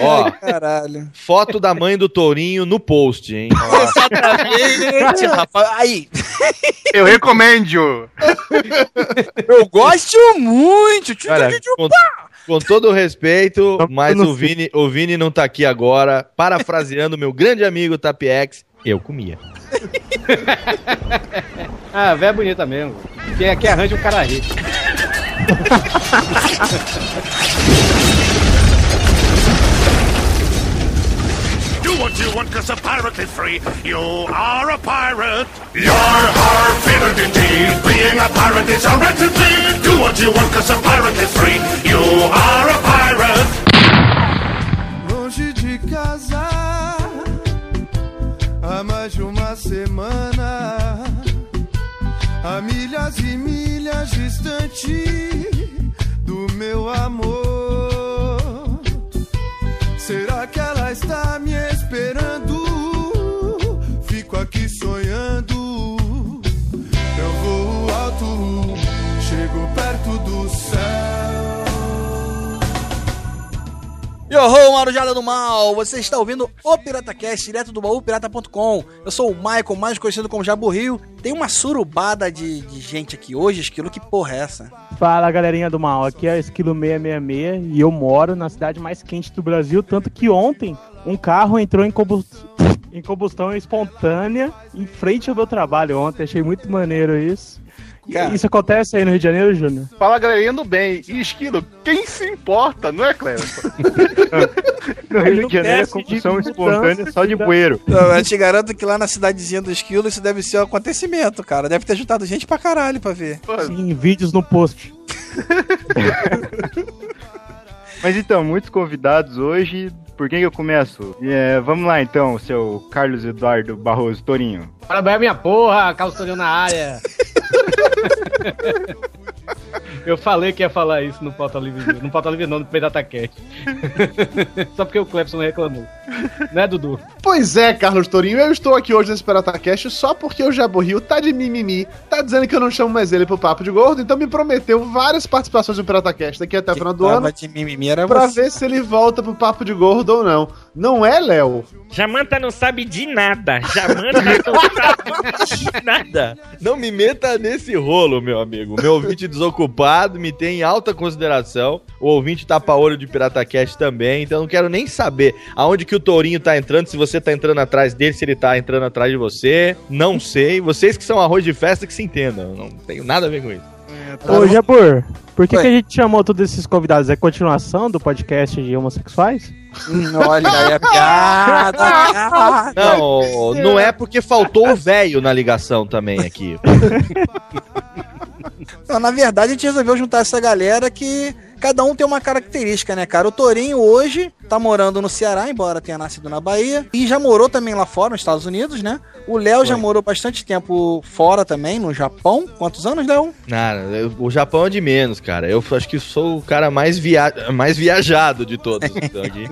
Ó, Caralho. foto da mãe do Tourinho no post, hein? Exatamente, rapaz. Aí, Eu recomendo. eu gosto muito. Olha, com, com todo o respeito, mas o Vini, o Vini não tá aqui agora. Parafraseando meu grande amigo Tapiex, eu comia. Ah, véia bonita mesmo. Quem aqui arranja um cara rico. Do what you want, cause a pirate is free. You are a pirate. You're our favorite indeed. Being a pirate is right to be. Do what you want, cause a pirate is free. You are a pirate. longe de casa há mais de uma semana, a milhas e milhas distante do meu amor. Será que ela está me Yo, Marujada do Mal! Você está ouvindo o PirataCast, direto do baúpirata.com. Eu sou o Michael, mais conhecido como Jabu Rio. Tem uma surubada de, de gente aqui hoje, Esquilo. Que porra é essa? Fala galerinha do mal, aqui é o Esquilo 666 e eu moro na cidade mais quente do Brasil, tanto que ontem um carro entrou em, em combustão espontânea em frente ao meu trabalho ontem, achei muito maneiro isso. Cara. Isso acontece aí no Rio de Janeiro, Júnior? Fala galerinha do bem. E esquilo, quem se importa, não é, Cleber? No Rio de Janeiro é combustão espontânea só de bueiro. Eu, eu te garanto que lá na cidadezinha do Esquilo isso deve ser um acontecimento, cara. Deve ter juntado gente pra caralho pra ver. Sim, vídeos no post. Mas então, muitos convidados hoje. Por quem que eu começo? É, vamos lá então, seu Carlos Eduardo Barroso Torinho. Parabéns, minha porra, Carlos Torinho na área. Eu falei que ia falar isso no Pauta Livre, no Pauta Livre não, no PDataCast. Só porque o Clepson reclamou. Né, Dudu? Pois é, Carlos Tourinho, eu estou aqui hoje nesse PirataCast só porque o Jabo Rio tá de mimimi, tá dizendo que eu não chamo mais ele pro Papo de Gordo, então me prometeu várias participações no PirataCast daqui até o final do ano, de mimimi era pra você. ver se ele volta pro Papo de Gordo ou não. Não é, Léo? Jamanta não sabe de nada. Jamanta não sabe de nada. Não me meta nesse rolo, meu amigo. Meu ouvinte desocupado me tem em alta consideração. O ouvinte tapa-olho de PirataCast também. Então eu não quero nem saber aonde que o Tourinho tá entrando, se você tá entrando atrás dele, se ele tá entrando atrás de você. Não sei. Vocês que são arroz de festa que se entendam. Não tenho nada a ver com isso. Ô, Jabur, por que, que a gente chamou todos esses convidados? É continuação do podcast de homossexuais? Hum, Olha aí a piada. Não, não é porque faltou o velho na ligação também aqui. Não, na verdade, a gente resolveu juntar essa galera que cada um tem uma característica, né, cara? O Torinho hoje tá morando no Ceará, embora tenha nascido na Bahia, e já morou também lá fora, nos Estados Unidos, né? O Léo já morou bastante tempo fora também, no Japão. Quantos anos, Léo? Cara, eu- o Japão é de menos, cara. Eu acho que sou o cara mais, via... mais viajado de todos aqui.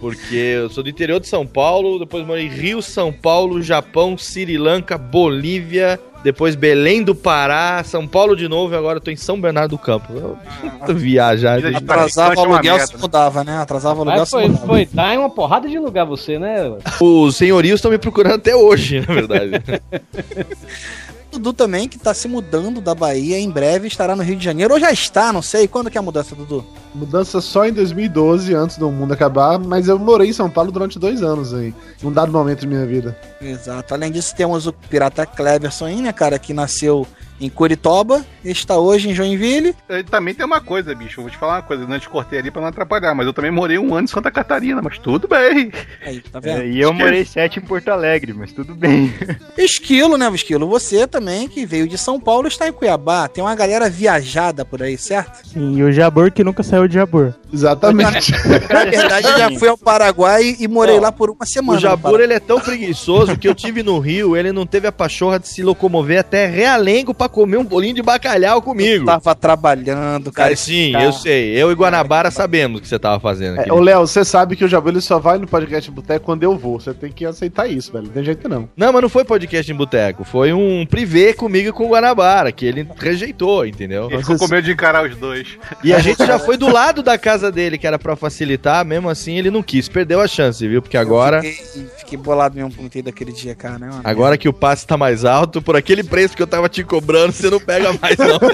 Porque eu sou do interior de São Paulo, depois morei em Rio, São Paulo, Japão, Sri Lanka, Bolívia, depois Belém do Pará, São Paulo de novo e agora eu tô em São Bernardo do Campo. Eu viajado. Vida de Atrasava o é aluguel, merda, se mudava, né? Atrasava o aluguel, Mas se foi, mudava. foi dar em uma porrada de lugar você, né? Os senhorios estão me procurando até hoje, na verdade. Dudu também, que tá se mudando da Bahia, em breve estará no Rio de Janeiro, ou já está, não sei. Quando que é a mudança, Dudu? Mudança só em 2012, antes do mundo acabar, mas eu morei em São Paulo durante dois anos aí, em um dado momento de minha vida. Exato. Além disso, temos o Pirata Cleverson aí, né, cara, que nasceu em Curitiba, está hoje em Joinville. E Também tem uma coisa, bicho. Eu vou te falar uma coisa. Eu não te cortei ali pra não atrapalhar, mas eu também morei um ano em Santa Catarina, mas tudo bem. Aí, tá vendo? É, e eu morei sete em Porto Alegre, mas tudo bem. Esquilo, né, Esquilo? Você também, que veio de São Paulo, está em Cuiabá. Tem uma galera viajada por aí, certo? Sim, e o Jabur que nunca saiu de Jabur. Exatamente. Na verdade, eu já fui ao Paraguai e morei Ó, lá por uma semana. O Jabur, ele é tão preguiçoso que eu tive no Rio, ele não teve a pachorra de se locomover até Realengo pra pra comer um bolinho de bacalhau comigo. Tava trabalhando, cara. Cara, sim, Cara. eu sei. Eu e Guanabara sabemos o que você tava fazendo aqui. É, ô, Léo, você sabe que o Jabu ele só vai no podcast Boteco quando eu vou. Você tem que aceitar isso, velho. Não tem jeito não. Não, mas não foi podcast em boteco. Foi um privê comigo e com o Guanabara, que ele rejeitou, entendeu? Ele ficou com medo de encarar os dois. E a gente já foi do lado da casa dele, que era pra facilitar, mesmo assim ele não quis. Perdeu a chance, viu? Porque agora, Fiquei, fiquei bolado mesmo por ter daquele dia, cara. Né, mano? agora que o passe tá mais alto, por aquele preço que eu tava te cobrando, você não pega mais, não.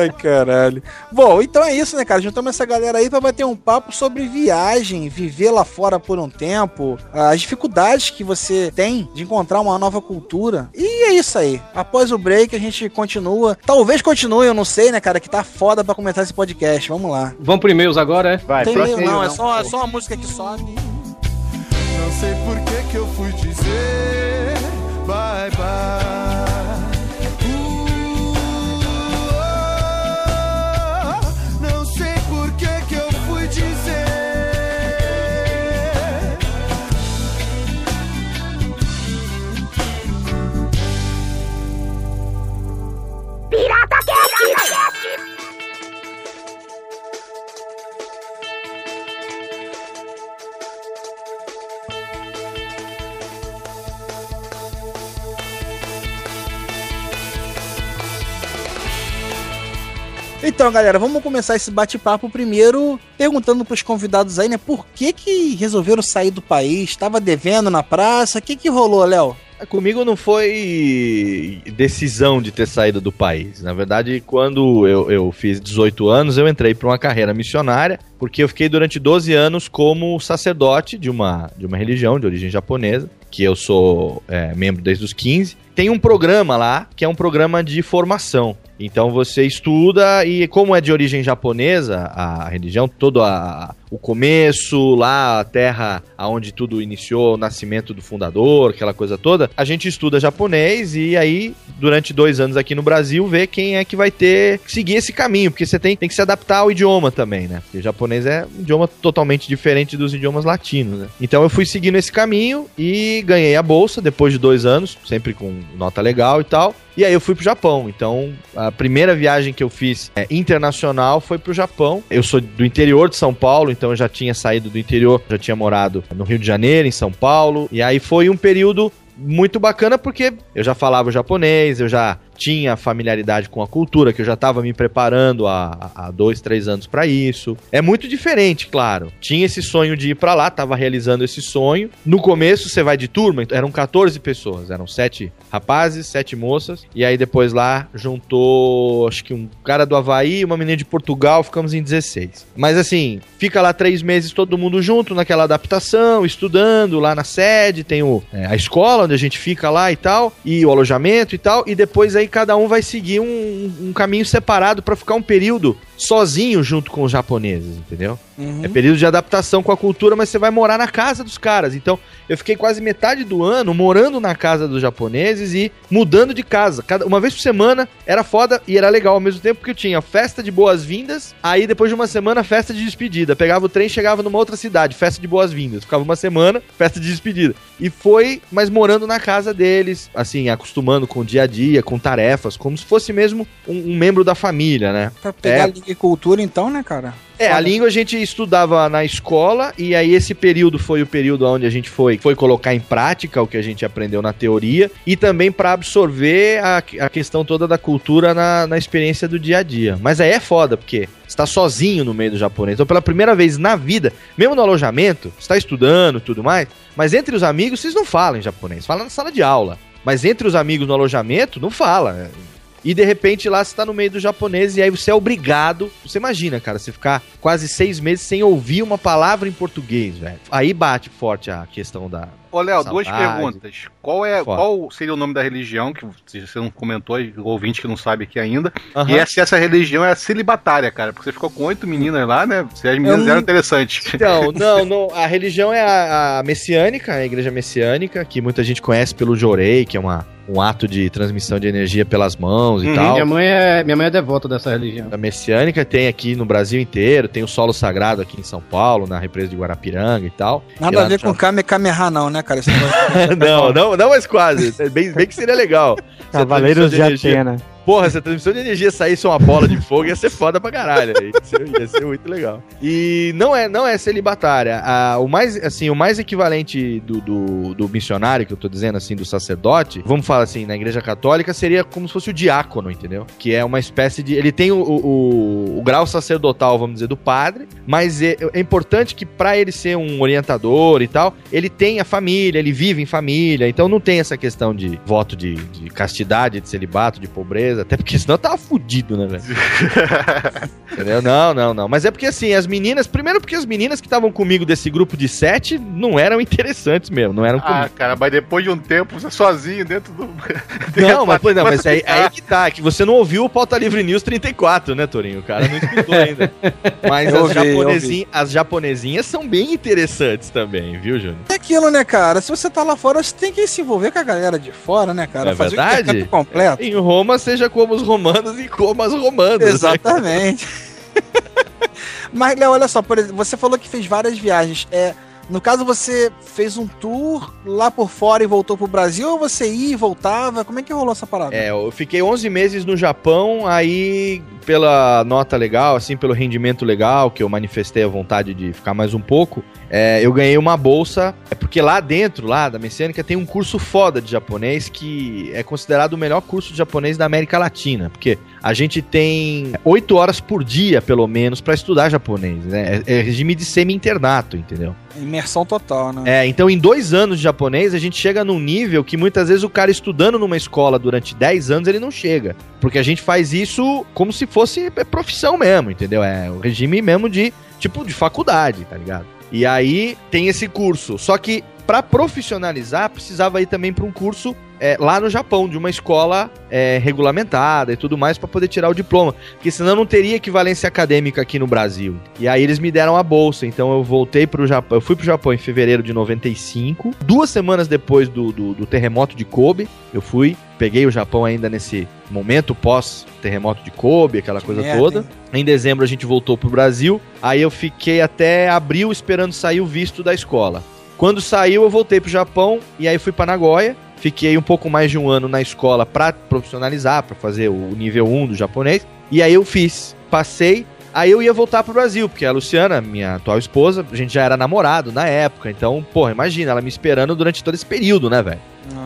Ai, caralho. Bom, então é isso, né, cara? Juntamos essa galera aí pra bater um papo sobre viagem, viver lá fora por um tempo, as dificuldades que você tem de encontrar uma nova cultura. E é isso aí. Após o break, a gente continua. Talvez continue, eu não sei, né, cara, que tá foda pra comentar esse podcast. Vamos lá. Vamos pro e-mails agora, é? Vai, Não tem próximo meio, não, é não. só, é só uma música que sobe. Não sei por que que eu fui dizer bye bye. Então, galera, vamos começar esse bate-papo primeiro perguntando pros convidados aí, né, por que que resolveram sair do país? Tava devendo na praça? O que que rolou, Léo? Comigo não foi decisão de ter saído do país. Na verdade, quando eu, eu fiz 18 anos, eu entrei para uma carreira missionária, porque eu fiquei durante 12 anos como sacerdote de uma, de uma religião de origem japonesa, que eu sou é, membro desde os 15. Tem um programa lá, que é um programa de formação. Então você estuda e como é de origem japonesa a religião, todo a, o começo, lá a terra aonde tudo iniciou, o nascimento do fundador, aquela coisa toda, a gente estuda japonês e aí durante dois anos aqui no Brasil vê quem é que vai ter que seguir esse caminho, porque você tem, tem que se adaptar ao idioma também, né? Porque o japonês é um idioma totalmente diferente dos idiomas latinos, né? Então eu fui seguindo esse caminho e ganhei a bolsa depois de dois anos, sempre com nota legal e tal. E aí eu fui pro Japão. Então, a primeira viagem que eu fiz é, internacional foi pro Japão. Eu sou do interior de São Paulo, então eu já tinha saído do interior, já tinha morado no Rio de Janeiro, em São Paulo. E aí foi um período muito bacana porque eu já falava japonês, eu já tinha familiaridade com a cultura, que eu já estava me preparando há, há dois, três anos para isso. É muito diferente, claro. Tinha esse sonho de ir para lá, estava realizando esse sonho. No começo você vai de turma, então eram 14 pessoas, eram sete rapazes, sete moças, e aí depois lá juntou, acho que um cara do Havaí uma menina de Portugal, ficamos em 16. Mas assim, fica lá três meses todo mundo junto naquela adaptação, estudando lá na sede, tem o, é, a escola onde a gente fica lá e tal, e o alojamento e tal, e depois aí cada um vai seguir um, um caminho separado para ficar um período sozinho junto com os japoneses, entendeu? É período de adaptação com a cultura, mas você vai morar na casa dos caras. Então, eu fiquei quase metade do ano morando na casa dos japoneses e mudando de casa. Cada, uma vez por semana era foda e era legal ao mesmo tempo, porque eu tinha festa de boas-vindas, aí depois de uma semana, festa de despedida. Pegava o trem, chegava numa outra cidade, festa de boas-vindas. Ficava uma semana, festa de despedida. E foi, mas morando na casa deles, assim, acostumando com o dia a dia, com tarefas, como se fosse mesmo um, um membro da família, né? Pra pegar É. e cultura, então, né, cara? É, a língua a gente estudava na escola e aí esse período foi o período onde a gente foi, foi colocar em prática o que a gente aprendeu na teoria e também para absorver a, a questão toda da cultura na, na experiência do dia a dia. Mas aí é foda, porque você tá sozinho no meio do japonês. Então, pela primeira vez na vida, mesmo no alojamento, você tá estudando e tudo mais, mas entre os amigos vocês não falam em japonês, falam na sala de aula. Mas entre os amigos no alojamento, não fala. E de repente lá você tá no meio do japonês e aí você é obrigado. Você imagina, cara, você ficar quase seis meses sem ouvir uma palavra em português, velho. Aí bate forte a questão da. Ô, Léo, duas perguntas. Qual, é, qual seria o nome da religião, que você não comentou, e o ouvinte que não sabe aqui ainda. E é se essa religião é celibatária, cara. Porque você ficou com oito meninas lá, né? Se as meninas Eu não- eram interessantes. Então, não, não, a religião é a, a messiânica, a igreja messiânica, que muita gente conhece pelo Jorei, que é uma, um ato de transmissão de energia pelas mãos e Uhum. tal. Minha mãe, é, minha mãe é devota dessa religião. A messiânica tem aqui no Brasil inteiro, tem o solo sagrado aqui em São Paulo, na represa de Guarapiranga e tal. E Nada lá a ver no com Kame Kameha, não, né, cara? Esse negócio- não, não, não, mas quase. Bem, bem que seria legal. Cavaleiros de transmissão energia- Atena. Porra, se a transmissão de energia saísse uma bola de fogo, ia ser foda pra caralho. Ia ser, ia ser muito legal. E não é, não é celibatária. Ah, o mais, assim, o mais equivalente do, do, do missionário, que eu tô dizendo, assim, do sacerdote, vamos falar assim, na igreja católica, seria como se fosse o diácono, entendeu? Que é uma espécie de. Ele tem o, o, o grau sacerdotal, vamos dizer, do padre, mas é, é importante que pra ele ser um orientador e tal, ele tem a família, ele vive em família, então não tem essa questão de voto de, de castidade, de celibato, de pobreza, até porque senão eu tava fudido, né, velho? Entendeu? Não, não, não. Mas é porque assim, as meninas. Primeiro porque as meninas que estavam comigo desse grupo de sete não eram interessantes mesmo, não eram Ah, comigo. cara, mas depois de um tempo, você sozinho dentro do. Não, mas, pois não, mas aí, aí que tá, que você não ouviu o Pauta Livre News 34, né, Torinho? O cara não escutou ainda. Mas as, ouvi, eu japonesin- as japonesinhas são bem interessantes também, viu, Júnior? É aquilo, né, cara? Se você tá lá fora, você tem que se envolver com a galera de fora, né, cara? É Fazer o verdade? completo. Em Roma, seja como os romanos e como as romanas. né? Exatamente. Mas, Léo, olha só, por exemplo, você falou que fez várias viagens. É, no caso, você fez um tour lá por fora e voltou pro Brasil, ou você ia e voltava? Como é que rolou essa parada? É, eu fiquei 11 meses no Japão, aí pela nota legal, assim, pelo rendimento legal, que eu manifestei a vontade de ficar mais um pouco, é, eu ganhei uma bolsa, é porque lá dentro, lá da Messiânica, tem um curso foda de japonês que é considerado o melhor curso de japonês da América Latina, porque a gente tem 8 horas por dia, pelo menos, pra estudar japonês, né? É, é regime de semi-internato, entendeu? Imersão total, né? É, então em dois anos de japonês a gente chega num nível que muitas vezes o cara estudando numa escola durante 10 anos ele não chega. Porque a gente faz isso como se fosse é, profissão mesmo, entendeu? É o regime mesmo de tipo de faculdade, tá ligado? E aí tem esse curso. Só que pra profissionalizar precisava ir também pra um curso é, lá no Japão, de uma escola é, regulamentada e tudo mais pra poder tirar o diploma. Porque senão não teria equivalência acadêmica aqui no Brasil. E aí eles me deram a bolsa, então eu voltei pro Japão. Eu fui pro Japão em fevereiro de 95. Duas semanas depois do, do, do terremoto de Kobe, eu fui. Peguei o Japão ainda nesse momento pós-terremoto de Kobe, aquela coisa merda, toda. hein? Em dezembro a gente voltou pro Brasil. Aí eu fiquei até abril esperando sair o visto da escola. Quando saiu, eu voltei pro Japão e aí fui pra Nagoya. Fiquei um pouco mais de um ano na escola pra profissionalizar, pra fazer o nível 1 do japonês. E aí eu fiz, passei. Aí eu ia voltar pro Brasil, porque a Luciana, minha atual esposa, a gente já era namorado na época. Então, porra, imagina, ela me esperando durante todo esse período, né, velho?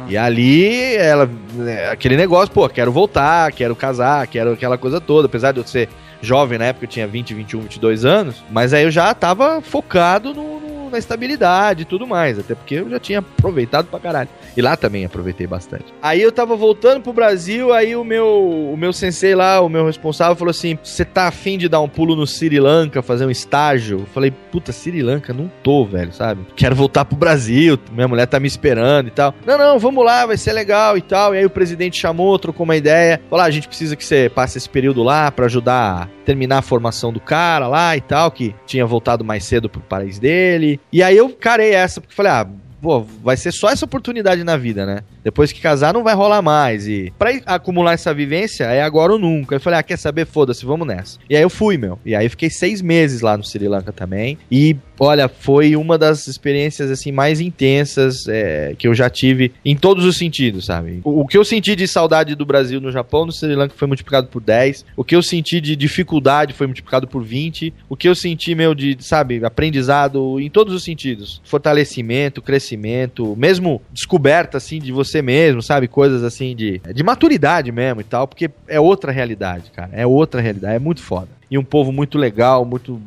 E ali, ela, né, aquele negócio, pô, quero voltar, quero casar, quero aquela coisa toda. Apesar de eu ser jovem na época, eu tinha 20, 21, 22 anos. Mas aí eu já tava focado no- na estabilidade e tudo mais. Até porque eu já tinha aproveitado pra caralho. E lá também aproveitei bastante. Aí eu tava voltando pro Brasil, aí o meu, o meu sensei lá, o meu responsável, falou assim: Você tá afim de dar um pulo no Sri Lanka, fazer um estágio? Eu falei, puta, Sri Lanka, não tô, velho, sabe? Quero voltar pro Brasil, minha mulher tá me esperando e tal. Não, não, vamos lá, vai ser legal e tal. E aí o presidente chamou, trocou uma ideia. Falou: ah, a gente precisa que você passe esse período lá pra ajudar terminar a formação do cara lá e tal, que tinha voltado mais cedo pro país dele. E aí eu carei essa, porque falei, ah, pô, vai ser só essa oportunidade na vida, né? Depois que casar não vai rolar mais. E pra acumular essa vivência é agora ou nunca. Eu falei, ah, quer saber? Foda-se, vamos nessa. E aí eu fui, meu. E aí fiquei seis meses lá no Sri Lanka também. E olha, foi uma das experiências assim mais intensas é, que eu já tive em todos os sentidos, sabe? O, o que eu senti de saudade do Brasil no Japão, no Sri Lanka foi multiplicado por 10. O que eu senti de dificuldade foi multiplicado por 20. O que eu senti, meu, de, sabe, aprendizado em todos os sentidos. Fortalecimento, crescimento, mesmo descoberta, assim, de você mesmo, sabe? Coisas assim de, de maturidade mesmo e tal, porque é outra realidade, cara. É outra realidade, é muito foda. E um povo muito legal, muito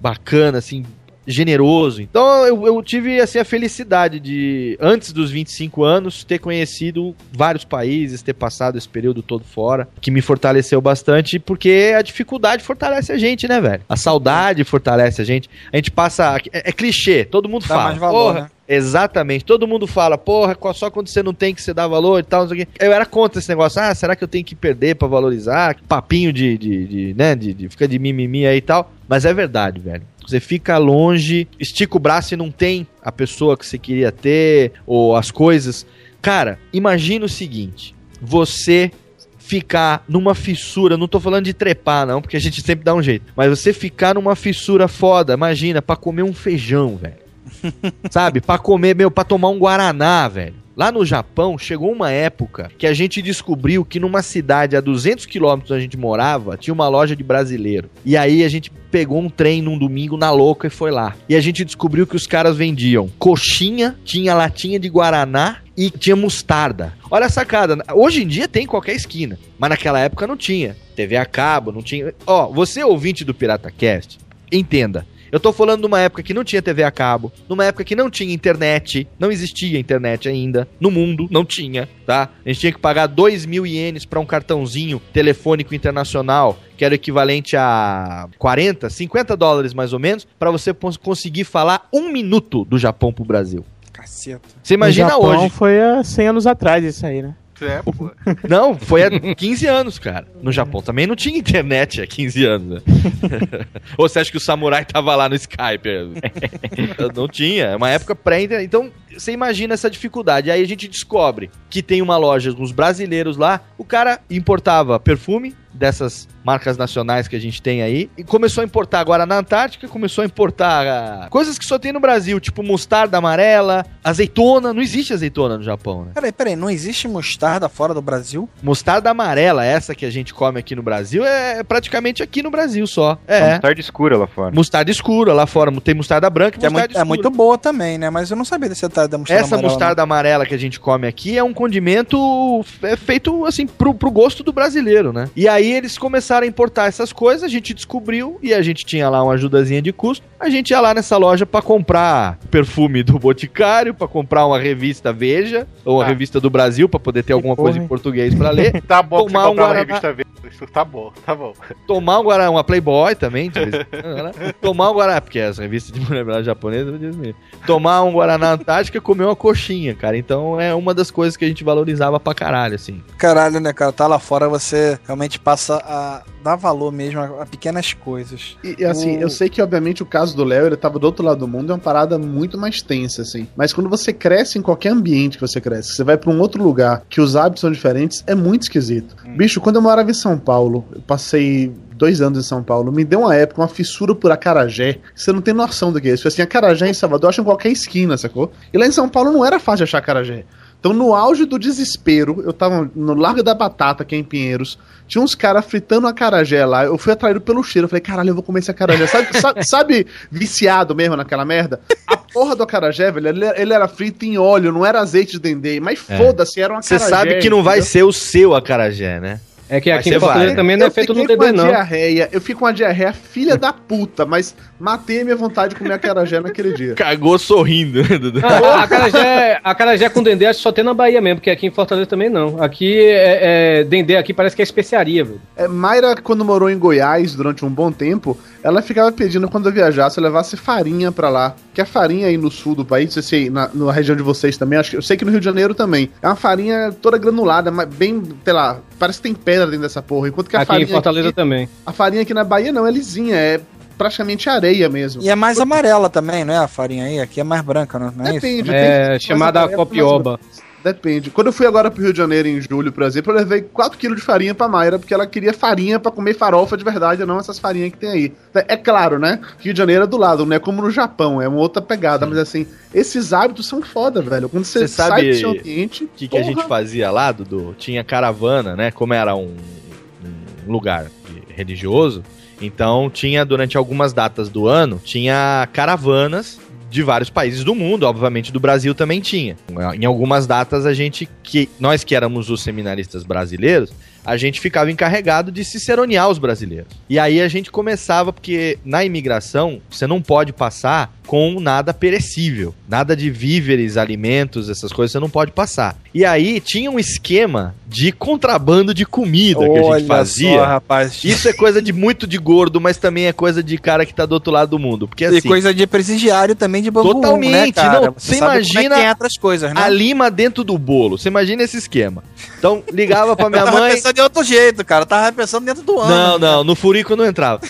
bacana, assim, generoso. Então eu, eu tive assim a felicidade de antes dos 25 anos ter conhecido vários países, ter passado esse período todo fora, que me fortaleceu bastante, porque a dificuldade fortalece a gente, né, velho? A saudade fortalece a gente. A gente passa é, é clichê, todo mundo Dá fala. mais valor, porra, né? Exatamente. Todo mundo fala, porra, só quando você não tem que você dá valor e tal. Eu era contra esse negócio. Ah, será que eu tenho que perder pra valorizar? Papinho de, de, de, né, de, de fica de mimimi aí e tal. Mas é verdade, velho. Você fica longe, estica o braço e não tem a pessoa que você queria ter, ou as coisas. Cara, imagina o seguinte: você ficar numa fissura, não tô falando de trepar não, porque a gente sempre dá um jeito, mas você ficar numa fissura foda, imagina, pra comer um feijão, velho. Sabe? Pra comer, meu, pra tomar um guaraná, velho. Lá no Japão, chegou uma época que a gente descobriu que numa cidade a 200 quilômetros onde a gente morava, tinha uma loja de brasileiro. E aí a gente pegou um trem num domingo na louca e foi lá. E a gente descobriu que os caras vendiam coxinha, tinha latinha de guaraná e tinha mostarda. Olha a sacada. Hoje em dia tem em qualquer esquina, mas naquela época não tinha. TV a cabo, não tinha. Ó, você ouvinte do Pirata Cast, entenda. Eu tô falando de uma época que não tinha TV a cabo, numa época que não tinha internet, não existia internet ainda, no mundo não tinha, tá? A gente tinha que pagar 2 mil ienes pra um cartãozinho telefônico internacional, que era o equivalente a 40, 50 dólares mais ou menos, pra você conseguir falar um minuto do Japão pro Brasil. Caceta. Você imagina No Japão hoje. foi há 100 anos atrás isso aí, né? É, pô. Não, foi há 15 anos, cara. No Japão também não tinha internet há 15 anos, né? Ou você acha que o samurai tava lá no Skype? não tinha, é uma época pré-internet. Então, você imagina essa dificuldade. Aí a gente descobre que tem uma loja os brasileiros lá. O cara importava perfume dessas marcas nacionais que a gente tem aí e começou a importar agora na Antártica, começou a importar ah, coisas que só tem no Brasil, tipo mostarda amarela, azeitona, não existe azeitona no Japão, né? Peraí, peraí, não existe mostarda fora do Brasil? Mostarda amarela, essa que a gente come aqui no Brasil, é praticamente aqui no Brasil só. É. É. Mostarda escura lá fora. Mostarda escura lá fora, tem mostarda branca e Que é, mostarda muito, é escura. muito boa também, né? Mas eu não sabia desse detalhe da mostarda Essa amarela, mostarda amarela que a gente come aqui é um condimento é feito assim pro, pro gosto do brasileiro, né? E aí eles começaram a importar essas coisas, a gente descobriu e a gente tinha lá uma ajudazinha de custo. A gente ia lá nessa loja pra comprar perfume do Boticário, pra comprar uma revista Veja ou a Ah. revista do Brasil pra poder ter alguma porra, coisa em português pra ler. Tá bom Tomar um comprar uma Guaraná. revista verde. Isso tá bom, tá bom. tomar um Guaraná, uma Playboy também, de vez em quando, né? tomar um Guaraná, porque as revistas de mulher japonesa, Deus me livre. tomar um Guaraná Antártica e comer uma coxinha, cara. Então é uma das coisas que a gente valorizava pra caralho, assim. Caralho, né, cara? Tá lá fora, você realmente passa a dar valor mesmo a, a pequenas coisas. E, e, assim, O- eu sei que, obviamente, o caso do Léo, ele tava do outro lado do mundo, é uma parada muito mais tensa, assim. Mas quando você cresce em qualquer ambiente que você cresce, você vai pra um outro lugar que os hábitos são diferentes, é muito esquisito. Bicho, quando eu morava em São Paulo, eu passei dois anos em São Paulo, me deu uma época, uma fissura por acarajé. Você não tem noção do que é isso. Assim, acarajé em Salvador, acha em qualquer esquina, sacou? E lá em São Paulo não era fácil achar acarajé. Então, no auge do desespero, eu tava no Largo da Batata, que é em Pinheiros, tinha uns caras fritando acarajé lá. Eu fui atraído pelo cheiro. Eu falei, caralho, eu vou comer esse acarajé. Sabe, sabe, sabe viciado mesmo naquela merda? A porra do acarajé, velho, ele, ele era frito em óleo, não era azeite de dendê. Mas É. foda-se, era um Você acarajé. sabe que não vai entendeu? ser o seu acarajé, né? É que aqui em Fortaleza vai. também não é Eu feito no fiquei com DD, uma não. diarreia, eu fico com uma diarreia filha da puta, mas matei a minha vontade de comer acarajé naquele dia. Cagou sorrindo, né, Dudu? Ah, acarajé, acarajé com dendê acho que só tem na Bahia mesmo, porque aqui em Fortaleza também não. Aqui é, é dendê aqui parece que é especiaria, velho. É, Mayra, quando morou em Goiás durante um bom tempo, ela ficava pedindo quando eu viajasse, eu levasse farinha pra lá. Que a farinha aí no sul do país, não sei se na, na região de vocês também, acho que, eu sei que no Rio de Janeiro também. É uma farinha toda granulada, mas bem, sei lá, parece que tem pedra dentro dessa porra. Enquanto que a Aqui em farinha. Fortaleza aqui, também. a farinha aqui na Bahia não, é lisinha, é praticamente areia mesmo. E é mais amarela também, não é a farinha aí? Aqui é mais branca, não, não é isso? Depende, É tem- chamada copioba. Depende. Quando eu fui agora pro Rio de Janeiro em julho, por exemplo, eu levei 4kg de farinha pra Mayra, porque ela queria farinha pra comer farofa de verdade, não essas farinhas que tem aí. É claro, né? Rio de Janeiro é do lado, não é como no Japão, é uma outra pegada, mas assim, esses hábitos são foda, velho. Quando você, Você sabe sai do seu ambiente. O que, que a gente fazia lá, Dudu? Tinha caravana, né? Como era um, um lugar religioso, então tinha durante algumas datas do ano, tinha caravanas de vários países do mundo, obviamente do Brasil também tinha. Em algumas datas a gente que nós que éramos os seminaristas brasileiros, a gente ficava encarregado de ciceronear os brasileiros. E aí a gente começava porque na imigração você não pode passar com nada perecível, nada de víveres, alimentos, essas coisas você não pode passar. E aí tinha um esquema de contrabando de comida que a gente Olha fazia. só, rapaz. Isso é coisa de muito de gordo, mas também é coisa de cara que tá do outro lado do mundo. Porque E assim, coisa de prestigiário também de bambu, Totalmente, né, cara? não, você como é imagina as coisas, né? a lima dentro do bolo. Você imagina esse esquema. Então, ligava pra minha Eu tava mãe. pensando de outro jeito, cara. Eu tava pensando dentro do ano. Não, não, no furico não entrava.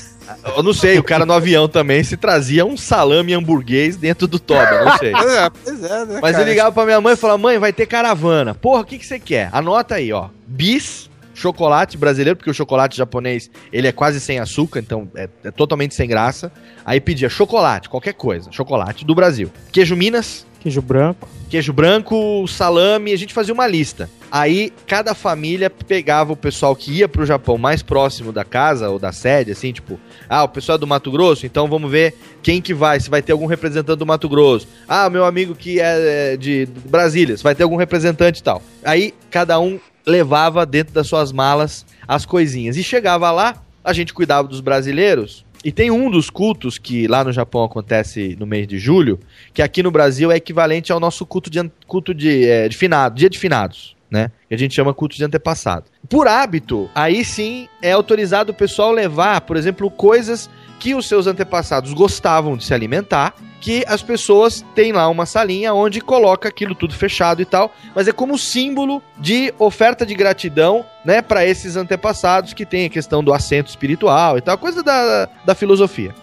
Eu não sei, o cara no avião também se trazia um salame hamburguês dentro do Toba, não sei. É, pois é, né, Mas cara? eu ligava pra minha mãe e falava, mãe, vai ter caravana. Porra, o que, que você quer? Anota aí, ó. Bis, chocolate brasileiro, porque o chocolate japonês, ele é quase sem açúcar, então é, é totalmente sem graça. Aí pedia chocolate, qualquer coisa, chocolate do Brasil. Queijo Minas, Queijo branco. queijo branco, salame, a gente fazia uma lista. Aí cada família pegava o pessoal que ia pro Japão mais próximo da casa ou da sede, assim, tipo, ah, o pessoal é do Mato Grosso, então vamos ver quem que vai, se vai ter algum representante do Mato Grosso. Ah, meu amigo que é é, de Brasília, se vai ter algum representante e tal. Aí cada um levava dentro das suas malas as coisinhas. E chegava lá, a gente cuidava dos brasileiros. E tem um dos cultos que lá no Japão acontece no mês de julho, que aqui no Brasil é equivalente ao nosso culto de, culto de, é, de finado, dia de finados, né? Que a gente chama culto de antepassado. Por hábito, aí sim é autorizado o pessoal levar, por exemplo, coisas que os seus antepassados gostavam de se alimentar, que as pessoas têm lá uma salinha onde coloca aquilo tudo fechado e tal, mas é como símbolo de oferta de gratidão, né, para esses antepassados que tem a questão do assento espiritual e tal, coisa da, da filosofia.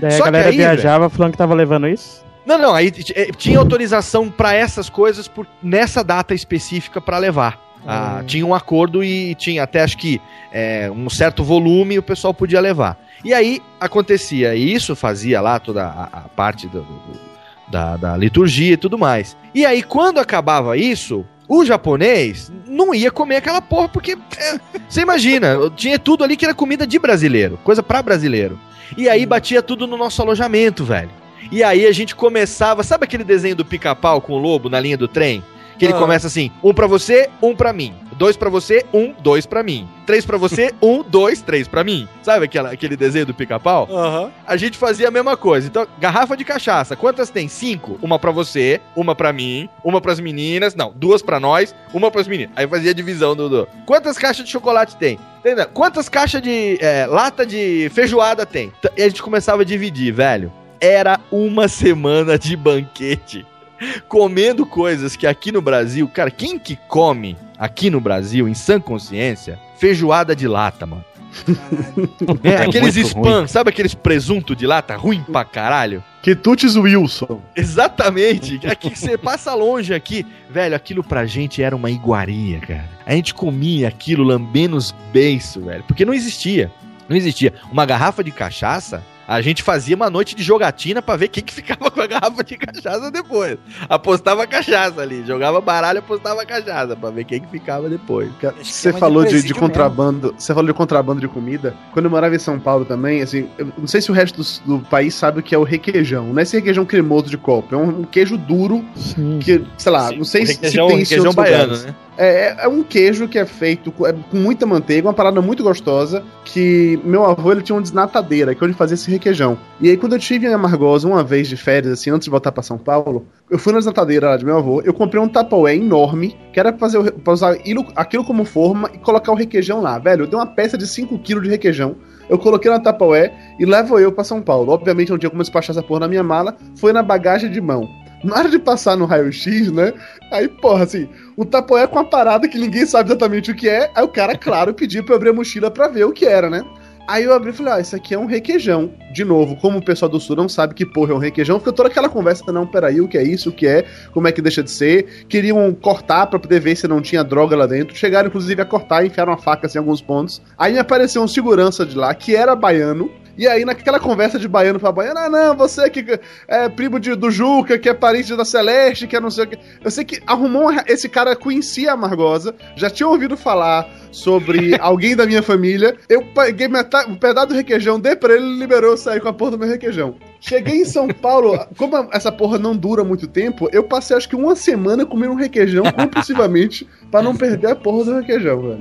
Daí Só a que galera aí, viajava falando que tava levando isso. Não, não, aí eh, tinha autorização pra essas coisas por, nessa data específica pra levar. Ah, Tinha um acordo e tinha até acho que eh, um certo volume o pessoal podia levar. E aí acontecia isso, fazia lá toda a, a parte do- do- da, da liturgia e tudo mais. E aí quando acabava isso, o japonês não ia comer aquela porra, porque é, você imagina, tinha tudo ali que era comida de brasileiro, coisa pra brasileiro. E aí batia tudo no nosso alojamento, velho. E aí a gente começava, sabe aquele desenho do pica-pau com o lobo na linha do trem? Que ele Ah. começa assim: um pra você, um pra mim. Dois pra você, um, dois pra mim. Três pra você, um, dois, três pra mim. Sabe aquela, aquele desenho do pica-pau? Aham. A gente fazia a mesma coisa. Então, garrafa de cachaça, quantas tem? Cinco. Uma pra você, uma pra mim, uma pras meninas. Não, duas pra nós, uma pras meninas. Aí fazia a divisão do. Quantas caixas de chocolate tem? Entendeu? Quantas caixas de é, lata de feijoada tem? E a gente começava a dividir, velho. Era uma semana de banquete. Comendo coisas que aqui no Brasil, cara, quem que come aqui no Brasil, em sã consciência, feijoada de lata, mano? É, É aqueles muito spam, sabe aqueles presunto de lata ruim pra caralho? Quitutes Wilson. Exatamente. Aqui você passa longe aqui. Velho, aquilo pra gente era uma iguaria, cara. A gente comia aquilo lambendo os beiços, velho. Porque não existia. Não existia. Uma garrafa de cachaça, a gente fazia uma noite de jogatina pra ver quem que ficava com a garrafa de cachaça depois. Apostava cachaça ali. Jogava baralho, apostava cachaça pra ver quem que ficava depois. Você de falou de, de contrabando. Você falou de contrabando de comida. Quando eu morava em São Paulo também, assim, eu não sei se o resto do, do país sabe o que é o requeijão. Não é esse requeijão cremoso de copo, é um, um queijo duro Sim. que, sei lá, Sim, não sei o se, requeijão, se tem isso em requeijão outros baiano, lugares. né? É, é- um queijo que é feito com, é com muita manteiga, uma parada muito gostosa, que meu avô ele tinha uma desnatadeira, que onde fazia esse requeijão. E aí quando eu tive em Amargosa uma vez de férias, assim, antes de voltar pra São Paulo, eu fui na desnatadeira lá de meu avô, eu comprei um tapaué enorme, que era pra, fazer, pra usar ilo- aquilo como forma e colocar o requeijão lá. Velho, eu dei uma peça de 5kg de requeijão, eu coloquei na tapaué e levo eu pra São Paulo. Obviamente não tinha como despachar essa porra na minha mala, foi na bagagem de mão. Na hora de passar no raio-x, né? Aí, porra, assim, o tapoé com uma parada que ninguém sabe exatamente o que é. Aí o cara, claro, pediu pra eu abrir a mochila pra ver o que era, né? Aí eu abri e falei, ah, isso aqui é um requeijão. De novo, como o pessoal do sul não sabe que porra é um requeijão, fica toda aquela conversa, não, peraí, o que é isso, o que é, como é que deixa de ser. Queriam cortar pra poder ver se não tinha droga lá dentro. Chegaram, inclusive, a cortar e enfiaram a faca assim, em alguns pontos. Aí me apareceu um segurança de lá, que era baiano. E aí, naquela conversa de baiano pra baiano, ah, não, você que é primo de- do Juca, que é parente da Celeste, que é não sei o que. Eu sei que arrumou uma- esse cara conhecia a Margosa, já tinha ouvido falar sobre alguém da minha família. Eu peguei metade, um pedaço do requeijão, dei pra ele e liberou eu sair com a porra do meu requeijão. Cheguei em São Paulo, como essa porra não dura muito tempo, eu passei acho que uma semana comendo um requeijão compulsivamente pra não perder a porra do requeijão, velho.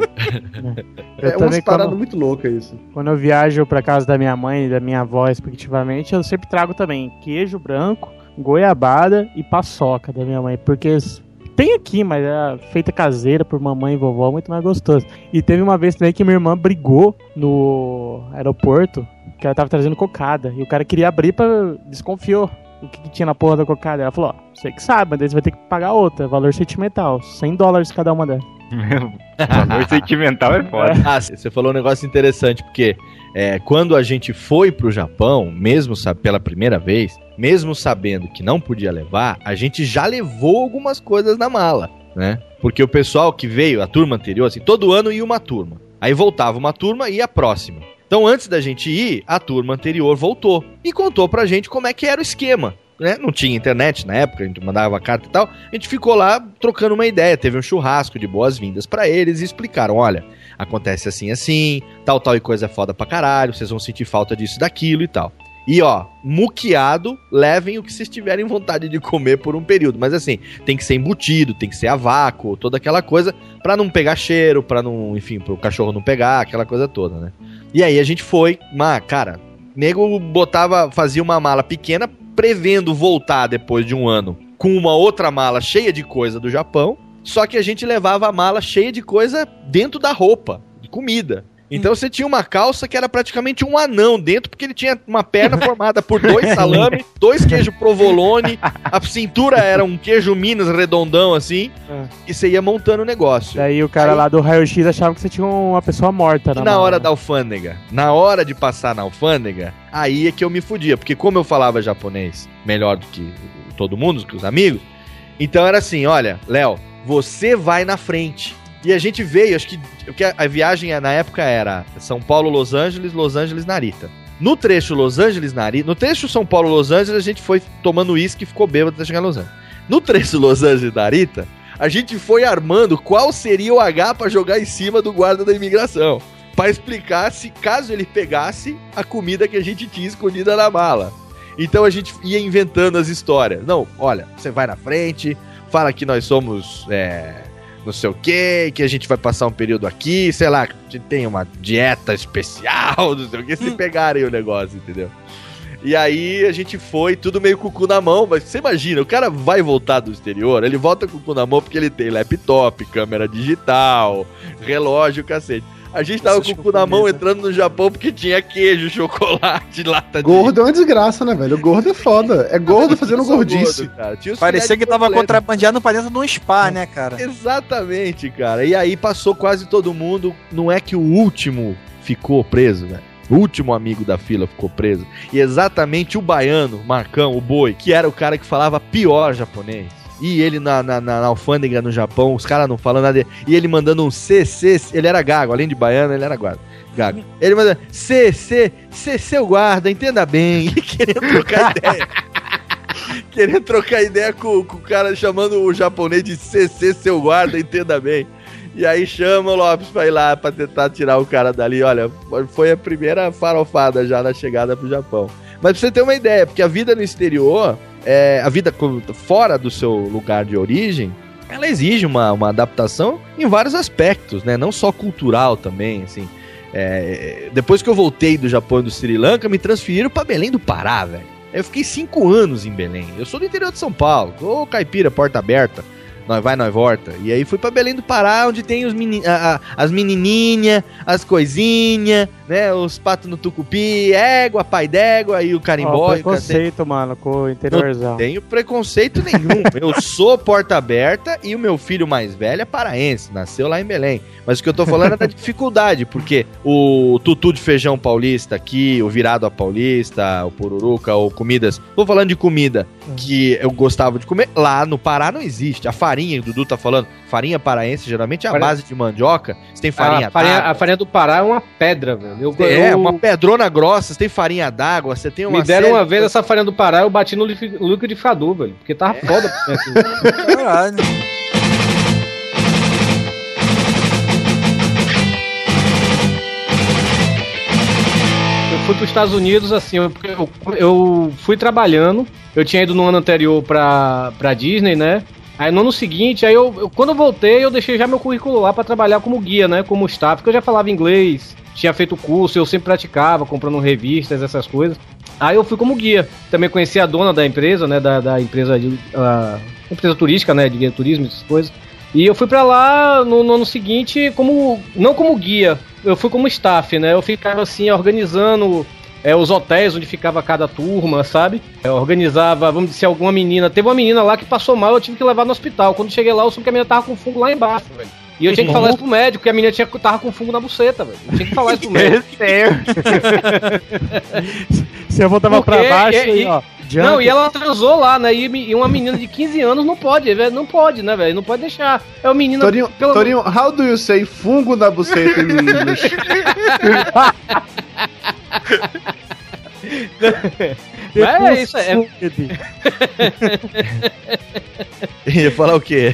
Eu É paradas quando, muito loucas isso. quando eu viajo pra casa da minha mãe e da minha avó, respectivamente, eu sempre trago também queijo branco, goiabada e paçoca da minha mãe, porque tem aqui, mas é feita caseira por mamãe e vovó, muito mais gostoso. E teve uma vez também que minha irmã brigou no aeroporto, que ela tava trazendo cocada, e o cara queria abrir pra... desconfiou o que, que tinha na porra da cocada. Ela falou, ó, você que sabe, mas daí você vai ter que pagar outra, valor sentimental, 100 dólares cada uma delas. Meu, valor sentimental é foda. Ah, você falou um negócio interessante, porque é, quando a gente foi pro Japão, mesmo sabe, pela primeira vez, mesmo sabendo que não podia levar, a gente já levou algumas coisas na mala, né? Porque o pessoal que veio, a turma anterior, assim, todo ano ia uma turma. Aí voltava uma turma e a próxima. Então, antes da gente ir, a turma anterior voltou e contou pra gente como é que era o esquema. Né? Não tinha internet na época, a gente mandava carta e tal. A gente ficou lá trocando uma ideia. Teve um churrasco de boas-vindas pra eles e explicaram: olha, acontece assim, assim, tal, tal e coisa é foda pra caralho, vocês vão sentir falta disso, daquilo e tal. E ó, muqueado, levem o que vocês tiverem vontade de comer por um período. Mas assim, tem que ser embutido, tem que ser a vácuo, toda aquela coisa, pra não pegar cheiro, pra não, enfim, pro cachorro não pegar, aquela coisa toda, né? E aí a gente foi, mas, cara, nego botava, fazia uma mala pequena, prevendo voltar depois de um ano com uma outra mala cheia de coisa do Japão. Só que a gente levava a mala cheia de coisa dentro da roupa, de comida. Então você tinha uma calça que era praticamente um anão dentro, porque ele tinha uma perna formada por dois salame, dois queijos provolone, a cintura era um queijo Minas redondão assim, e você ia montando o negócio. Daí o cara lá do raio-x achava que você tinha uma pessoa morta E na na mala. hora da alfândega, na hora de passar na alfândega, aí é que eu me fudia, porque como eu falava japonês melhor do que todo mundo, do que os amigos, então era assim, olha, Léo, você vai na frente. E a gente veio, acho que a, viagem na época era São Paulo, Los Angeles, Los Angeles, Narita. No trecho Los Angeles, Narita, no trecho São Paulo, Los Angeles, a gente foi tomando uísque e ficou bêbado até chegar em Los Angeles. No trecho Los Angeles, Narita, a gente foi armando qual seria o H pra jogar em cima do guarda da imigração. Pra explicar se, caso ele pegasse, a comida que a gente tinha escondida na mala. Então a gente ia inventando as histórias. Não, olha, você vai na frente, fala que nós somos é, não sei o que, que a gente vai passar um período aqui, sei lá, que a gente tem uma dieta especial, não sei o que, se pegarem o negócio, entendeu? E aí a gente foi, tudo meio com o cu na mão, mas você imagina, o cara vai voltar do exterior, ele volta com o cu na mão porque ele tem laptop, câmera digital, relógio, cacete. A gente tava com o cu na mão entrando no Japão porque tinha queijo, chocolate, lata de Gordo é uma desgraça, né, velho? O gordo é foda. É gordo fazendo gordice. gordo, Parecia que tava contrabandeando pra dentro de um spa, né, cara? Exatamente, cara. E aí passou quase todo mundo. Não é que o último ficou preso, velho. O último amigo da fila ficou preso. E exatamente o baiano, Marcão, o boi, que era o cara que falava pior japonês. E ele na, na, na- na alfândega no Japão, os caras não falando nada. E ele mandando um CC, ele era gago, além de baiano, ele era guarda. Gago. Ele mandando CC, C, seu guarda, entenda bem. E querendo trocar ideia. querendo trocar ideia com, com o cara chamando o japonês de CC, seu guarda, entenda bem. E aí chama o Lopes pra ir lá pra tentar tirar o cara dali. Olha, foi a primeira farofada já na chegada pro Japão. Mas pra você ter uma ideia, porque a vida no exterior, é, a vida fora do seu lugar de origem, ela exige uma, uma adaptação em vários aspectos, né? Não só cultural também, assim. É, depois que eu voltei do Japão e do Sri Lanka, me transferiram pra Belém do Pará, velho. Eu fiquei cinco anos em Belém. Eu sou do interior de São Paulo, ô caipira, porta aberta. Nós vai, nós volta. E aí fui pra Belém do Pará, onde tem os meni a- a- as menininhas, as coisinhas, né? Os patos no tucupi, égua, pai d'égua e o carimbó. o cacete. preconceito, mano, com o interiorzão. Não tenho preconceito nenhum. Eu sou porta aberta e o meu filho mais velho é paraense, nasceu lá em Belém. Mas o que eu tô falando é da dificuldade, porque o tutu de feijão paulista aqui, o virado a paulista, o pururuca, ou comidas. Tô falando de comida que eu gostava de comer. Lá no Pará não existe. A farinha, o Dudu tá falando, farinha paraense geralmente é a Farinha- base de mandioca. Você tem farinha a, farinha, d'água. a farinha do Pará é uma pedra, velho. Eu, É, eu- uma pedrona grossa, você tem farinha d'água, você tem uma Me deram série uma de vez essa farinha do Pará, eu bati no liqui- liquidificador, velho. Porque tava foda. Caralho. Eu fui para os Estados Unidos, assim, eu, eu, eu fui trabalhando. Eu tinha ido no ano anterior pra, pra Disney, né? Aí no ano seguinte, aí eu, eu- quando eu voltei, eu deixei já meu currículo lá pra trabalhar como guia, né? Como staff, porque eu já falava inglês, tinha feito curso, eu sempre praticava, comprando revistas, essas coisas. Aí eu fui como guia. Também conheci a dona da empresa, né? Da, da empresa de. a empresa turística, né? De guia turismo, essas coisas. E eu fui pra lá no, no ano seguinte como. não como guia, eu fui como staff, né? Eu ficava assim, organizando é, os hotéis onde ficava cada turma, sabe? Eu organizava, vamos dizer, alguma menina. Teve uma menina lá que passou mal, eu tive que levar no hospital. Quando cheguei lá, eu soube que a menina tava com fungo lá embaixo, velho. E eu tinha que falar isso pro médico, que a menina tinha, tava com fungo na buceta, velho. Eu tinha que falar isso pro médico. Você voltava pra Porque- baixo e- e, e- ó. Não, e ela transou lá, né? E, e uma menina de 15 anos não pode, velho. Não pode, né, velho? Não pode deixar. É o menino. Torinho, pelo- Torinho, how do you say fungo na buceta em inglês? Mas é isso, é. Ia falar o quê?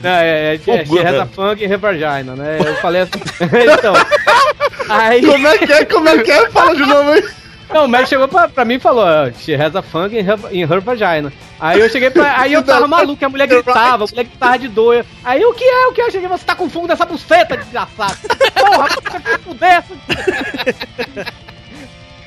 Não, é, é, é, é reza né? funk e revagina, né? Eu falei assim. então. Aí. Como é que é? Como é que é? Fala de novo aí. Não, o médico chegou pra, pra mim e falou, ó, she has a funk in her, in her vagina. Aí eu cheguei pra. Aí eu tava maluco, a mulher gritava, a mulher gritava de dor. Aí o que é? O que é? Eu cheguei, você tá com fungo dessa buceta, desgraçado. Porra, você tá com dessa.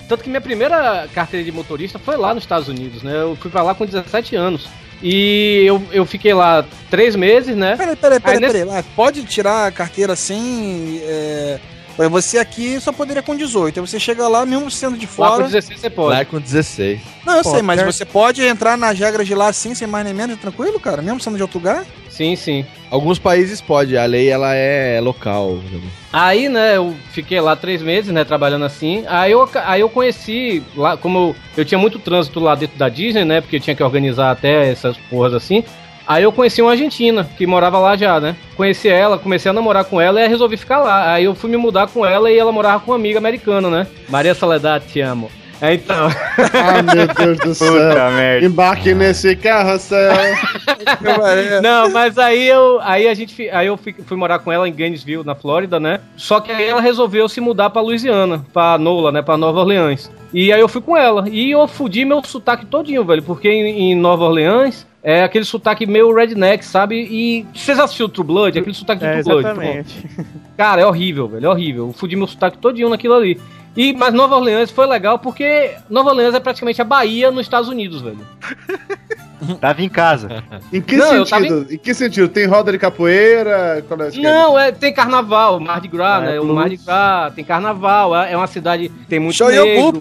Tanto que minha primeira carteira de motorista foi lá nos Estados Unidos, né? Eu fui pra lá com 17 anos. E eu, eu fiquei lá três meses, né? Peraí, peraí, peraí, Aí nesse- peraí. Pode tirar a carteira sem. É... Mas Você aqui só poderia com 18. Aí você chega lá, mesmo sendo de Lá fora. com 16 você pode. Lá com 16. Não, eu Pô, sei, mas quer- você pode entrar nas regras de lá assim, sem mais nem menos, tranquilo, cara? Mesmo sendo de outro lugar? Sim, sim. Alguns países pode, a lei ela é local. Aí, né, eu fiquei lá três meses, né, trabalhando assim. Aí eu, aí eu conheci, lá, como eu, eu tinha muito trânsito lá dentro da Disney, né, porque eu tinha que organizar até essas porras assim. Aí eu conheci uma argentina, que morava lá já, né. Conheci ela, comecei a namorar com ela e aí resolvi ficar lá. Aí eu fui me mudar com ela e ela morava com uma amiga americana, né. Maria Soledad, te amo. Aí, Então, Ah, meu Deus do céu. Puta merda. Embarque nesse carrossel. Não, mas aí eu, aí a gente, aí eu fui, fui morar com ela em Gainesville, na Flórida, né? Só que aí ela resolveu se mudar pra Louisiana, pra Nola, né, Pra Nova Orleans. E aí eu fui com ela e eu fudi meu sotaque todinho, velho, porque em, em Nova Orleans é aquele sotaque meio redneck, sabe? E vocês assistiram True Blood, aquele sotaque de É, True Blood. exatamente. Cara, é horrível, velho, é horrível. Eu fudi meu sotaque todinho naquilo ali. E, mas Nova Orleans foi legal porque Nova Orleans é praticamente a Bahia nos Estados Unidos, velho. Tava em casa. Em que Não, sentido? Em que sentido? Tem roda de capoeira? Qual é o? Não, é, tem carnaval, Mardi Gras, É, né? O blues. Mardi Gras, tem carnaval, é é uma cidade tem muito Show negro.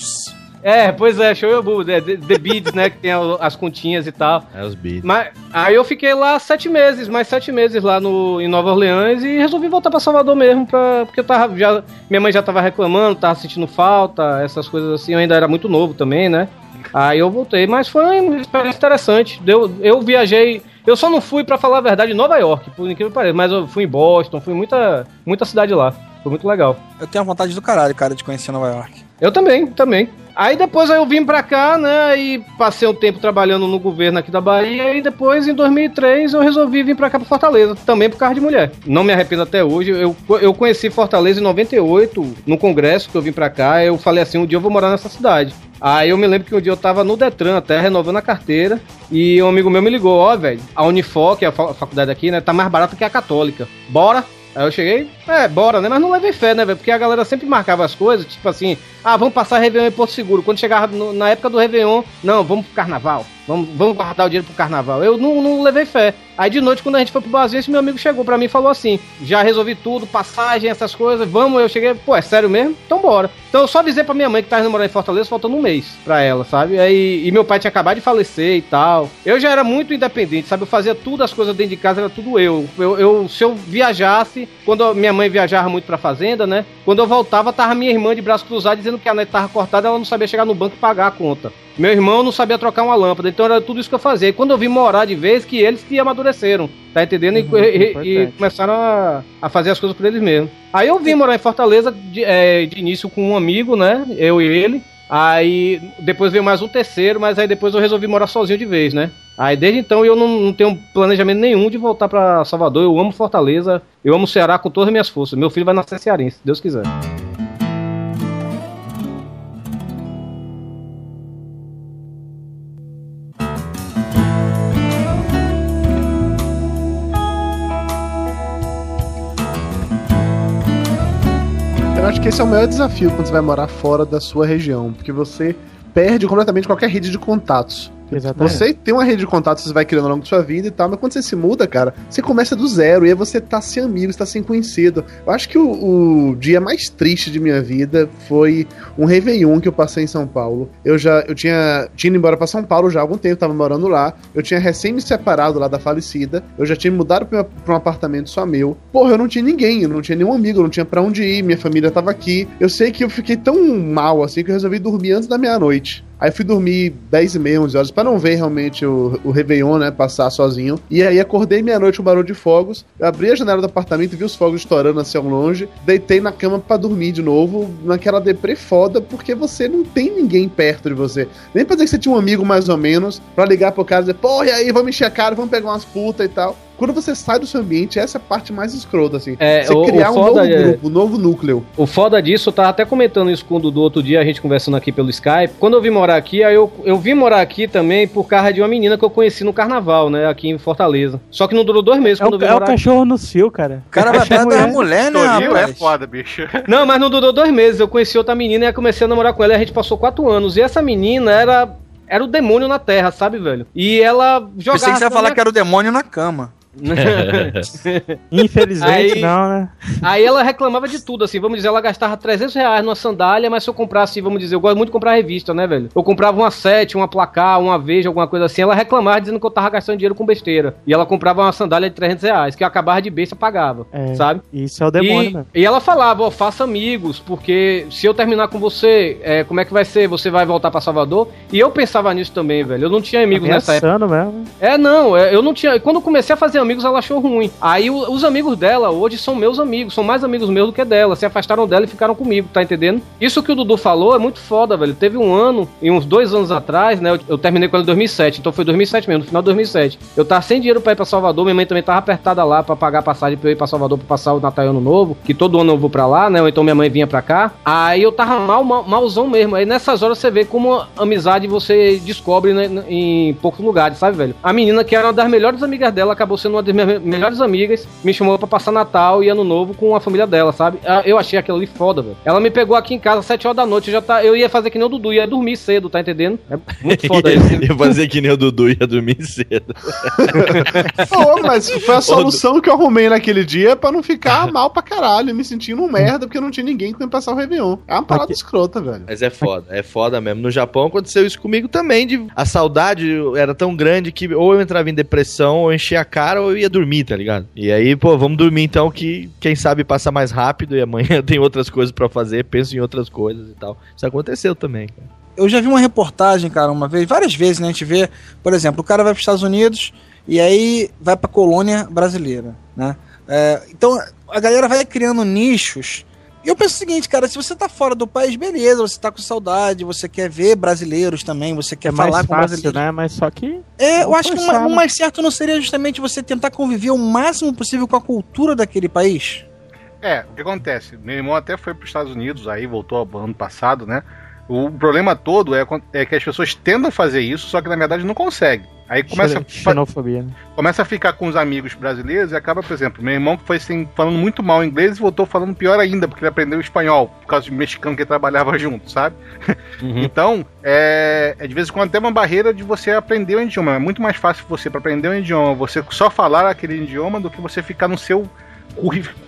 É, pois é, show your boobs, é, The, The Beads, né? Que tem as continhas e tal. É os beats. Mas aí eu fiquei lá sete meses, mais sete meses lá no, em Nova Orleans e resolvi voltar pra Salvador mesmo, pra, porque eu tava já. Minha mãe já tava reclamando, tava sentindo falta, essas coisas assim, eu ainda era muito novo também, né? Aí eu voltei, mas foi uma experiência interessante. Deu, eu viajei. Eu só não fui, pra falar a verdade, em Nova York, por incrível que pareça, mas eu fui em Boston, fui em muita, muita cidade lá. Foi muito legal. Eu tenho vontade do caralho, cara, de conhecer Nova York. Eu também, também. Aí depois eu vim pra cá, né, e passei um tempo trabalhando no governo aqui da Bahia, e depois, em 2003, eu resolvi vir pra cá pra Fortaleza, também por causa de mulher. Não me arrependo até hoje, eu, eu conheci Fortaleza em 98, no congresso que eu vim pra cá, eu falei assim, um dia eu vou morar nessa cidade. Aí eu me lembro que um dia eu tava no Detran até, renovando a carteira, e um amigo meu me ligou, ó, velho, a Unifor, que é a fa- faculdade aqui, né, tá mais barata que a católica. Bora? Aí eu cheguei, é, bora, né? Mas não levei fé, né, velho? Porque a galera sempre marcava as coisas, tipo assim, ah, vamos passar Réveillon em Porto Seguro. Quando chegava no- na época do Réveillon, não, vamos pro carnaval. Vamos, vamos guardar o dinheiro pro carnaval. Eu não, não levei fé. Aí de noite, quando a gente foi pro barzinho, esse meu amigo chegou pra mim e falou assim: já resolvi tudo, passagem, essas coisas, vamos. Eu cheguei, pô, é sério mesmo? Então bora. Então eu só avisei pra minha mãe que tava morar em Fortaleza, faltando um mês pra ela, sabe? Aí, e meu pai tinha acabado de falecer e tal. Eu já era muito independente, sabe? Eu fazia tudo, as coisas dentro de casa, era tudo eu. Eu, eu se eu viajasse, quando minha mãe viajava muito pra fazenda, né? Quando eu voltava, tava minha irmã de braço cruzado dizendo que a net tava cortada, ela não sabia chegar no banco e pagar a conta. Meu irmão não sabia trocar uma lâmpada, então era tudo isso que eu fazia. E quando eu vim morar de vez, que eles que amadureceram, tá entendendo? E- Uhum, e, e importante. começaram a, a fazer as coisas por eles mesmos. Aí eu vim morar em Fortaleza de, é, de início com um amigo, né? Eu e ele. Aí depois veio mais um terceiro, mas aí depois eu resolvi morar sozinho de vez, né? Aí desde então eu não, não tenho planejamento nenhum de voltar pra Salvador. Eu amo Fortaleza, eu amo Ceará com todas as minhas forças. Meu filho vai nascer cearense, se Deus quiser. Acho que esse é o maior desafio quando você vai morar fora da sua região, porque você perde completamente qualquer rede de contatos. Exatamente. Você tem uma rede de contatos que você vai criando ao longo da sua vida e tal, mas quando você se muda, cara, você começa do zero e aí você tá sem amigos, tá sem conhecido. Eu acho que o, o dia mais triste de minha vida foi um Réveillon que eu passei em São Paulo. Eu já, eu tinha, tinha ido embora pra São Paulo já há algum tempo, tava morando lá. Eu tinha recém me separado lá da falecida. Eu já tinha me mudado pra, pra um apartamento só meu. Porra, eu não tinha ninguém, eu não tinha nenhum amigo, eu não tinha pra onde ir, minha família tava aqui. Eu sei que eu fiquei tão mal assim que eu resolvi dormir antes da meia-noite. Aí fui dormir 10 e meia, 11 horas, pra não ver realmente o, o Réveillon, né, passar sozinho. E aí acordei meia-noite com barulho de fogos, eu abri a janela do apartamento vi os fogos estourando assim ao longe, deitei na cama pra dormir de novo, naquela deprê foda, porque você não tem ninguém perto de você. Nem pra dizer que você tinha um amigo mais ou menos, pra ligar pro cara e dizer, porra, e aí, vamos encher a cara, vamos pegar umas putas e tal. Quando você sai do seu ambiente, essa é a parte mais escrota, assim. É, você o- criar o um novo foda é- grupo, um novo núcleo. O foda disso, eu tava até comentando isso com o Dudu outro dia, a gente conversando aqui pelo Skype. Quando eu vim morar aqui, aí eu, eu vim morar aqui também por causa de uma menina que eu conheci no carnaval, né? Aqui em Fortaleza. Só que não durou dois meses É quando o, eu vim é o morar aqui. cachorro no cio, cara. O cara vai atrás da mulher, né, Toril é foda, bicho. Não, mas não durou dois meses. Eu conheci outra menina e comecei a namorar com ela e a gente passou quatro anos. E essa menina era. Era o demônio na terra, sabe, velho? E ela jogava. Pensei que você ia falar minha- que era o demônio na cama. Infelizmente, Aí- não, né? Aí ela reclamava de tudo, assim, vamos dizer, ela gastava 300 reais numa sandália, mas se eu comprasse, vamos dizer, eu gosto muito de comprar revista, né, velho? Eu comprava uma sete, uma placar, uma veja, alguma coisa assim, ela reclamava dizendo que eu tava gastando dinheiro com besteira. E ela comprava uma sandália de 300 reais, que eu acabava de besta, pagava, É, sabe? Isso é o demônio, e, e ela falava, ó, faça amigos, porque se eu terminar com você, é, como é que vai ser? Você vai voltar pra Salvador? E eu pensava nisso também, velho. Eu não tinha amigos nessa época. Mesmo. É, não, é, eu não tinha. Quando eu comecei a fazer amigos, ela achou ruim. Aí o- os amigos dela hoje são meus amigos, são mais amigos meus do que dela. Se afastaram dela e ficaram comigo, tá entendendo? Isso que o Dudu falou é muito foda, velho. Teve um ano, e uns dois anos atrás, né? Eu, eu terminei com ela em 2007, então foi 2007 mesmo, no final de 2007. Eu tava sem dinheiro pra ir pra Salvador, minha mãe também tava apertada lá pra pagar a passagem pra eu ir pra Salvador pra passar o Natal Ano Novo, que todo ano eu vou pra lá, né? Ou então minha mãe vinha pra cá. Aí eu tava mal, mal malzão mesmo. Aí nessas horas você vê como amizade você descobre né, em poucos lugares, sabe, velho? A menina que era uma das melhores amigas dela, acabou sendo uma das minhas me- melhores amigas, me chamou pra passar Natal e Ano Novo com a família dela, sabe? Ah, Eu achei aquilo ali foda, velho. Ela me pegou aqui em casa às 7 horas da noite, eu já tá, eu ia fazer que nem o Dudu, ia dormir cedo, tá entendendo? É muito foda isso. Ia fazer que nem o Dudu ia dormir cedo. Pô, mas foi a solução que eu arrumei naquele dia pra não ficar mal pra caralho, me sentindo um merda porque não tinha ninguém que me passar o Réveillon. É uma parada escrota, velho. Mas é foda, é foda mesmo. No Japão aconteceu isso comigo também. De, a saudade era tão grande que ou eu entrava em depressão, ou enchia a cara, eu ia dormir, tá ligado? E aí, pô, vamos dormir então, que quem sabe passa mais rápido e amanhã tem outras coisas pra fazer, penso em outras coisas e tal. Isso aconteceu também, cara. Eu já vi uma reportagem, cara, uma vez, várias vezes, né? A gente vê, por exemplo, o cara vai para os Estados Unidos e aí vai pra colônia brasileira, né? É, então a galera vai criando nichos. E eu penso o seguinte, cara, se você tá fora do país, beleza, você tá com saudade, você quer ver brasileiros também, você quer É mais falar com fácil, brasileiros. né? Mas só que. É, eu acho que o né? mais certo não seria justamente você tentar conviver o máximo possível com a cultura daquele país? É, o que acontece? Meu irmão até foi para os Estados Unidos, aí voltou ano passado, né? O problema todo é, é que as pessoas tentam fazer isso, só que na verdade não conseguem. Aí começa, Xenofobia, né? começa a ficar com os amigos brasileiros e acaba, por exemplo, meu irmão que foi assim, falando muito mal inglês e voltou falando pior ainda, porque ele aprendeu espanhol, por causa de mexicano que trabalhava junto, sabe? Então, é, é de vez em quando até uma barreira de você aprender o idioma. É muito mais fácil você, para aprender um idioma, você só falar aquele idioma do que você ficar no seu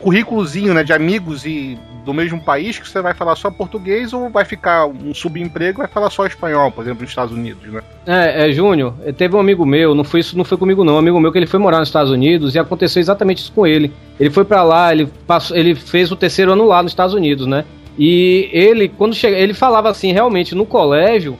currículozinho né, de amigos e do mesmo país que você vai falar só português ou vai ficar um subemprego vai falar só espanhol, por exemplo, nos Estados Unidos, né? É, é, Júnior, eh, teve um amigo meu, não foi isso, não foi comigo não, um amigo meu que ele foi morar nos Estados Unidos e aconteceu exatamente isso com ele. Ele foi pra lá, ele passou, ele fez o terceiro ano lá nos Estados Unidos, né? E ele, quando chega, ele falava assim, realmente, no colégio,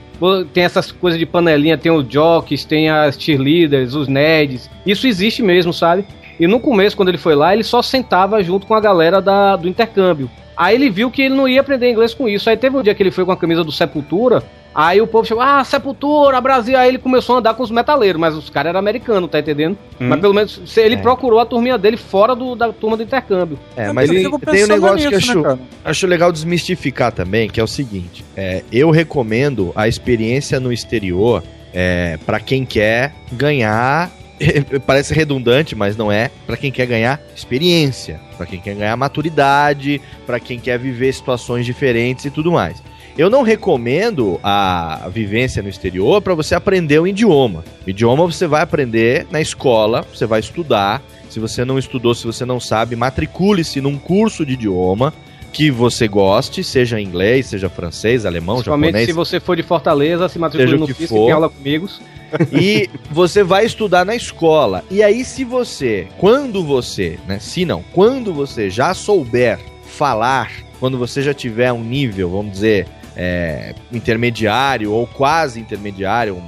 tem essas coisas de panelinha, tem os jocks, tem as cheerleaders, os nerds. Isso existe mesmo, sabe? E no começo, quando ele foi lá, ele só sentava junto com a galera da, do intercâmbio. Aí ele viu que ele não ia aprender inglês com isso. Aí teve um dia que ele foi com a camisa do Sepultura. Aí o povo chegou, ah, Sepultura, Brasil. Aí ele começou a andar com os metaleiros, mas os caras eram americanos, tá entendendo? Hum. Mas pelo menos se ele É. procurou a turminha dele fora do- da turma do intercâmbio. É, mas ele, tem um negócio que eu nisso, né, acho, acho legal desmistificar também, que é o seguinte: é, eu recomendo a experiência no exterior é, para quem quer ganhar. Parece redundante, mas não é. Pra quem quer ganhar experiência, pra quem quer ganhar maturidade, pra quem quer viver situações diferentes e tudo mais. eu não recomendo a vivência no exterior para você aprender um idioma. O idioma você vai aprender na escola, você vai estudar. Se você não estudou, se você não sabe, matricule-se num curso de idioma que você goste, seja inglês, seja francês, alemão, Principalmente japonês. se você for de Fortaleza, se matricule no que FIS, que for. tem aula comigo. E você vai estudar na escola. E aí, se você, quando você, né? Se não, quando você já souber falar, quando você já tiver um nível, vamos dizer, é, intermediário ou quase intermediário,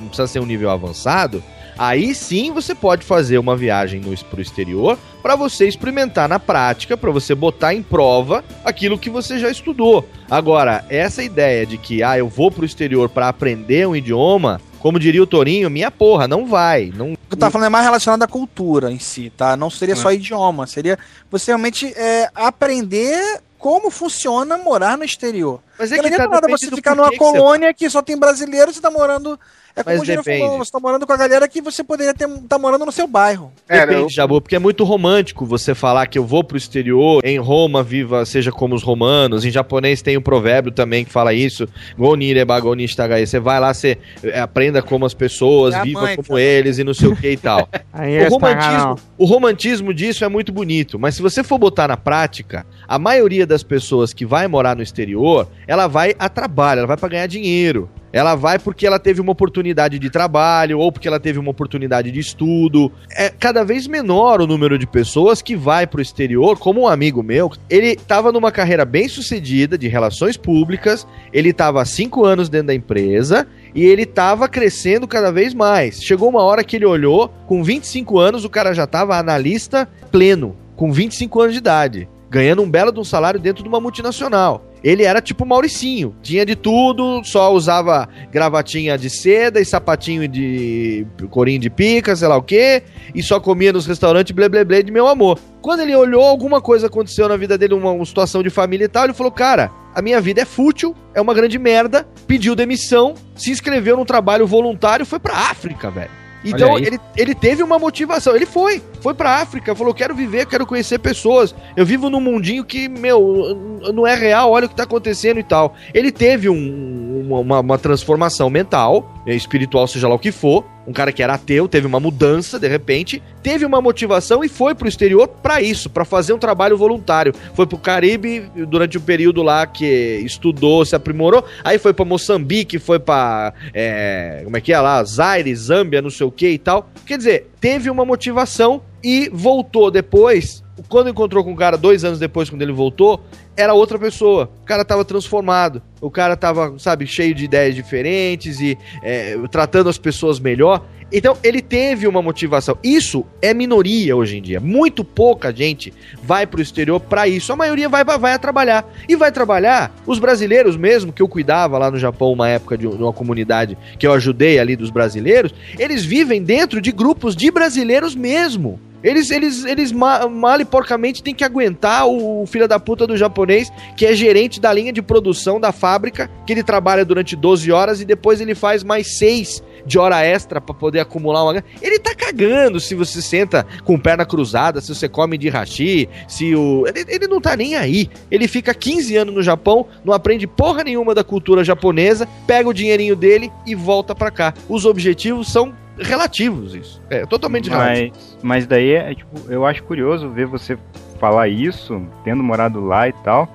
não precisa ser um nível avançado. Aí sim você pode fazer uma viagem no, pro exterior para você experimentar na prática, para você botar em prova aquilo que você já estudou. Agora, essa ideia de que ah, eu vou pro exterior para aprender um idioma, como diria o Torinho, minha porra, não vai. Não, O que eu tava falando é mais relacionado à cultura em si, tá? Não seria só idioma, seria você realmente é, aprender como funciona morar no exterior. Mas é Porque que não tá, nada você ficar numa que você- colônia que só tem brasileiro, você tá morando. É como Mas o falou, você tá morando com a galera que você poderia ter, tá morando no seu bairro. Depende, Jabu, porque é muito romântico você falar que eu vou pro exterior, em Roma viva seja como os romanos, em japonês tem um provérbio também que fala isso, Gonire bagoni shitagai. Você vai lá, você é, aprenda como as pessoas, É viva mãe, como eles e não sei o que e tal. O, é romantismo, o romantismo disso é muito bonito, mas se você for botar na prática, a maioria das pessoas que vai morar no exterior, ela vai a trabalho, ela vai para ganhar dinheiro. Ela vai porque ela teve uma oportunidade de trabalho ou porque ela teve uma oportunidade de estudo. É cada vez menor o número de pessoas que vai pro exterior, como um amigo meu, ele estava numa carreira bem sucedida de relações públicas, ele estava há cinco anos dentro da empresa e ele estava crescendo cada vez mais. Chegou uma hora que ele olhou, com 25 anos o cara já estava analista pleno, com 25 anos de idade, ganhando um belo de um salário dentro de uma multinacional. Ele era tipo Mauricinho, tinha de tudo, só usava gravatinha de seda e sapatinho de corinho de pica, sei lá o quê, e só comia nos restaurantes blé blé blé de meu amor. Quando ele olhou, alguma coisa aconteceu na vida dele, uma, uma situação de família e tal, ele falou: Cara, a minha vida é fútil, é uma grande merda, pediu demissão, se inscreveu num trabalho voluntário, foi pra África, velho. Então ele, ele teve uma motivação, ele foi, foi pra África, falou: quero viver, quero conhecer pessoas. Eu vivo num mundinho que, meu, não é real, olha o que tá acontecendo e tal. Ele teve um- uma, uma- uma transformação mental, eh, espiritual, seja lá o que for. Um cara que era ateu, teve uma mudança de repente, teve uma motivação e foi pro exterior pra isso, pra fazer um trabalho voluntário. Foi pro Caribe durante o período lá que estudou, se aprimorou. Aí foi pra Moçambique, foi pra. é, como é que é lá? Zaire, Zâmbia, não sei o que e tal. Quer dizer, teve uma motivação e voltou depois. Quando encontrou com o cara, dois anos depois, quando ele voltou, era outra pessoa. O cara tava transformado. O cara tava, sabe, cheio de ideias diferentes e é, tratando as pessoas melhor. Então, ele teve uma motivação. Isso é minoria hoje em dia. Muito pouca gente vai pro exterior pra isso. A maioria vai, vai, vai trabalhar. E vai trabalhar. Os brasileiros mesmo, que eu cuidava lá no Japão, uma época de uma comunidade que eu ajudei ali dos brasileiros, eles vivem dentro de grupos de brasileiros mesmo. Eles, eles, eles ma- mal e porcamente têm que aguentar o, filho da puta do japonês, que é gerente da linha de produção da fábrica, que ele trabalha durante 12 horas e depois ele faz mais 6 de hora extra pra poder acumular uma. Ele tá cagando se você senta com perna cruzada, se você come de hashi, se o. Ele, ele não tá nem aí. Ele fica 15 anos no Japão, não aprende porra nenhuma da cultura japonesa, pega o dinheirinho dele e volta pra cá. Os objetivos são relativos, isso. É totalmente relativo. Mas, mas daí é tipo, eu acho curioso ver você falar isso, tendo morado lá e tal.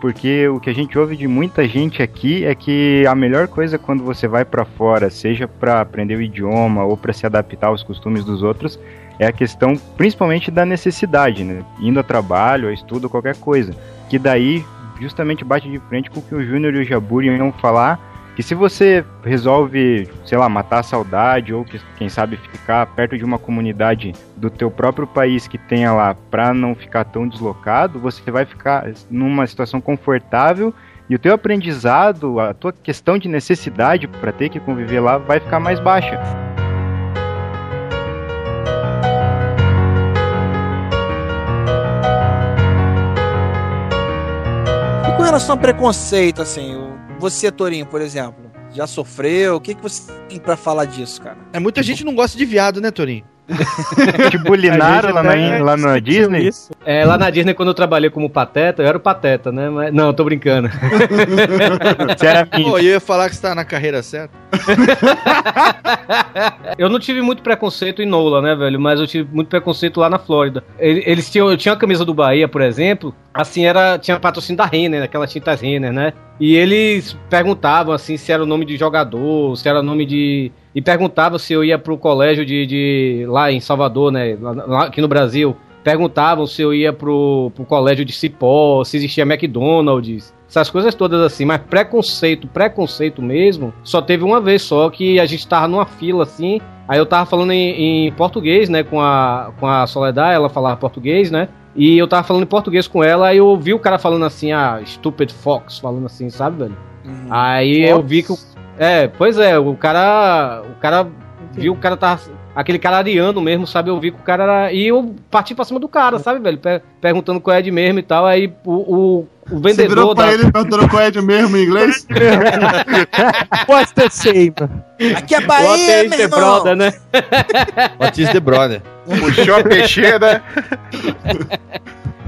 Porque o que a gente ouve de muita gente aqui é que a melhor coisa quando você vai pra fora, seja pra aprender o idioma ou pra se adaptar aos costumes dos outros, é a questão principalmente da necessidade, né? Indo a trabalho, a estudo, qualquer coisa. Que daí justamente bate de frente com o que o Júnior e o Jaburi iam falar, que se você resolve, sei lá, matar a saudade ou que, quem sabe ficar perto de uma comunidade do teu próprio país que tenha lá pra não ficar tão deslocado, você vai ficar numa situação confortável e o teu aprendizado, a tua questão de necessidade pra ter que conviver lá vai ficar mais baixa. Com relação a preconceito, assim, você, Torinho, por exemplo, já sofreu? O que, que você tem pra falar disso, cara? É, muita gente não gosta de viado, né, Torinho? Te bulinaram lá, na, lá na Disney? isso. É, lá na Disney, quando eu trabalhei como pateta, eu era o pateta, né? Mas, não, tô brincando. Você era. Pô, eu ia falar que você tá na carreira certa. Eu não tive muito preconceito em Nola, né, velho? Mas eu tive muito preconceito lá na Flórida. Ele- Eles tinham, eu tinha a camisa do Bahia, por exemplo, assim, era tinha patrocínio da Renner, aquelas tintas Renner, né? E eles perguntavam, assim, se era o nome de jogador, se era o nome de... E perguntavam se eu ia pro colégio de... de lá em Salvador, né? Lá, aqui no Brasil. Perguntavam se eu ia pro, pro colégio de Cipó, se existia McDonald's. Essas coisas todas assim, mas preconceito, preconceito mesmo, só teve uma vez só que a gente tava numa fila assim, Aí eu tava falando em, em português, né, com a, com a Soledad, ela falava português, né? E eu tava falando em português com ela, aí eu ouvi o cara falando assim, ah, stupid fox, falando assim, sabe, velho? Aí eu vi que o. É, pois é, o cara. O cara viu o cara tava. Aquele cara ariano mesmo, sabe? Eu vi que o cara era. E eu parti pra cima do cara, sabe, velho? Pe- perguntando qual é de mesmo e tal. Aí o, o, o Você vendedor virou pra da. ele e perguntou qual é de mesmo em inglês? What's the same? Aqui é What Bahia, is meu the irmão. brother, né? What is the brother? Puxou a peixeira.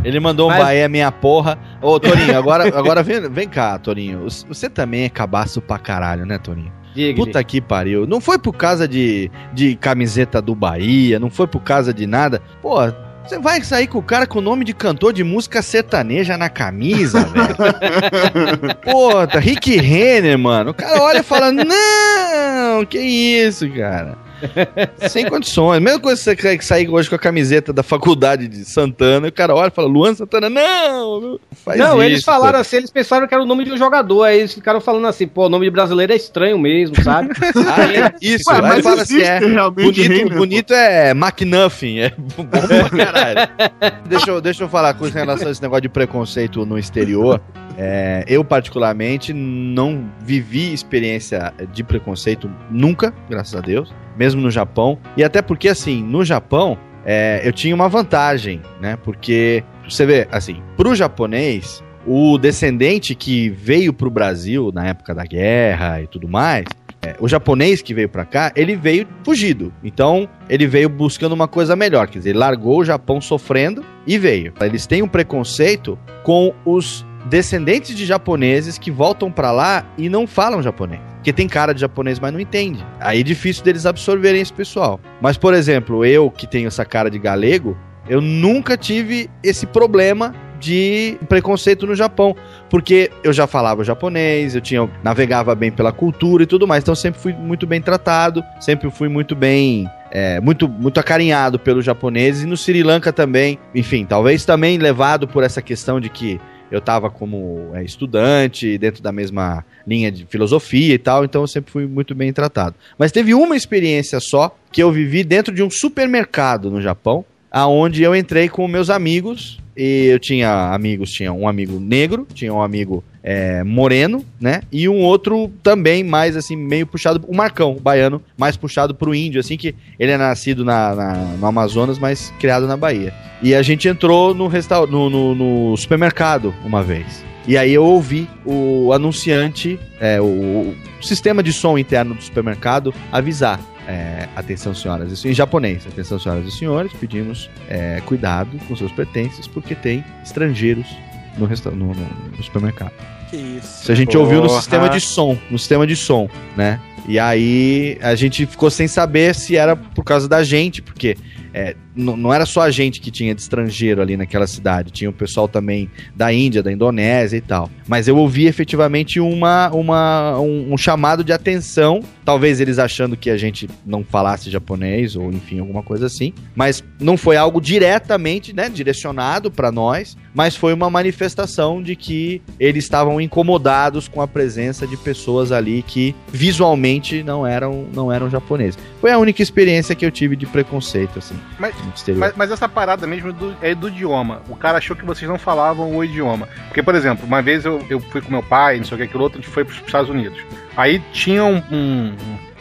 Ele mandou um Mas- Bahia minha porra. Ô, Torinho, agora, agora vem, vem cá, Torinho. Você também é cabaço pra caralho, né, Torinho? Diga, Puta que pariu. Não foi por causa de, de camiseta do Bahia, não foi por causa de nada. Pô, você vai sair com o cara com o nome de cantor de música sertaneja na camisa, velho. Pô, tá Rick Renner, mano. O cara olha e fala: Não, que isso, cara. Sem condições. Mesma coisa que você quer sair hoje com a camiseta da faculdade de Santana, e o cara olha e fala: Luan Santana, não! não Faz Não, eles isso, falaram pô. assim, eles pensaram que era o nome de um jogador, aí eles ficaram falando assim, pô, o nome de brasileiro é estranho mesmo, sabe? Aí, isso, Ué, mas fala assim, é, bonito, Renner, bonito é McNuffin, é bom pra caralho. deixa, eu, deixa eu falar com relação a esse negócio de preconceito no exterior. É, eu, particularmente, não vivi experiência de preconceito nunca, graças a Deus, mesmo no Japão. E até porque, assim, no Japão, é, eu tinha uma vantagem, né? Porque, você vê, assim, pro japonês, o descendente que veio pro Brasil na época da guerra e tudo mais, é, o japonês que veio pra cá, ele veio fugido. Então, ele veio buscando uma coisa melhor. Quer dizer, ele largou o Japão sofrendo e veio. Eles têm um preconceito com os descendentes de japoneses que voltam pra lá e não falam japonês. Porque tem cara de japonês, mas não entende. Aí é difícil deles absorverem esse pessoal. Mas, por exemplo, eu que tenho essa cara de galego, eu nunca tive esse problema de preconceito no Japão, porque eu já falava japonês, eu tinha navegava bem pela cultura e tudo mais, então sempre fui muito bem tratado, sempre fui muito bem é, muito, muito acarinhado pelos japoneses e no Sri Lanka também, enfim, talvez também levado por essa questão de que eu tava como é, estudante dentro da mesma linha de filosofia e tal, então eu sempre fui muito bem tratado. Mas teve uma experiência só que eu vivi dentro de um supermercado no Japão, aonde eu entrei com meus amigos e eu tinha amigos, tinha um amigo negro, tinha um amigo é, moreno, né? E um outro também mais assim, meio puxado, o Marcão, o baiano, mais puxado pro índio, assim, que ele é nascido na, na- no Amazonas, mas criado na Bahia. E a gente entrou no, restaur no, no, no supermercado uma vez. E aí eu ouvi o anunciante, é, o, o sistema de som interno do supermercado avisar. é, atenção, senhoras e senhores, em japonês. Atenção, senhoras e senhores, pedimos é, cuidado com seus pertences, porque tem estrangeiros no, resta- no- no- no supermercado. Que isso. Isso a gente ouviu no Porra. sistema de som, no sistema de som, né? E aí a gente ficou sem saber se era por causa da gente, porque é, não era só a gente que tinha de estrangeiro ali naquela cidade, tinha o pessoal também da Índia, da Indonésia e tal. Mas eu ouvi efetivamente uma, uma, um, um chamado de atenção, talvez eles achando que a gente não falasse japonês ou enfim, alguma coisa assim, mas não foi algo diretamente né, direcionado para nós, mas foi uma manifestação de que eles estavam incomodados com a presença de pessoas ali que visualmente não eram, não eram japoneses. Foi a única experiência que eu tive de preconceito, assim, Mas, mas, mas essa parada mesmo do- é do idioma. O cara achou que vocês não falavam o idioma. Porque, por exemplo, uma vez eu, eu fui com meu pai, não sei o que, aquilo outro, a gente foi para os Estados Unidos. Aí tinha um, um,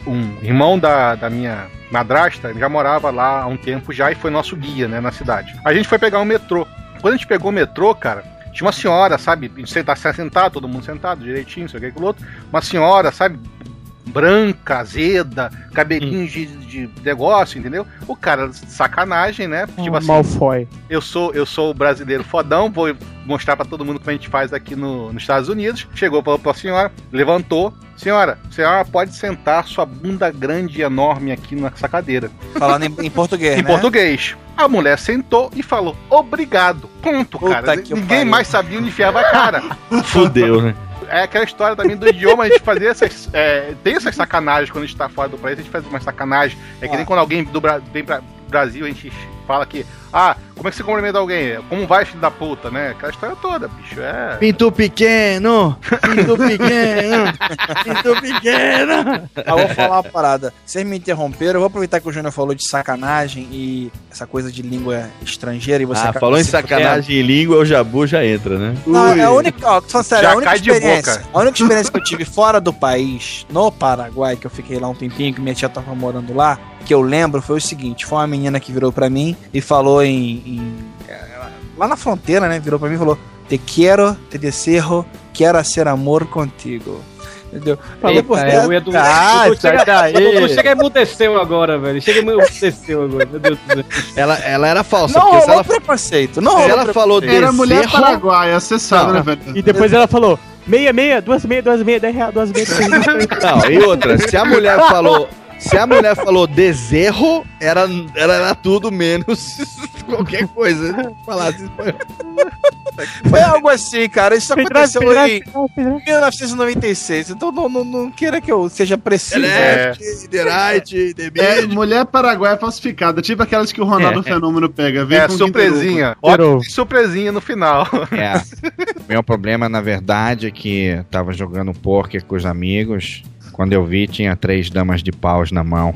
um irmão da, da minha madrasta, ele já morava lá há um tempo já e foi nosso guia, né, na cidade. A gente foi pegar um metrô. Quando a gente pegou o metrô, cara, tinha uma senhora, sabe? Sentar, sentado, todo mundo sentado, direitinho, não sei o que, aquilo outro. Uma senhora, sabe? Branca, azeda, cabelinho de, de negócio, entendeu? O cara, sacanagem, né? Tipo assim, Malfoy. eu sou eu sou o brasileiro fodão, vou mostrar pra todo mundo como a gente faz aqui no, nos Estados Unidos. Chegou pra, pra senhora, levantou. Senhora, senhora pode sentar sua bunda grande e enorme aqui nessa cadeira. Falando em, em português, em né? português. A mulher sentou e falou, obrigado. Ponto, Puta cara. que Ninguém pariu. mais sabia onde enfiava a cara. Fudeu, né? É aquela história também do idioma, a gente fazia essas. é, tem essas sacanagens quando a gente tá fora do país, a gente faz uma sacanagem. É que nem Ah. quando alguém do Bra vem pra Brasil, a gente fala que. Ah, como é que você cumprimenta alguém? Como vai, filho da puta, né? Aquela história toda, bicho. É. Pinto pequeno! Pinto pequeno! Pinto pequeno! Ah, vou falar uma parada. Vocês me interromperam, eu vou aproveitar que o Júnior falou de sacanagem e essa coisa de língua estrangeira e você Ah, falou em sacanagem em língua, o Jabu já entra, né? Não, é a única, ó, falando sério, Já a única cai de experiência, boca. a única experiência que eu tive fora do país, no Paraguai, que eu fiquei lá um tempinho, que minha tia tava morando lá, que eu lembro foi o seguinte, foi uma menina que virou pra mim e falou em, em- lá na fronteira, né, virou pra mim e falou: "Te quero, te desejo, quero ser amor contigo". Entendeu? Falou Eita, por é, dentro. o Edu, Ah, Edu chega, Edu daí. chega e emudeceu agora, velho. Chega e emudeceu agora, meu Deus do céu. Ela, ela era falsa, Não rolou ela, preconceito, não rolou ela falou Era mulher paraguaia, você sabe, né, velho? E depois ela falou: meia, meia, duas meia, duas meia, dez reais, duas meia. Não, e outra, se a mulher falou. Se a mulher falou deserro, era, era, era tudo menos qualquer coisa. Falasse espanhol. Foi algo assim, cara. Isso Pedra- aconteceu pedra- em pedra- 1996. Então não, não, não queira que eu seja preciso. É. The right, the É, mid. mulher paraguaia falsificada, tipo aquelas que o Ronaldo Fenômeno pega. Vem É, com surpresinha. Ó, Zero. tem surpresinha no final. É. Meu problema, na verdade, é que tava jogando poker com os amigos. Quando eu vi, tinha três damas de paus na mão.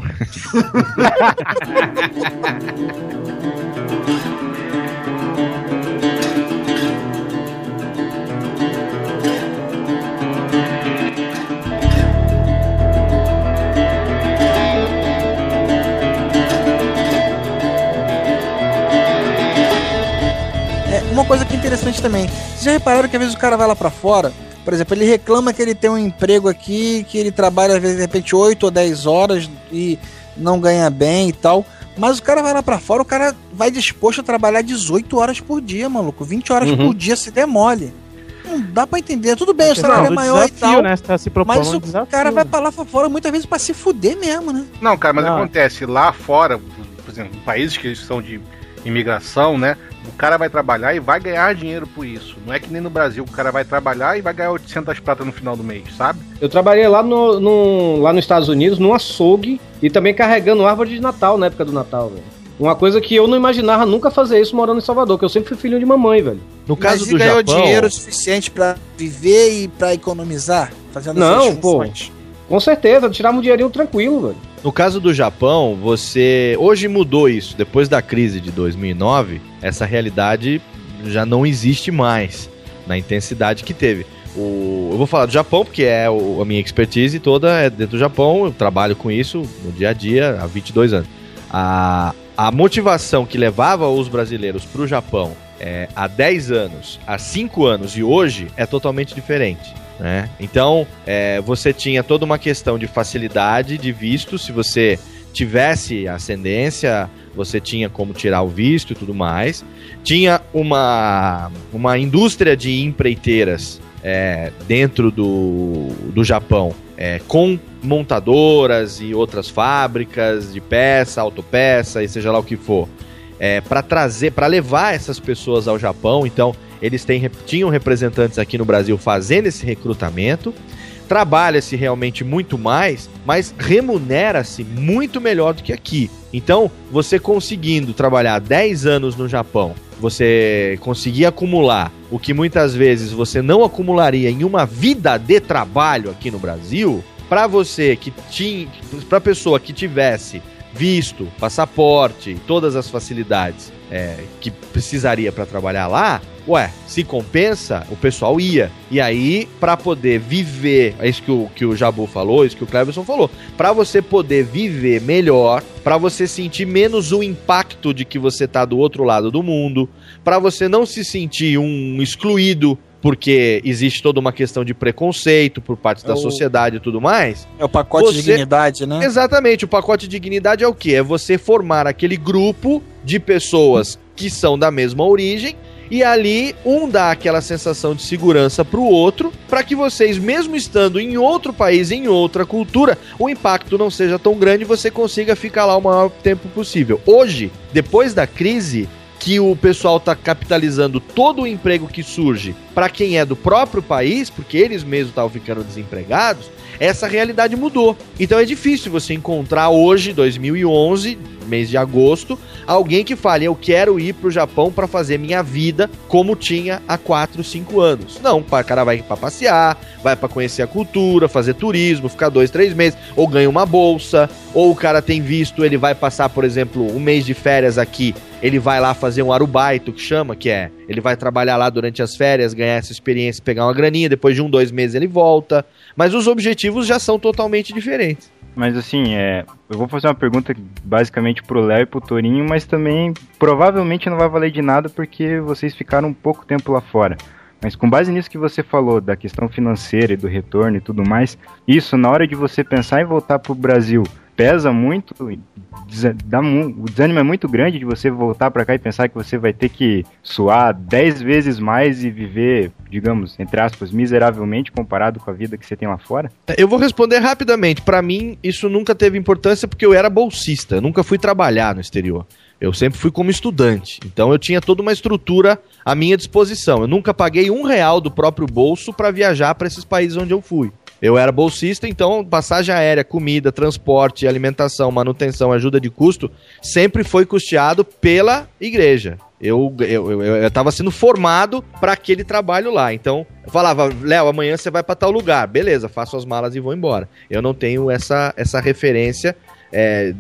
É, uma coisa que é interessante também. Vocês já repararam que às vezes o cara vai lá pra fora, por exemplo, ele reclama que ele tem um emprego aqui, que ele trabalha às vezes de repente 8 ou 10 horas e não ganha bem e tal. Mas o cara vai lá pra fora, o cara vai disposto a trabalhar 18 horas por dia, maluco. 20 horas Uhum. por dia se demole. Não dá pra entender. Tudo bem, o Não, salário é do maior e desafio, tal. né? Tá Mas um o desafio. cara vai pra lá pra fora muitas vezes pra se fuder mesmo, né? Não, cara, mas Não. acontece lá fora, por exemplo, em países que são de imigração, né? O cara vai trabalhar e vai ganhar dinheiro por isso. Não é que nem no Brasil, o cara vai trabalhar e vai ganhar 800 pratas no final do mês, sabe? Eu trabalhei lá, no, no- lá nos Estados Unidos, num açougue, e também carregando árvore de Natal, na época do Natal, velho. Uma coisa que eu não imaginava nunca fazer isso morando em Salvador, que eu sempre fui filho de mamãe, velho. No caso Mas do ganhou Japão, dinheiro suficiente pra viver e pra economizar, fazendo Não, essas pô. Com certeza, tirava um dinheirinho tranquilo, velho. no caso do Japão, você hoje mudou isso. Depois da crise de 2009, essa realidade já não existe mais na intensidade que teve. O, eu vou falar do Japão porque é o- a minha expertise toda é dentro do Japão. Eu trabalho com isso no dia a dia há 22 anos. A, a motivação que levava os brasileiros para o Japão é, há 10 anos, há 5 anos e hoje é totalmente diferente. Né? Então, é, você tinha toda uma questão de facilidade de visto. Se você tivesse ascendência, você tinha como tirar o visto e tudo mais. Tinha uma, uma indústria de empreiteiras é, dentro do, do Japão, é, com montadoras e outras fábricas de peça, autopeça e seja lá o que for, é, para trazer, para levar essas pessoas ao Japão. Então, eles têm, tinham representantes aqui no Brasil fazendo esse recrutamento. Trabalha-se realmente muito mais, mas remunera-se muito melhor do que aqui. Então, você conseguindo trabalhar 10 anos no Japão, você conseguir acumular o que muitas vezes você não acumularia em uma vida de trabalho aqui no Brasil, para você que tinha, para pessoa que tivesse visto, passaporte, todas as facilidades é, que precisaria para trabalhar lá, ué, se compensa, o pessoal ia. E aí, para poder viver, é isso que o, que o Jabu falou, isso que o Cleverson falou, para você poder viver melhor, para você sentir menos o impacto de que você tá do outro lado do mundo, para você não se sentir um excluído, porque existe toda uma questão de preconceito por parte da É o- sociedade e tudo mais. É o pacote de Você- dignidade, né? Exatamente, o pacote de dignidade é o quê? É você formar aquele grupo de pessoas que são da mesma origem e ali um dá aquela sensação de segurança pro outro, para que vocês, mesmo estando em outro país, em outra cultura, o impacto não seja tão grande e você consiga ficar lá o maior tempo possível. Hoje, depois da crise, que o pessoal tá capitalizando todo o emprego que surge para quem é do próprio país, porque eles mesmos estavam ficando desempregados, essa realidade mudou. Então é difícil você encontrar hoje, 2011, mês de agosto, alguém que fale: Eu quero ir pro Japão para fazer minha vida como tinha há 4, 5 anos. Não, o cara vai para passear, vai para conhecer a cultura, fazer turismo, ficar dois, três meses, ou ganha uma bolsa, ou o cara tem visto, ele vai passar, por exemplo, um mês de férias aqui, ele vai lá fazer um arubaito, que chama, que é, ele vai trabalhar lá durante as férias, ganhar essa experiência, pegar uma graninha, depois de um, dois meses ele volta. Mas os objetivos já são totalmente diferentes. Mas assim, é, eu vou fazer uma pergunta basicamente pro Léo e pro Torinho, mas também provavelmente não vai valer de nada porque vocês ficaram um pouco tempo lá fora. Mas com base nisso que você falou, da questão financeira e do retorno e tudo mais, isso na hora de você pensar em voltar pro Brasil, pesa muito, dá o desânimo é muito grande de você voltar pra cá e pensar que você vai ter que suar 10 vezes mais e viver, digamos, entre aspas, miseravelmente comparado com a vida que você tem lá fora? Eu vou responder rapidamente. Pra mim, isso nunca teve importância porque eu era bolsista, eu nunca fui trabalhar no exterior. Eu sempre fui como estudante. Então eu tinha toda uma estrutura à minha disposição. Eu nunca paguei um real do próprio bolso pra viajar pra esses países onde eu fui. Eu era bolsista, então passagem aérea, comida, transporte, alimentação, manutenção, ajuda de custo, sempre foi custeado pela igreja. Eu, eu, eu, eu tava sendo formado para aquele trabalho lá. Então, eu falava, Léo, amanhã você vai para tal lugar. Beleza, faço as malas e vou embora. Eu não tenho essa, essa referência é,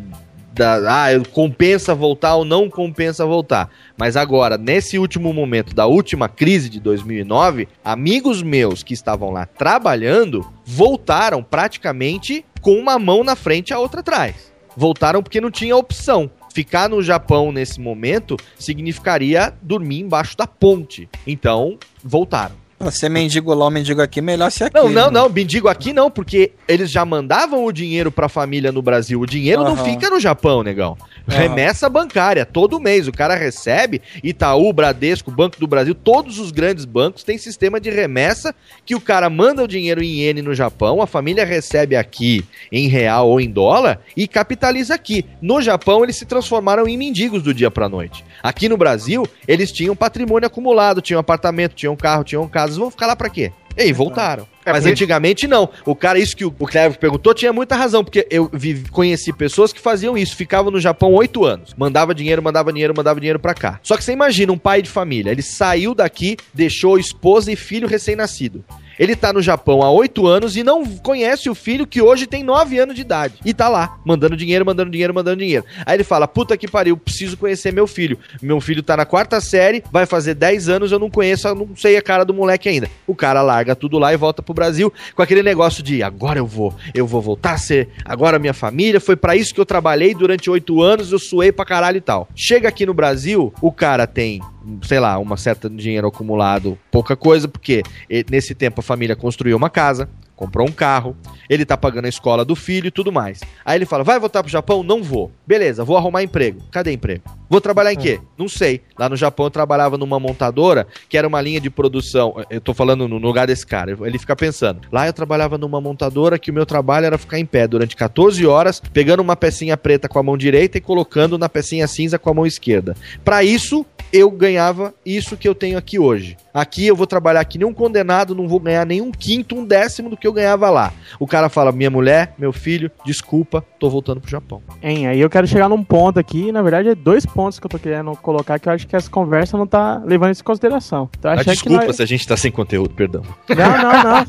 da, ah, compensa voltar ou não compensa voltar. Mas agora, nesse último momento da última crise de 2009, amigos meus que estavam lá trabalhando voltaram praticamente com uma mão na frente e a outra atrás. Voltaram porque não tinha opção. Ficar no Japão nesse momento significaria dormir embaixo da ponte. Então, voltaram. Você mendigo lá, mendigo aqui, melhor ser aqui. Não, não, né? não, mendigo aqui não, porque eles já mandavam o dinheiro pra família no Brasil. O dinheiro não Aham. fica no Japão, negão. Aham. Remessa bancária, todo mês. O cara recebe, Itaú, Bradesco, Banco do Brasil, todos os grandes bancos têm sistema de remessa que o cara manda o dinheiro em iene no Japão, a família recebe aqui em real ou em dólar e capitaliza aqui. No Japão, eles se transformaram em mendigos do dia pra noite. Aqui no Brasil, eles tinham patrimônio acumulado, tinham apartamento, tinham carro, tinham casas. Vão ficar lá pra quê? E aí, voltaram. É, Mas antigamente não. O cara, isso que o Cleber perguntou, tinha muita razão, porque eu vi- conheci pessoas que faziam isso, ficavam no Japão oito anos. Mandava dinheiro, mandava dinheiro, mandava dinheiro pra cá. Só que você imagina um pai de família, ele saiu daqui, deixou esposa e filho recém-nascido. Ele tá no Japão há oito anos e não conhece o filho que hoje tem nove anos de idade. E tá lá, mandando dinheiro, mandando dinheiro, mandando dinheiro. Aí ele fala: puta que pariu, preciso conhecer meu filho. Meu filho tá na quarta série, vai fazer 10 anos, eu não conheço, eu não sei a cara do moleque ainda. O cara larga tudo lá e volta pro Brasil com aquele negócio de agora eu vou, eu vou voltar a ser, agora minha família, foi pra isso que eu trabalhei durante oito anos, eu suei pra caralho e tal. Chega aqui no Brasil, o cara tem sei lá, uma certa dinheiro acumulado, pouca coisa, porque nesse tempo a família construiu uma casa, comprou um carro, ele tá pagando a escola do filho e tudo mais. Aí ele fala: vai voltar pro Japão? Não vou. Beleza, vou arrumar emprego. Cadê emprego? Vou trabalhar em quê? Não sei. Lá no Japão eu trabalhava numa montadora que era uma linha de produção. Eu tô falando no lugar desse cara. Ele fica pensando. Lá eu trabalhava numa montadora que o meu trabalho era ficar em pé durante 14 horas, pegando uma pecinha preta com a mão direita e colocando na pecinha cinza com a mão esquerda. Pra isso, eu ganhava isso que eu tenho aqui hoje. Aqui eu vou trabalhar que nem um condenado, não vou ganhar nem um quinto, um décimo do que eu ganhava lá. O cara fala: minha mulher, meu filho, desculpa, tô voltando pro Japão. Hein, aí eu quero chegar num ponto aqui, na verdade é dois pontos que eu tô querendo colocar que eu acho que essa conversa não tá levando isso em consideração. Então, Ah, desculpa que nós... se a gente tá sem conteúdo, perdão. Não, não, não.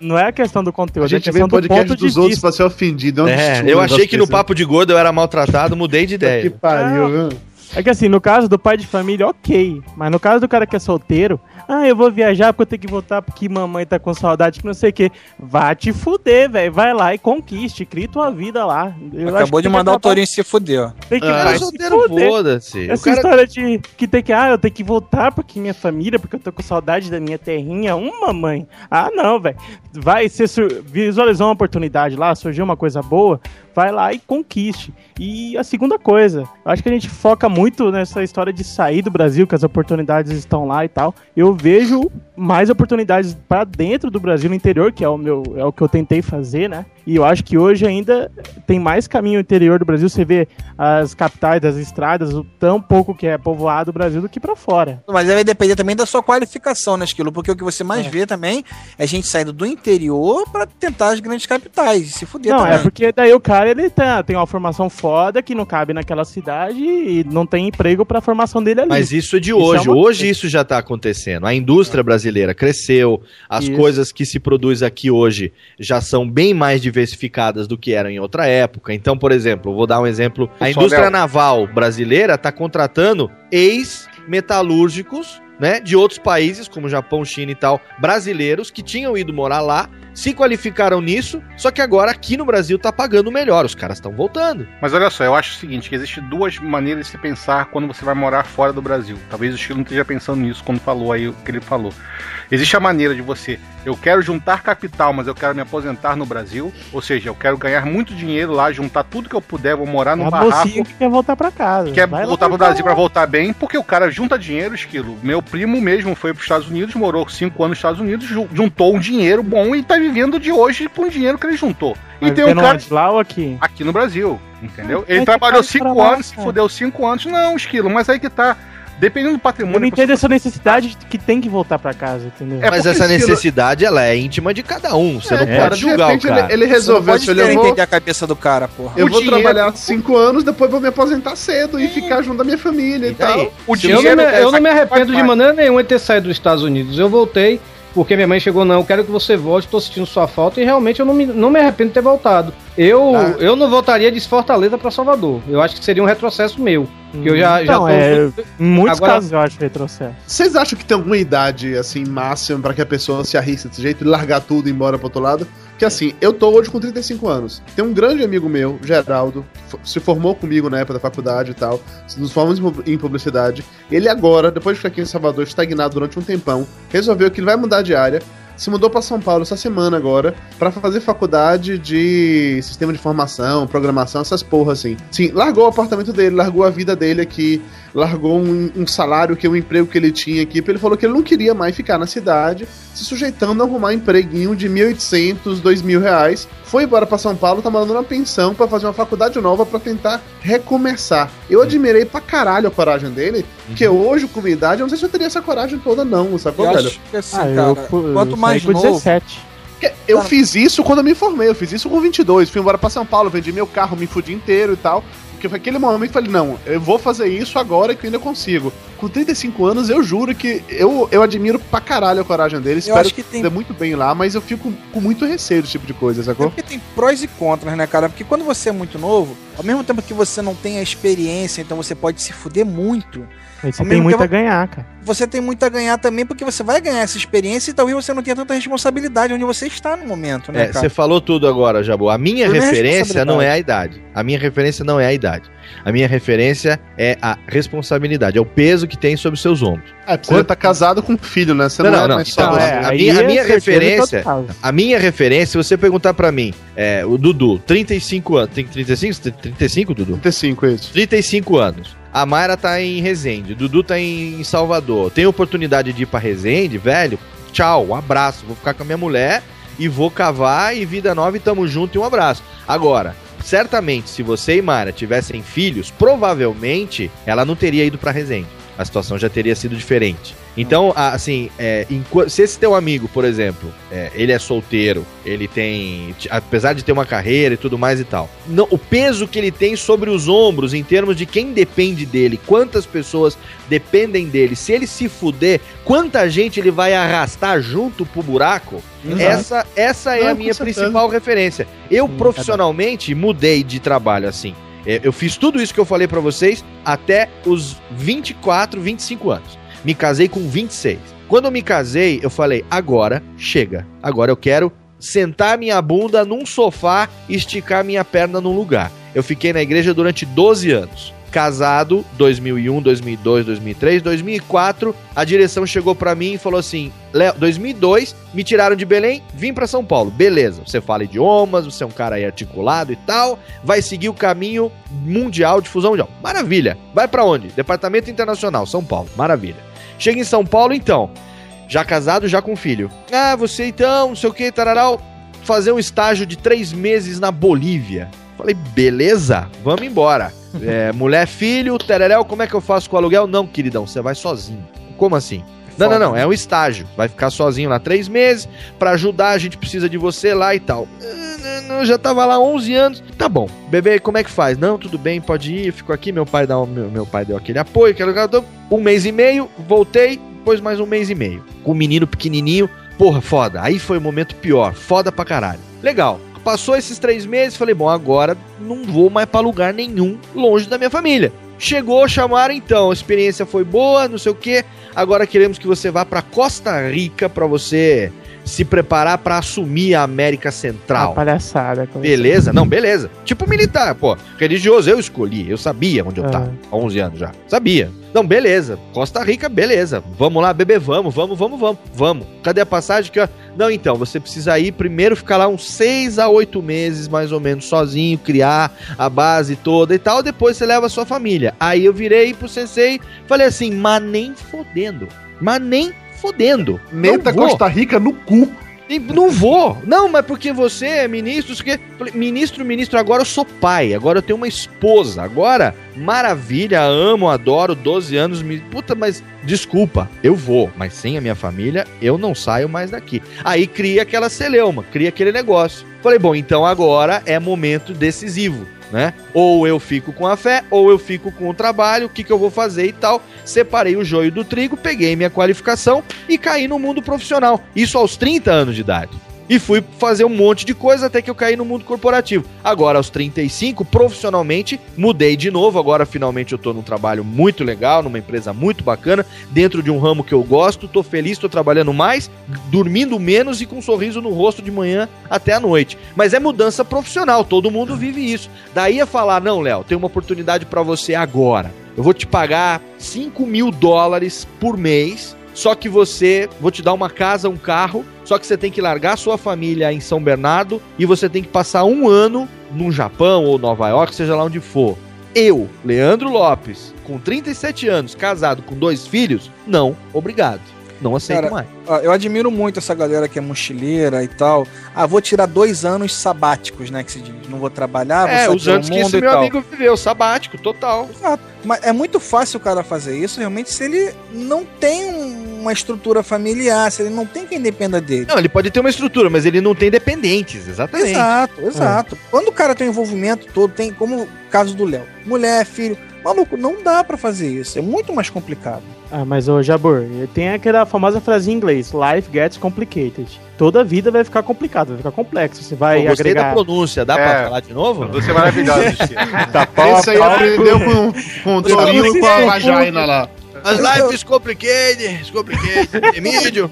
Não é a questão do conteúdo, A gente é a vê questão o do podcast ponto de dos outros vista. pra ser ofendido. É, É, eu achei que no papo de gordo eu era maltratado, mudei de Que ideia. pariu, viu? É que assim, no caso do pai de família, ok. Mas no caso do cara que é solteiro, ah, eu vou viajar porque eu tenho que voltar porque mamãe tá com saudade, que não sei o quê. Vá te fuder, velho. Vai lá e conquiste, cria tua vida lá. Eu acho Acabou que de mandar o Torinho se fuder, ó. Tem que Ah, vai solteiro foda-se. Essa cara- história de que tem que, ah, eu tenho que voltar porque minha família, porque eu tô com saudade da minha terrinha, uma mãe. Ah, não, velho. Vai, você visualizou uma oportunidade lá, surgiu uma coisa boa, vai lá e conquiste. E a segunda coisa, acho que a gente foca muito nessa história de sair do Brasil, que as oportunidades estão lá e tal. Eu vejo mais oportunidades para dentro do Brasil, no interior, que é o meu, é o que eu tentei fazer, né? E eu acho que hoje ainda tem mais caminho interior do Brasil. Você vê as capitais das estradas, o tão pouco que é povoado o Brasil do que pra fora. Mas vai depender também da sua qualificação, né, Esquilo? Porque o que você mais vê também é gente saindo do interior pra tentar as grandes capitais e se fuder Não, também. é porque daí o cara ele tá, tem uma formação foda que não cabe naquela cidade e não tem emprego pra formação dele ali. Mas isso é de Isso hoje. é uma hoje isso já está acontecendo. A indústria brasileira cresceu, as Isso. coisas que se produz aqui hoje já são bem mais diversificadas do que eram em outra época. Então, por exemplo, vou dar um exemplo. A indústria naval brasileira está contratando ex-metalúrgicos né, de outros países, como Japão, China e tal, brasileiros que tinham ido morar lá, se qualificaram nisso, só que agora aqui no Brasil tá pagando melhor, os caras estão voltando. Mas olha só, eu acho o seguinte, que existem duas maneiras de se pensar quando você vai morar fora do Brasil. Talvez o Chico não esteja pensando nisso quando falou aí o que ele falou. Existe a maneira de você, eu quero juntar capital, mas eu quero me aposentar no Brasil, ou seja, eu quero ganhar muito dinheiro lá, juntar tudo que eu puder, vou morar é num a barraco, que quer voltar pra casa. quer Vai voltar pro Brasil pra voltar bem, porque o cara junta dinheiro, esquilo. Meu primo mesmo foi pros Estados Unidos, morou cinco anos nos Estados Unidos, ju- juntou um dinheiro bom e tá vivendo de hoje com o dinheiro que ele juntou. E Mas tem um cara? Lá ou aqui? aqui no Brasil, entendeu? Ah, Ele mas trabalhou cara cinco anos, se fudeu cinco anos. Não, esquilo, mas aí que tá. Dependendo do Eu patrimônio. não que você- entendo essa necessidade de que tem que voltar pra casa, entendeu? É Mas essa necessidade, ela é íntima de cada um. Você não É, pode de julgar o repente cara. ele, ele Você não resolveu, pode eu vou, entender a cabeça do cara, porra. eu O vou dinheiro- trabalhar cinco anos, depois vou me aposentar cedo e ficar junto da minha família e E tal. O Eu dinheiro não, me, é- eu não me arrependo de maneira nenhuma de ter saído dos Estados Unidos. Eu voltei porque minha mãe chegou, não, eu quero que você volte, tô sentindo sua falta e realmente eu não me, não me arrependo de ter voltado. Eu, Ah. eu não voltaria de Fortaleza pra Salvador. Eu acho que seria um retrocesso meu. Que eu já, já Não, tô. é, em muitos Agora- casos eu acho retrocesso. Vocês acham que tem alguma idade, assim, máxima pra que a pessoa se arrisque desse jeito e largar tudo e ir embora pro outro lado? Que assim, eu tô hoje com 35 anos. Tem um grande amigo meu, Geraldo, se formou comigo na época da faculdade e tal, nos formamos em publicidade. Ele agora, depois de ficar aqui em Salvador, estagnado durante um tempão, resolveu que ele vai mudar de área. Se mudou pra São Paulo essa semana agora pra fazer faculdade de sistema de informação, programação, essas porra assim. Sim, largou o apartamento dele, largou a vida dele aqui, largou um, um salário que um emprego que ele tinha aqui, ele falou que ele não queria mais ficar na cidade, se sujeitando a arrumar um empreguinho de 1.800, 2.000 reais. Foi embora pra São Paulo, tá mandando uma pensão pra fazer uma faculdade nova pra tentar recomeçar. Eu admirei pra caralho a coragem dele, porque hoje, com minha idade, eu não sei se eu teria essa coragem toda, não, sacou, Eu velho? acho que assim, Ah, cara, eu, quanto eu mais novo, 17. Porque Eu fiz isso quando eu me formei, eu fiz isso com 22. Fui embora pra São Paulo, vendi meu carro, me fudi inteiro e tal. Porque foi aquele momento que eu falei, não, eu vou fazer isso agora que eu ainda consigo. Com 35 anos, eu juro que eu, eu admiro pra caralho a coragem dele. Espero acho que tem- dê muito bem lá, mas eu fico com muito receio desse tipo de coisa, É sacou? porque tem prós e contras, né, cara? Porque quando você é muito novo, ao mesmo tempo que você não tem a experiência, então você pode se fuder muito, Você Ao tem muito tempo- a ganhar, cara. você tem muito a ganhar também, porque você vai ganhar essa experiência e talvez você não tenha tanta responsabilidade onde você está no momento, né, É, cara? você falou tudo agora, Jabu. A minha é referência não é a idade. A minha referência não é a idade. A minha referência é a responsabilidade, é o peso que tem sobre seus ombros. É, porque você tá casado com um filho, né? Você não, Não, é não, não. mais só Então, é, a minha- a é minha referência-. A minha referência, se você perguntar pra mim, é, o Dudu, 35 anos. Tem 35? 35, Dudu? 35, isso. 35 anos. A Mayra tá em Resende, Dudu tá em Salvador. Tem oportunidade de ir pra Resende, velho? Tchau, um abraço. Vou ficar com a minha mulher e vou cavar e vida nova e tamo junto e um abraço. Agora, certamente, se você e Mayra tivessem filhos, provavelmente ela não teria ido pra Resende. A situação já teria sido diferente. Então, assim, é, se esse teu amigo, por exemplo, é, ele é solteiro, ele tem. Apesar de ter uma carreira e tudo mais e tal, não- o peso que ele tem sobre os ombros em termos de quem depende dele, quantas pessoas dependem dele, se ele se fuder, quanta gente ele vai arrastar junto pro buraco, Exato. essa, essa é Não, a minha principal referência. Eu profissionalmente mudei de trabalho assim. É, Eu fiz tudo isso que eu falei pra vocês até os 24, 25 anos. Me casei com 26. Quando eu me casei, eu falei: agora chega. Agora eu quero sentar minha bunda num sofá e esticar minha perna num lugar. Eu fiquei na igreja durante 12 anos. Casado, 2001, 2002, 2003, 2004, a direção chegou pra mim e falou assim: Léo, 2002, me tiraram de Belém, vim pra São Paulo. Beleza, você fala idiomas, você é um cara aí articulado e tal, vai seguir o caminho mundial de fusão mundial. Maravilha. Vai pra onde? Departamento Internacional, São Paulo. Maravilha. Chega em São Paulo então, já casado, já com filho. Ah, você então, não sei o que, tararau, fazer um estágio de três meses na Bolívia. Falei, beleza, vamos embora. É, mulher, filho, tereréu, como é que eu faço com o aluguel? Não, queridão, você vai sozinho. Como assim? Não, não, não, é um estágio. Vai ficar sozinho lá três meses. Pra ajudar, a gente precisa de você lá e tal. Não, já tava lá 11 anos. Tá bom, bebê, como é que faz? Não, tudo bem, pode ir, eu fico aqui. Meu pai, dá, um- meu, meu pai deu aquele apoio. Aquele, então, um mês e meio, voltei, depois mais um mês e meio. Com o menino pequenininho. Porra, foda. Aí foi o momento pior. Foda pra caralho. Legal. Passou esses três meses, falei, bom, agora não vou mais pra lugar nenhum longe da minha família. Chegou, chamaram então, a experiência foi boa, não sei o que. Agora queremos que você vá pra Costa Rica pra você se preparar pra assumir a América Central. palhaçada. coisa. Beleza? Não, beleza. Tipo militar, pô. Religioso, eu escolhi. Eu sabia onde eu Ah. tava. Há 11 anos já. Sabia. Não, beleza. Costa Rica, beleza. Vamos lá, bebê, vamos, vamos, vamos, vamos. Vamos. Cadê a passagem? Que, ó? Não, então, você precisa ir primeiro ficar lá uns 6 a 8 meses, mais ou menos, sozinho, criar a base toda e tal. Depois você leva a sua família. Aí eu virei pro sensei, falei assim, mas nem fodendo. Mas nem fodendo. Meta. Costa Rica no cu. E Não vou. Não, mas porque você é ministro, que Falei, ministro, ministro, agora eu sou pai, agora eu tenho uma esposa. Agora, maravilha, amo, adoro, 12 anos, me... puta, mas desculpa, eu vou, mas sem a minha família, eu não saio mais daqui. Aí cria aquela celeuma, cria aquele negócio. Falei, bom, então agora é momento decisivo. Né? Ou eu fico com a fé, ou eu fico com o trabalho, o que, que eu vou fazer e tal. Separei o joio do trigo, peguei minha qualificação e caí no mundo profissional. Isso aos 30 anos de idade. E fui fazer um monte de coisa até que eu caí no mundo corporativo. Agora, aos 35, profissionalmente, mudei de novo. Agora, finalmente, eu tô num trabalho muito legal, numa empresa muito bacana, dentro de um ramo que eu gosto. Tô feliz, tô trabalhando mais, dormindo menos e com um sorriso no rosto de manhã até a noite. Mas é mudança profissional, todo mundo vive isso. Daí a falar, não, Léo, tem uma oportunidade pra você agora. Eu vou te pagar 5 mil dólares por mês só que você, vou te dar uma casa, um carro, só que você tem que largar sua família em São Bernardo e você tem que passar um ano no Japão ou Nova York, seja lá onde for. Eu, Leandro Lopes, com 37 anos, casado com dois filhos, não, obrigado. Não aceito Cara, mais. Ó, eu admiro muito essa galera que é mochileira e tal. Ah, vou tirar dois anos sabáticos, né? Que se diz. Não vou trabalhar, vou É, sair os anos que esse e meu tal. amigo viveu, sabático, total. Exato. Mas é muito fácil o cara fazer isso, realmente, se ele não tem um- uma estrutura familiar, se ele não tem quem dependa dele. Não, ele pode ter uma estrutura, mas ele não tem dependentes, exatamente. Exato, exato. Quando o cara tem o envolvimento todo, tem como o caso do Léo, mulher, filho, maluco, não dá pra fazer isso. É muito mais complicado. Ah, mas ô Jabor, tem aquela famosa frase em inglês: Life gets complicated. Toda a vida vai ficar complicada, vai ficar complexo. Você vai Eu gostei agregar. da pronúncia, dá É. pra falar de novo? Você é maravilhoso, Chico. Tá pau, Esse aí pau, aprendeu com, com o Torinho e com a Vagina lá. As lives complicated, complicated, Emílio.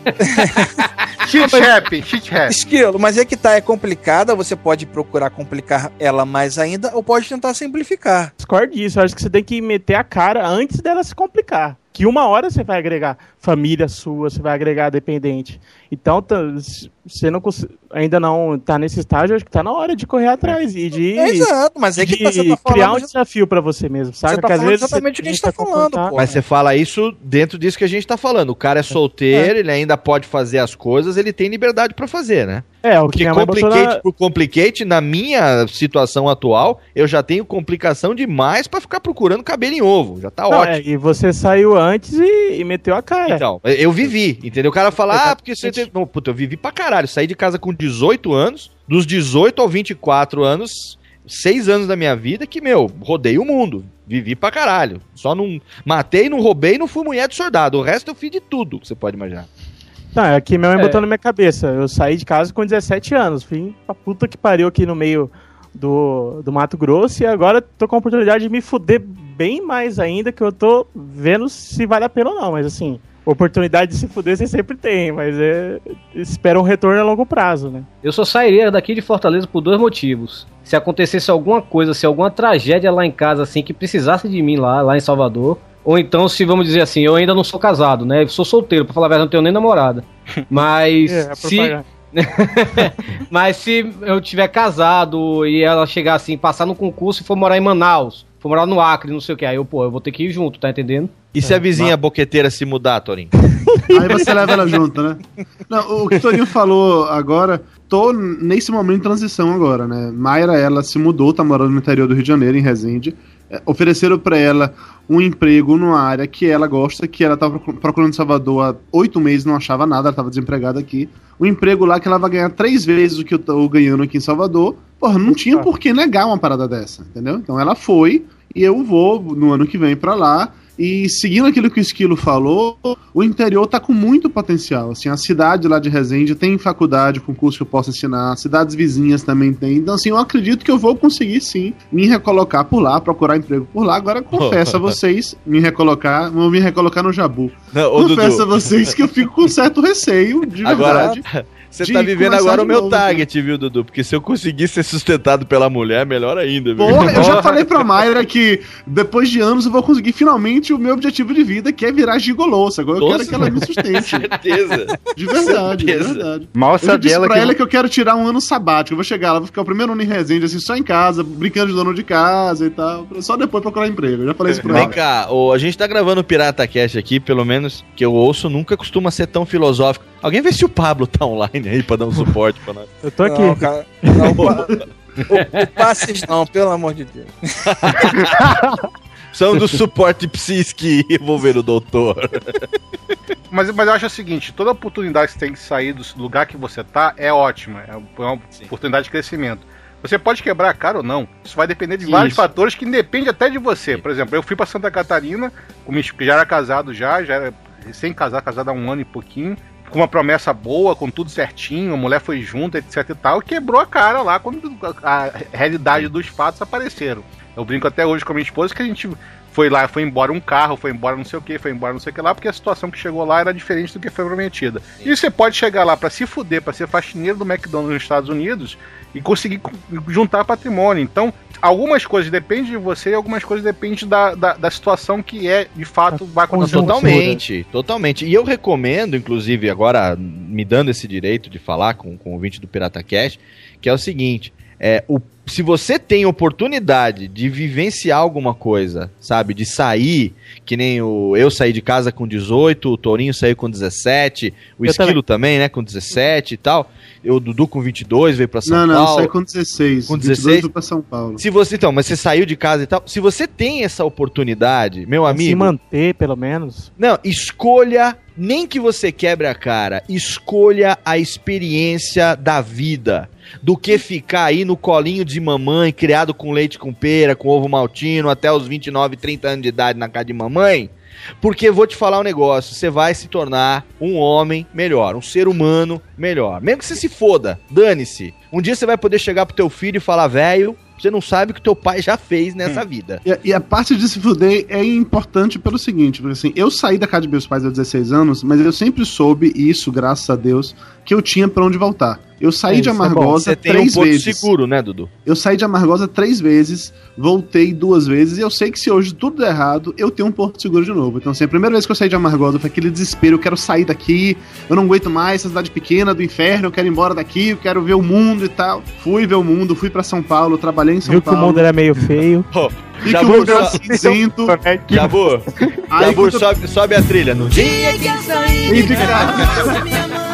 Chit rap, chit rap. Esquilo, mas é que tá, é complicada, você pode procurar complicar ela mais ainda, ou pode tentar simplificar. Discordo disso, eu acho que você tem que meter a cara antes dela se complicar. Que uma hora você vai agregar família sua, você vai agregar dependente. Então, tá- se você não ainda não tá nesse estágio, acho que tá na hora de correr atrás e de, É exato, mas é que de tá, você tá criar um desafio pra você mesmo, sabe? você tá falando exatamente o que a gente tá falando, pô. Mas você fala isso dentro disso que a gente tá falando. O cara é solteiro, ele ainda pode fazer as coisas, ele tem liberdade pra fazer, né? É, o que Porque complicate na... por complicate, na minha situação atual, eu já tenho complicação demais pra ficar procurando cabelo em ovo. Já tá Não, ótimo. é, e você saiu antes e, e meteu a cara. Então, eu vivi, entendeu? O cara fala, ah, porque você teve. Não, puta, eu vivi pra caralho. Saí de casa com 18 anos, dos 18 ao 24 anos, seis anos da minha vida que, meu, rodei o mundo. Vivi pra caralho. Só não matei, não roubei, não fui mulher de soldado. O resto eu fiz de tudo que você pode imaginar. Não, é que minha mãe É. botou na minha cabeça. Eu saí de casa com 17 anos. Fui pra puta que pariu aqui no meio do, do Mato Grosso e agora tô com a oportunidade de me fuder bem mais ainda, que eu tô vendo se vale a pena ou não, mas assim, oportunidade de se fuder você sempre tem, mas é, espera um retorno a longo prazo, né? Eu só sairia daqui de Fortaleza por dois motivos. Se acontecesse alguma coisa, se alguma tragédia lá em casa, assim, que precisasse de mim lá, lá em Salvador. Ou então, se vamos dizer assim, eu ainda não sou casado, né? Eu sou solteiro, pra falar a verdade, não tenho nem namorada. Mas É, a se. Mas se eu tiver casado e ela chegar assim, passar no concurso e for morar em Manaus, for morar no Acre, não sei o que, aí eu, pô, eu vou ter que ir junto, tá entendendo? E se a vizinha boqueteira se mudar, Torinho? Aí você leva ela junto, né? Não, o que o Torinho falou agora, tô nesse momento de transição agora, né? Mayra, ela se mudou, tá morando no interior do Rio de Janeiro, em Resende. É, Ofereceram pra ela um emprego numa área que ela gosta, que ela tava procu- procurando em Salvador há oito meses, não achava nada, ela tava desempregada aqui. Um emprego lá que ela vai ganhar três vezes o que eu tô ganhando aqui em Salvador. Porra, não tinha por que negar uma parada dessa, entendeu? Então ela foi e eu vou no ano que vem pra lá. E seguindo aquilo que o Esquilo falou, o interior tá com muito potencial. Assim, a cidade lá de Resende tem faculdade com curso que eu posso ensinar, cidades vizinhas também tem. Então, assim, eu acredito que eu vou conseguir sim me recolocar por lá, procurar emprego por lá. Agora confesso a vocês, me recolocar, vou me recolocar no Jabu. Não, confesso Dudu. a vocês que eu fico com certo receio, de Agora, verdade. Você de tá vivendo agora de o meu novo, target, viu, Dudu? Porque se eu conseguir ser sustentado pela mulher, melhor ainda, viu? Porra, eu já falei pra Mayra que depois de anos eu vou conseguir finalmente o meu objetivo de vida, que é virar gigolô. Agora eu quero que ela me sustente. certeza. De verdade, de Certeza. verdade. Mal Eu disse ela pra que. ela que eu quero tirar um ano sabático. Eu vou chegar lá, vou ficar o primeiro ano em Resende, assim, só em casa, brincando de dono de casa e tal. Só depois procurar emprego. Eu já falei isso pra Vem ela. cá, ô, a gente tá gravando o Pirata Cash aqui, pelo menos que eu ouço, nunca costuma ser tão filosófico. Alguém vê se o Pablo tá online aí pra dar um suporte pra nós. Eu tô aqui. Não, cara. Não, o, o, o passes não, pelo amor de Deus. São do suporte psíquico envolver o doutor. Mas, mas eu acho o seguinte: toda oportunidade que você tem que sair do lugar que você tá é ótima. É uma oportunidade de crescimento. Você pode quebrar a cara ou não. Isso vai depender de vários Isso. fatores que dependem até de você. Por exemplo, eu fui pra Santa Catarina, esp- já era casado já, já era recém-casado, casado há um ano e pouquinho, com uma promessa boa, com tudo certinho, a mulher foi junto, etc e tal, e quebrou a cara lá quando a, realidade dos fatos apareceram. Eu brinco até hoje com a minha esposa que a gente foi lá, foi embora um carro, foi embora não sei o que, foi embora não sei o que lá, porque a situação que chegou lá era diferente do que foi prometida. E você pode chegar lá pra se fuder, pra ser faxineiro do McDonald's nos Estados Unidos e conseguir co- juntar patrimônio. Então, algumas coisas dependem de você e algumas coisas dependem da, da, da situação que é, de fato, vai acontecer. Totalmente, totalmente. E eu recomendo, inclusive, agora me dando esse direito de falar com, com o ouvinte do Pirata Cash, que é o seguinte: é, o, se você tem oportunidade de vivenciar alguma coisa, sabe, de sair, que nem o eu saí de casa com 18, o Torinho saiu com 17, o Eu Esquilo também, né, com 17 e tal, eu, o Dudu com 22 veio pra São Não, não, Paulo. sai com 16. Com 22 16? fui pra São Paulo. Se você, então, mas você saiu de casa e tal, se você tem essa oportunidade, meu Se amigo, manter, pelo menos. não, escolha, nem que você quebre a cara, escolha a experiência da vida. Do que ficar aí no colinho de mamãe, criado com leite com pera, com ovo maltino, até os 29, 30 anos de idade na casa de mamãe. Porque vou te falar um negócio, você vai se tornar um homem melhor, um ser humano melhor. Mesmo que você se foda, dane-se. Um dia você vai poder chegar pro teu filho e falar, velho, você não sabe o que teu pai já fez nessa vida. E, a- e a parte de se fuder é importante pelo seguinte, porque assim, eu saí da casa de meus pais aos 16 anos, mas eu sempre soube isso, graças a Deus, que eu tinha pra onde voltar. Eu saí É, de é. Amargosa Você tem um três porto vezes. seguro, né, Dudu? Eu saí de Amargosa três vezes, voltei duas vezes, e eu sei que se hoje tudo der errado, eu tenho um porto seguro de novo. Então, assim, a primeira vez que eu saí de Amargosa foi aquele desespero, eu quero sair daqui, eu não aguento mais essa cidade pequena do inferno, eu quero ir embora daqui, eu quero ver o mundo e tal. Fui ver o mundo, fui pra São Paulo, trabalhei em São Viu que o Paulo. mundo era meio feio. vi que Já o vou- mundo era só- cinzento. Aí Jabur, quando eu- sobe, sobe a trilha. No dia que saí Ih, de casa. minha mãe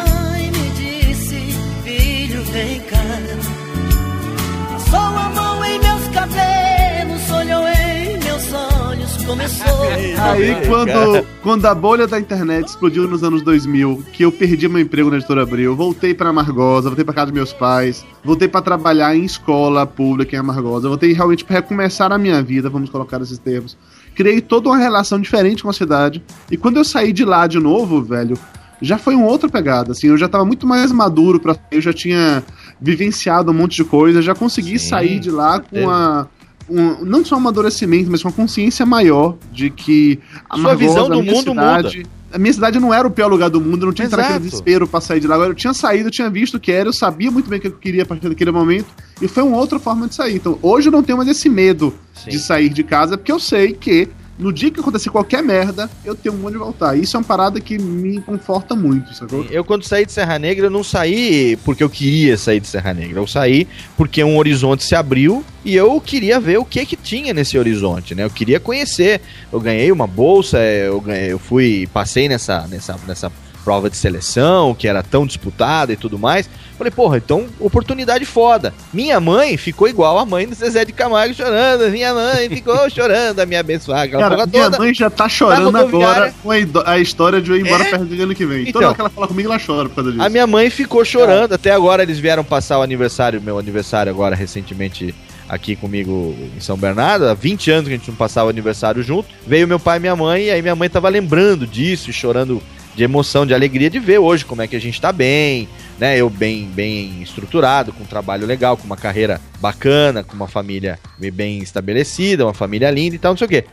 começou. Aí quando, quando a bolha da internet explodiu nos anos 2000, que eu perdi meu emprego na editora Abril, voltei pra Amargosa, voltei pra casa dos meus pais, voltei pra trabalhar em escola pública em Amargosa, voltei realmente pra recomeçar a minha vida, vamos colocar esses termos. Criei toda uma relação diferente com a cidade. E quando eu saí de lá de novo, velho, já foi uma outra pegada, assim, eu já tava muito mais maduro para eu já tinha vivenciado um monte de coisa, já consegui Sim, sair de lá com certeza. a. um- não só um amadurecimento, mas com uma consciência maior de que a Sua visão do mundo cidade, A minha cidade não era o pior lugar do mundo, eu não tinha Exato. naquele desespero pra sair de lá. Agora eu tinha saído, eu tinha visto o que era, eu sabia muito bem o que eu queria a partir daquele momento, e foi uma outra forma de sair. Então hoje eu não tenho mais esse medo Sim. de sair de casa, porque eu sei que no dia que acontecer qualquer merda, eu tenho um onde voltar. Isso é uma parada que me conforta muito, sacou? Eu, quando saí de Serra Negra, eu não saí porque eu queria sair de Serra Negra. Eu saí porque um horizonte se abriu e eu queria ver o que que tinha nesse horizonte, né? Eu queria conhecer. Eu ganhei uma bolsa, eu, ganhei, eu fui, passei nessa, nessa, nessa prova de seleção, que era tão disputada e tudo mais. Falei, porra, então, oportunidade foda. Minha mãe ficou igual a mãe do Zezé de Camargo chorando. Minha mãe ficou chorando, a minha abençoada, aquela Cara, minha toda. mãe já tá chorando agora com a, a história de eu ir embora É? perto do ano que vem. Então. Toda que ela fala comigo, ela chora por causa disso. A minha mãe ficou chorando. Até agora eles vieram passar o aniversário, meu aniversário agora recentemente aqui comigo em São Bernardo. Há 20 anos que a gente não passava o aniversário junto. Veio meu pai e minha mãe, e aí minha mãe tava lembrando disso e chorando de emoção, de alegria de ver hoje como é que a gente tá bem, né? Eu bem, bem estruturado, com um trabalho legal, com uma carreira bacana, com uma família bem estabelecida, uma família linda e tal, não sei o quê.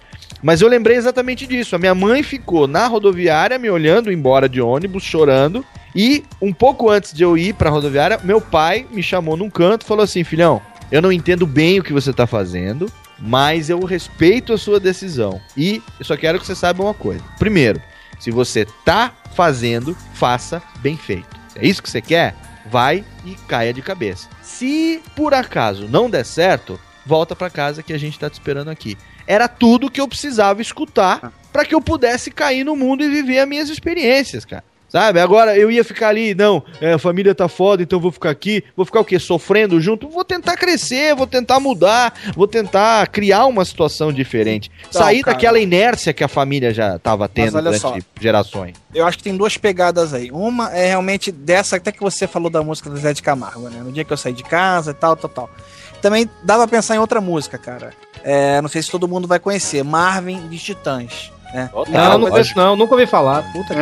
Mas eu lembrei exatamente disso. A minha mãe ficou na rodoviária me olhando embora de ônibus, chorando. E um pouco antes de eu ir pra rodoviária, meu pai me chamou num canto e falou assim: Filhão, eu não entendo bem o que você tá fazendo, mas eu respeito a sua decisão. E eu só quero que você saiba uma coisa. Primeiro, se você tá fazendo, faça bem feito. Se é isso que você quer, vai e caia de cabeça. Se por acaso não der certo, volta pra casa que a gente tá te esperando aqui. Era tudo que eu precisava escutar pra que eu pudesse cair no mundo e viver as minhas experiências, cara. Sabe? Agora eu ia ficar ali, não, é, a família tá foda, então eu vou ficar aqui. Vou ficar o quê? Sofrendo junto? Vou tentar crescer, vou tentar mudar, vou tentar criar uma situação diferente. Então, Sair cara. daquela inércia que a família já tava tendo durante só. gerações. Eu acho que tem duas pegadas aí. Uma é realmente dessa, até que você falou da música do Zé de Camargo, né? No dia que eu saí de casa e tal, tal, tal. Também dá pra pensar em outra música, cara. É, não sei se todo mundo vai conhecer. Marvin de Titãs. Né? Não, não conheço não, nunca ouvi falar. Puta que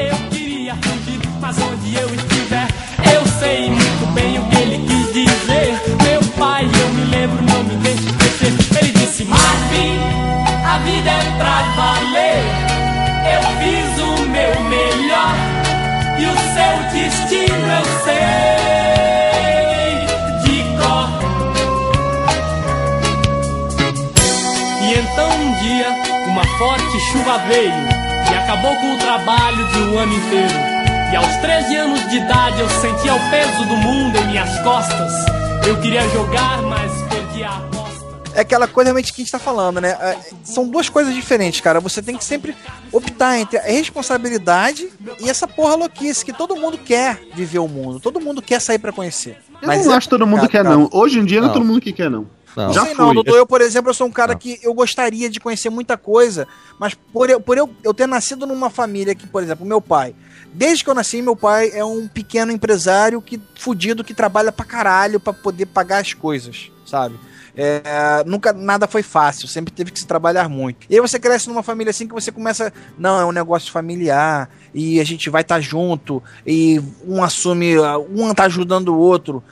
Eu queria fugir, mas onde eu estiver, eu sei muito bem o que ele quis dizer. Meu pai, eu me lembro, não me deixe esquecer. Ele disse: Marvin, a vida é pra valer. Eu fiz o meu melhor e o seu destino eu sei forte chuva veio e acabou com o trabalho de um ano inteiro. E aos 13 anos de idade eu sentia o peso do mundo em minhas costas. Eu queria jogar, mas perdi a aposta. É aquela coisa realmente que a gente tá falando, né? É, São duas coisas diferentes, cara. Você tem que sempre optar entre a responsabilidade e essa porra louquice que todo mundo quer viver o mundo. Todo mundo quer sair pra conhecer. Eu não acho que todo mundo quer, não. Hoje em dia não, é Não. todo mundo que quer, não. Não Já sei foi. não, Dudu. Eu, por exemplo, eu sou um cara que eu gostaria de conhecer muita coisa, mas por, eu, por eu, eu ter nascido numa família que, por exemplo, meu pai, desde que eu nasci, meu pai é um pequeno empresário que fudido que trabalha pra caralho pra poder pagar as coisas, sabe? É, nunca nada foi fácil, sempre teve que se trabalhar muito. E aí você cresce numa família assim que você começa, não, é um negócio familiar e a gente vai estar junto e um assume, um tá ajudando o outro,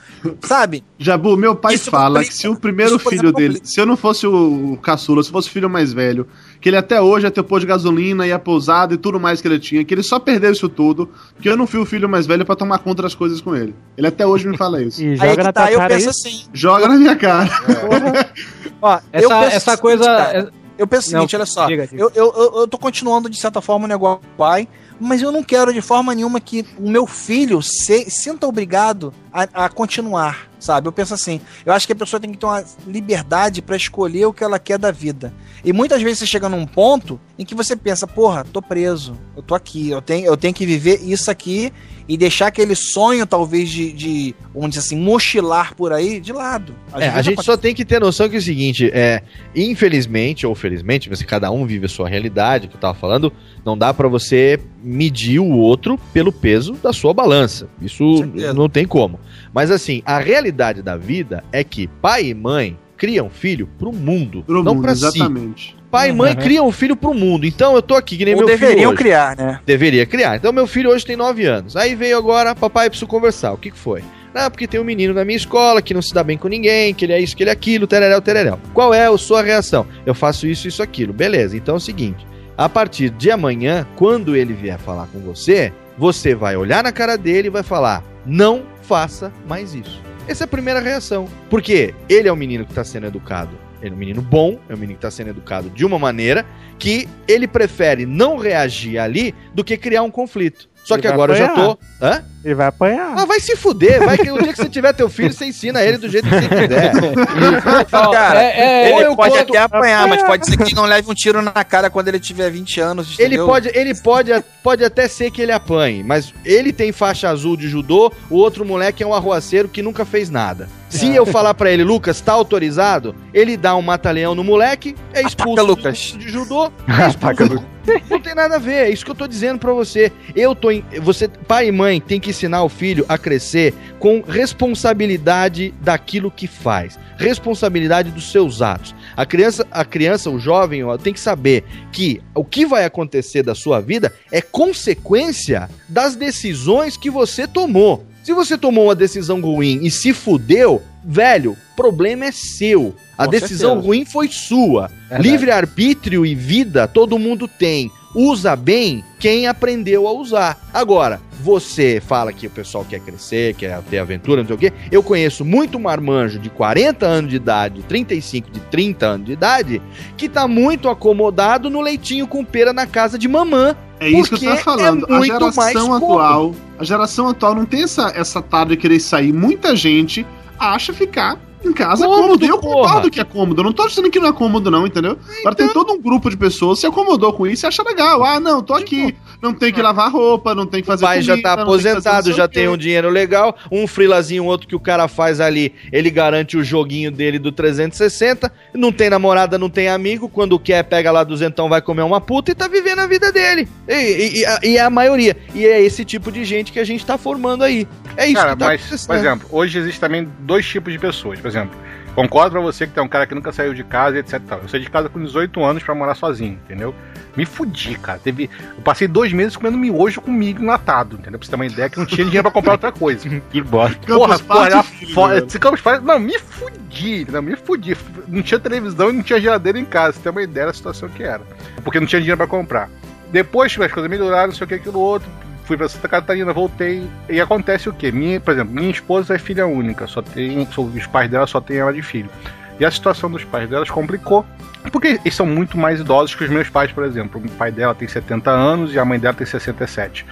sabe? Jabu, meu pai Isso fala complica. que se o primeiro filho exemplo, dele, complica. se eu não fosse o caçula, se fosse o filho mais velho, que ele até hoje ia ter posto de gasolina e a pousada e tudo mais que ele tinha, que ele só perdeu isso tudo, porque eu não fui o filho mais velho pra tomar conta das coisas com ele. Ele até hoje me fala isso. E Aí joga é que na tá, eu penso isso? assim, Joga na minha cara. ó, Essa- eu penso essa o seguinte, coisa- cara, eu penso o Não, seguinte, olha só, diga, diga. Eu, eu, eu, eu tô continuando de certa forma o negócio do pai, mas eu não quero de forma nenhuma que o meu filho se, sinta obrigado a, a continuar, sabe? Eu penso assim, eu acho que a pessoa tem que ter uma liberdade pra escolher o que ela quer da vida. E muitas vezes você chega num ponto em que você pensa, porra, tô preso, eu tô aqui, eu tenho, eu tenho que viver isso aqui e deixar aquele sonho, talvez, de, de vamos dizer assim, mochilar por aí de lado. Às É, a gente só tem que ter noção que é o seguinte, é, infelizmente ou felizmente, você cada um vive a sua realidade, que eu tava falando, não dá pra você medir o outro pelo peso da sua balança. Isso não tem como. Mas assim, a realidade da vida é que pai e mãe criam filho pro mundo, Pro não mundo, pra si. exatamente. Pai e mãe Uhum. criam um filho pro mundo. Então eu tô aqui, que nem Ou meu filho deveriam criar, né? Deveria criar. Então meu filho hoje tem 9 anos. Aí veio agora, papai, preciso conversar. O que, que foi? Ah, porque tem um menino na minha escola que não se dá bem com ninguém, que ele é isso, que ele é aquilo, tereréu, tereréu. Qual é a sua reação? Eu faço isso, isso, aquilo. Beleza, então é o seguinte. A partir de amanhã, quando ele vier falar com você, você vai olhar na cara dele e vai falar: não faça mais isso. Essa é a primeira reação. Porque ele é um menino que está sendo educado. Ele é um menino bom, é um menino que está sendo educado de uma maneira que ele prefere não reagir ali do que criar um conflito. Só Ele que agora eu já tô. Hã? Ele vai apanhar. Ah, vai se fuder. Vai que o dia que você tiver teu filho, você ensina ele do jeito que você quiser. Cara, é, ele ou eu pode conto- até apanhar, mas pode ser que ele não leve um tiro na cara quando ele tiver 20 anos. Ele entendeu? pode, ele pode, pode até ser que ele apanhe, mas ele tem faixa azul de judô, o outro moleque é um arruaceiro que nunca fez nada. Se eu falar pra ele, Lucas, tá autorizado, ele dá um mata-leão no moleque, é expulso Lucas. de judô, é expulso. Não tem nada a ver, é isso que eu tô dizendo pra você. Eu tô em, você, pai e mãe, tem que ensinar o filho a crescer com responsabilidade daquilo que faz, responsabilidade dos seus atos. A criança, a criança, o jovem, tem que saber que o que vai acontecer da sua vida é consequência das decisões que você tomou. Se você tomou uma decisão ruim e se fudeu, velho, problema é seu. A Com decisão certeza. ruim foi sua. Verdade. Livre-arbítrio e vida todo mundo tem. Usa bem quem aprendeu a usar. Agora, você fala que o pessoal quer crescer, quer ter aventura, não sei o quê. Eu conheço muito marmanjo de 40 anos de idade, 35 de 30 anos de idade, que tá muito acomodado no leitinho com pera na casa de mamã. É isso que eu tava falando. é a geração atual, a geração atual não tem essa, essa tarde de querer sair. Muita gente acha ficar em casa Cômodo, cômodo. E eu concordo que é cômodo. Eu não tô dizendo que não é cômodo, não, entendeu? Agora tem todo um grupo de pessoas se acomodou com isso e acha legal. Ah, não, tô aqui. Não tem que lavar roupa, não tem que O fazer pai já tá comida, não tem que fazer não aposentado, já o tem um dinheiro legal, um frilazinho, outro que o cara faz ali, ele garante o joguinho dele do 360, não tem namorada, não tem amigo, quando quer pega lá duzentão, vai comer uma puta e tá vivendo a vida dele. E, e- e a, e é a maioria. E é esse tipo de gente que a gente tá formando aí. É isso Cara, que tá mas, acontecendo. por exemplo, hoje existe também dois tipos de pessoas. Por exemplo, concordo pra você que tem um cara que nunca saiu de casa e etc. e tal. Eu saí de casa com 18 anos pra morar sozinho, entendeu? Me fudi, cara. Teve... Eu passei dois meses comendo miojo com milho enlatado, entendeu? Pra você ter uma ideia que não tinha dinheiro pra comprar outra coisa. Que bosta. Porra, porra, Party- Não, me fudi, entendeu? Me fudi. Não tinha televisão e não tinha geladeira em casa. Você tem uma ideia da situação que era. Porque não tinha dinheiro pra comprar. Depois as coisas melhoraram, não sei o que, aquilo outro. Fui pra Santa Catarina, voltei. E acontece o quê? Minha, por exemplo, minha esposa é filha única. Só tem. Os pais dela só tem ela de filho. E a situação dos pais delas complicou. Porque eles são muito mais idosos que os meus pais, por exemplo. O pai dela tem 70 anos e a mãe dela tem 67.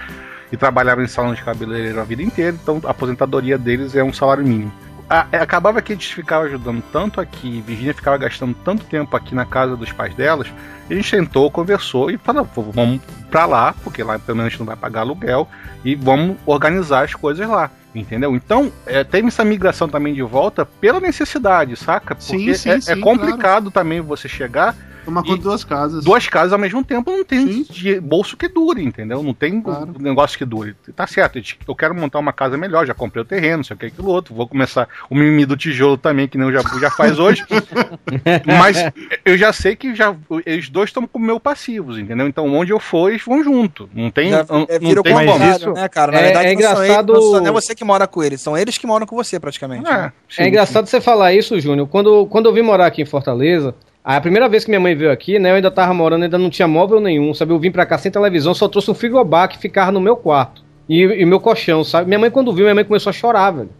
E trabalhavam em salão de cabeleireiro a vida inteira, então a aposentadoria deles é um salário mínimo. A- é, acabava que eles ficavam ajudando tanto aqui, Virginia ficava gastando tanto tempo aqui na casa dos pais delas, a gente sentou, conversou e falou: "Pô, vamos pra lá, porque lá pelo menos a gente não vai pagar aluguel, e vamos organizar as coisas lá. Entendeu? Então, é, teve essa migração também de volta pela necessidade, saca? Porque Sim, sim, é, sim, é complicado também você chegar Tomar conta de duas casas. duas casas ao mesmo tempo não tem bolso que dure, entendeu? Não tem Claro. negócio que dure. Tá certo, eu quero montar uma casa melhor, já comprei o terreno, não sei o que, aquilo outro. Vou começar o mimimi do tijolo também, que nem o Jabu já faz hoje. Mas eu já sei que já eles dois estão como meu passivos, entendeu? Então onde eu for, eles vão junto. Não tem. Já, não, é, não vira o tem contrário, como. né, cara? Na é- verdade, é engraçado- não, são- não é você que mora com eles, são eles que moram com você, praticamente. É, né? É engraçado você falar isso, Júnior. Quando, quando eu vim morar aqui em Fortaleza, a primeira vez que minha mãe veio aqui, né, eu ainda tava morando, ainda não tinha móvel nenhum, sabe? Eu vim pra cá sem televisão, só trouxe um frigobar que ficava no meu quarto. E, e meu colchão, sabe? Minha mãe, quando viu, minha mãe começou a chorar, velho.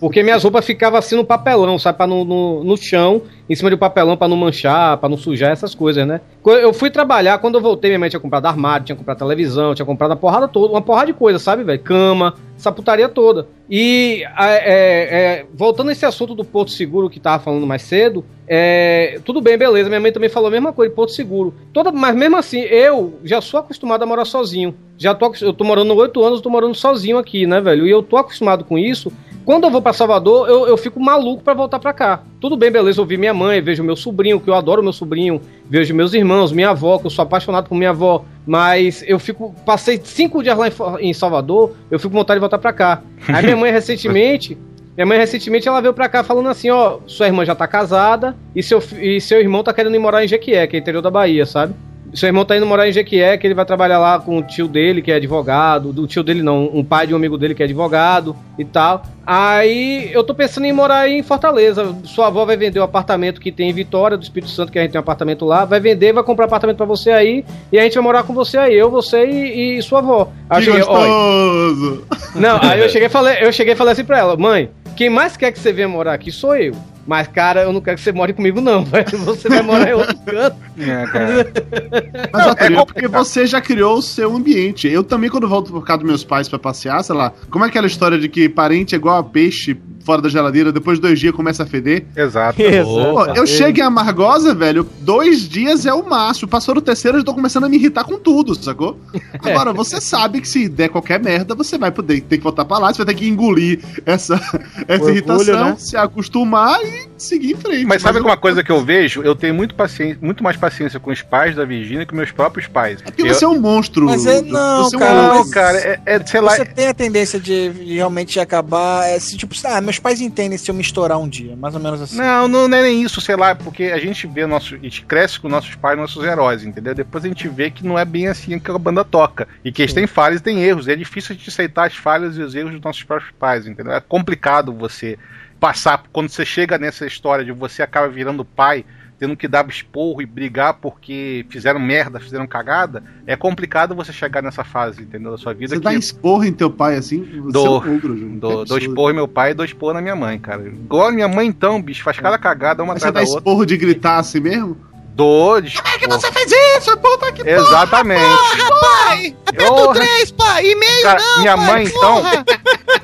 Porque minhas roupas ficavam assim no papelão, sabe? No, no, no chão, em cima do papelão, pra não manchar, pra não sujar essas coisas, né? Eu fui trabalhar, quando eu voltei, minha mãe tinha comprado armário, tinha comprado televisão, tinha comprado a porrada toda, uma porrada de coisa, sabe, velho? Cama, essa putaria toda. E é, é, voltando a esse assunto do Porto Seguro que tava falando mais cedo, é, tudo bem, beleza. Minha mãe também falou a mesma coisa, Porto Seguro. Toda, mas mesmo assim, eu já sou acostumado a morar sozinho. Já tô, eu tô morando oito anos, tô morando sozinho aqui, né, velho? E eu tô acostumado com isso. Quando eu vou pra Salvador, eu, eu fico maluco pra voltar pra cá. Tudo bem, beleza, eu vi minha mãe, vejo meu sobrinho, que eu adoro meu sobrinho, vejo meus irmãos, minha avó, que eu sou apaixonado por minha avó, mas eu fico, passei cinco dias lá em, em Salvador, eu fico com vontade de voltar pra cá. Aí minha mãe recentemente Minha mãe recentemente ela veio pra cá falando assim, ó, sua irmã já tá casada e seu, e seu irmão tá querendo ir morar em Jequié, que é interior da Bahia, sabe? Seu irmão tá indo morar em Jequié, que ele vai trabalhar lá com o tio dele, que é advogado, do tio dele não, um pai de um amigo dele que é advogado e tal. Aí eu tô pensando em morar aí em Fortaleza. Sua avó vai vender o apartamento que tem em Vitória, do Espírito Santo, que a gente tem um apartamento lá, vai vender, vai comprar apartamento pra você aí, e a gente vai morar com você aí, eu, você e, e sua avó. Aí Que cheguei, "Olha, gostoso! não, aí eu cheguei falei, eu cheguei e falei assim pra ela, mãe, quem mais quer que você venha morar aqui sou eu. Mas, cara, eu não quero que você more comigo, não. velho. Você vai morar em outro canto. É, cara. Mas, Arthur, é porque você já criou o seu ambiente. Eu também, quando volto por casa dos meus pais pra passear, sei lá, como é aquela história de que parente é igual a peixe fora da geladeira, depois de dois dias começa a feder? Exato. Pô, eu chego em Amargosa, velho, dois dias é o máximo. Passou no terceiro, eu tô começando a me irritar com tudo, sacou? Agora, você sabe que se der qualquer merda, você vai poder ter que voltar pra lá, você vai ter que engolir essa, essa Orgulho, irritação, né? se acostumar e seguir em frente. Mas sabe eu- uma coisa que eu vejo? Eu tenho muito, paciência, muito mais paciência com os pais da Virgínia que com meus próprios pais. Porque você é um monstro. Mas é, não, Você é um cara, mas cara, é- é, sei lá- Você tem a tendência de de realmente acabar. É, se, tipo, ah, meus pais entendem se eu me estourar um dia, mais ou menos assim. Não, não, não é nem isso, sei lá, porque a gente vê nosso, a gente cresce com nossos pais, nossos heróis, entendeu? Depois a gente vê que não é bem assim que a banda toca. E que eles têm falhas e têm erros. E é difícil a gente aceitar as falhas e os erros dos nossos próprios pais, entendeu? É complicado você passar, quando você chega nessa história de você acaba virando pai, tendo que dar esporro e brigar porque fizeram merda, fizeram cagada, é complicado você chegar nessa fase, entendeu? Da sua vida Você que dá esporro em teu pai assim? Você Dou, é um ogro, dou, dou esporro em meu pai e dou esporro na minha mãe, cara. Igual a minha mãe, então, bicho, faz cada cagada uma Mas você atrás dá da outra. esporro de gritar assim mesmo? De Como é que você fez isso? Puta que Exatamente. pai! Aperta o três, pai! E-mail Cara, não, minha pai, mãe, então. porra!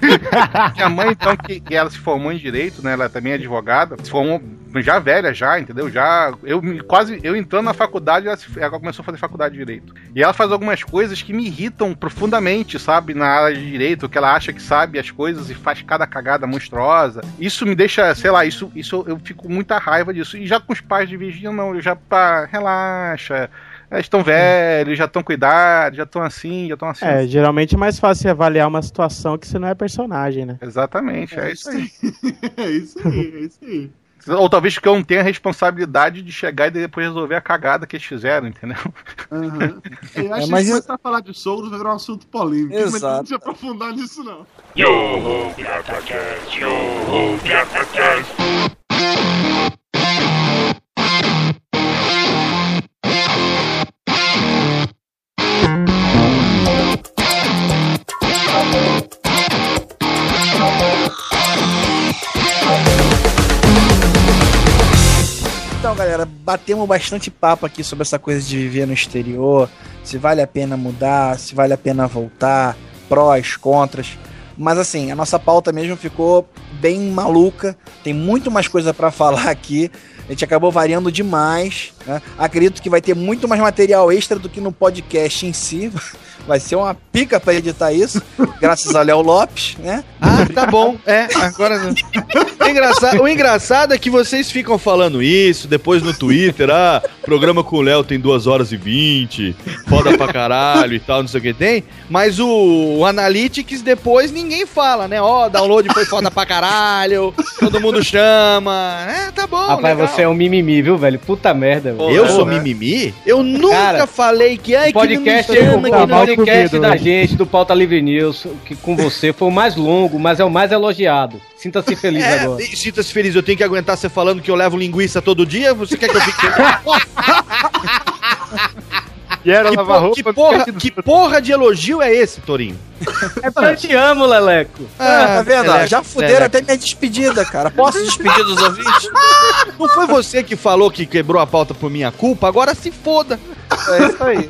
minha mãe, então, que, que ela se formou em direito, né? Ela também é advogada. Se formou já velha, já, entendeu? Já. Eu me- quase. Eu entrando na faculdade, ela, se- ela começou a fazer faculdade de direito. E ela faz algumas coisas que me irritam profundamente, sabe? Na área de direito, que ela acha que sabe as coisas e faz cada cagada monstruosa. Isso me deixa, sei lá, isso, isso eu fico com muita raiva disso. E já com os pais de Virgínia, não, eu já, pá, relaxa. Eles estão velhos, já estão com idade, já estão assim, já estão assim. É, geralmente é mais fácil avaliar uma situação que você não é personagem, né? Exatamente, é, isso aí. é isso aí, é isso aí. Ou talvez porque eu não tenha a responsabilidade de chegar e depois resolver a cagada que eles fizeram, entendeu? Aham. Eu acho É, que mas se eu- começar a falar de sogros vai virar um assunto polêmico. Mas Exato. não se aprofundar nisso, não. Yo ho, Piatacast, yo ho, Piatacast. Então, galera, batemos bastante papo aqui sobre essa coisa de viver no exterior, se vale a pena mudar, se vale a pena voltar, prós, contras. Mas assim, a nossa pauta mesmo ficou bem maluca, tem muito mais coisa pra falar aqui. A gente acabou variando demais. né? Acredito que vai ter muito mais material extra do que no podcast em si. Vai ser uma pica pra editar isso, graças a Léo Lopes, né? Ah, tá bom. É, agora. O engraçado, o engraçado é que vocês ficam falando isso, depois no Twitter, ah, programa com o Léo tem 2 horas e 20, foda pra caralho e tal, não sei o que tem. Mas o, o Analytics depois ninguém fala, né? Ó, download foi foda pra caralho, todo mundo chama. É, tá bom. Rapaz, legal. você é um mimimi, viu, velho? Puta merda, velho. Eu sou mimimi? Eu nunca Cara, falei que ai, podcast, que não me o chama, que não- podcast da gente, do Pauta Livre News, que com você foi o mais longo, mas é o mais elogiado. Sinta-se feliz É, agora. e sinta-se feliz, eu tenho que aguentar você falando que eu levo linguiça todo dia? Você quer que eu fique. Quero que, lavar por- roupa, que porra, que porra de elogio é esse, Torinho? É porque eu te amo, Leleco. Ah, tá vendo? Leleco, Já fuderam Leleco. até minha despedida, cara. Posso despedir dos ouvintes? Não foi você que falou que quebrou a pauta por minha culpa? Agora se foda. É isso aí.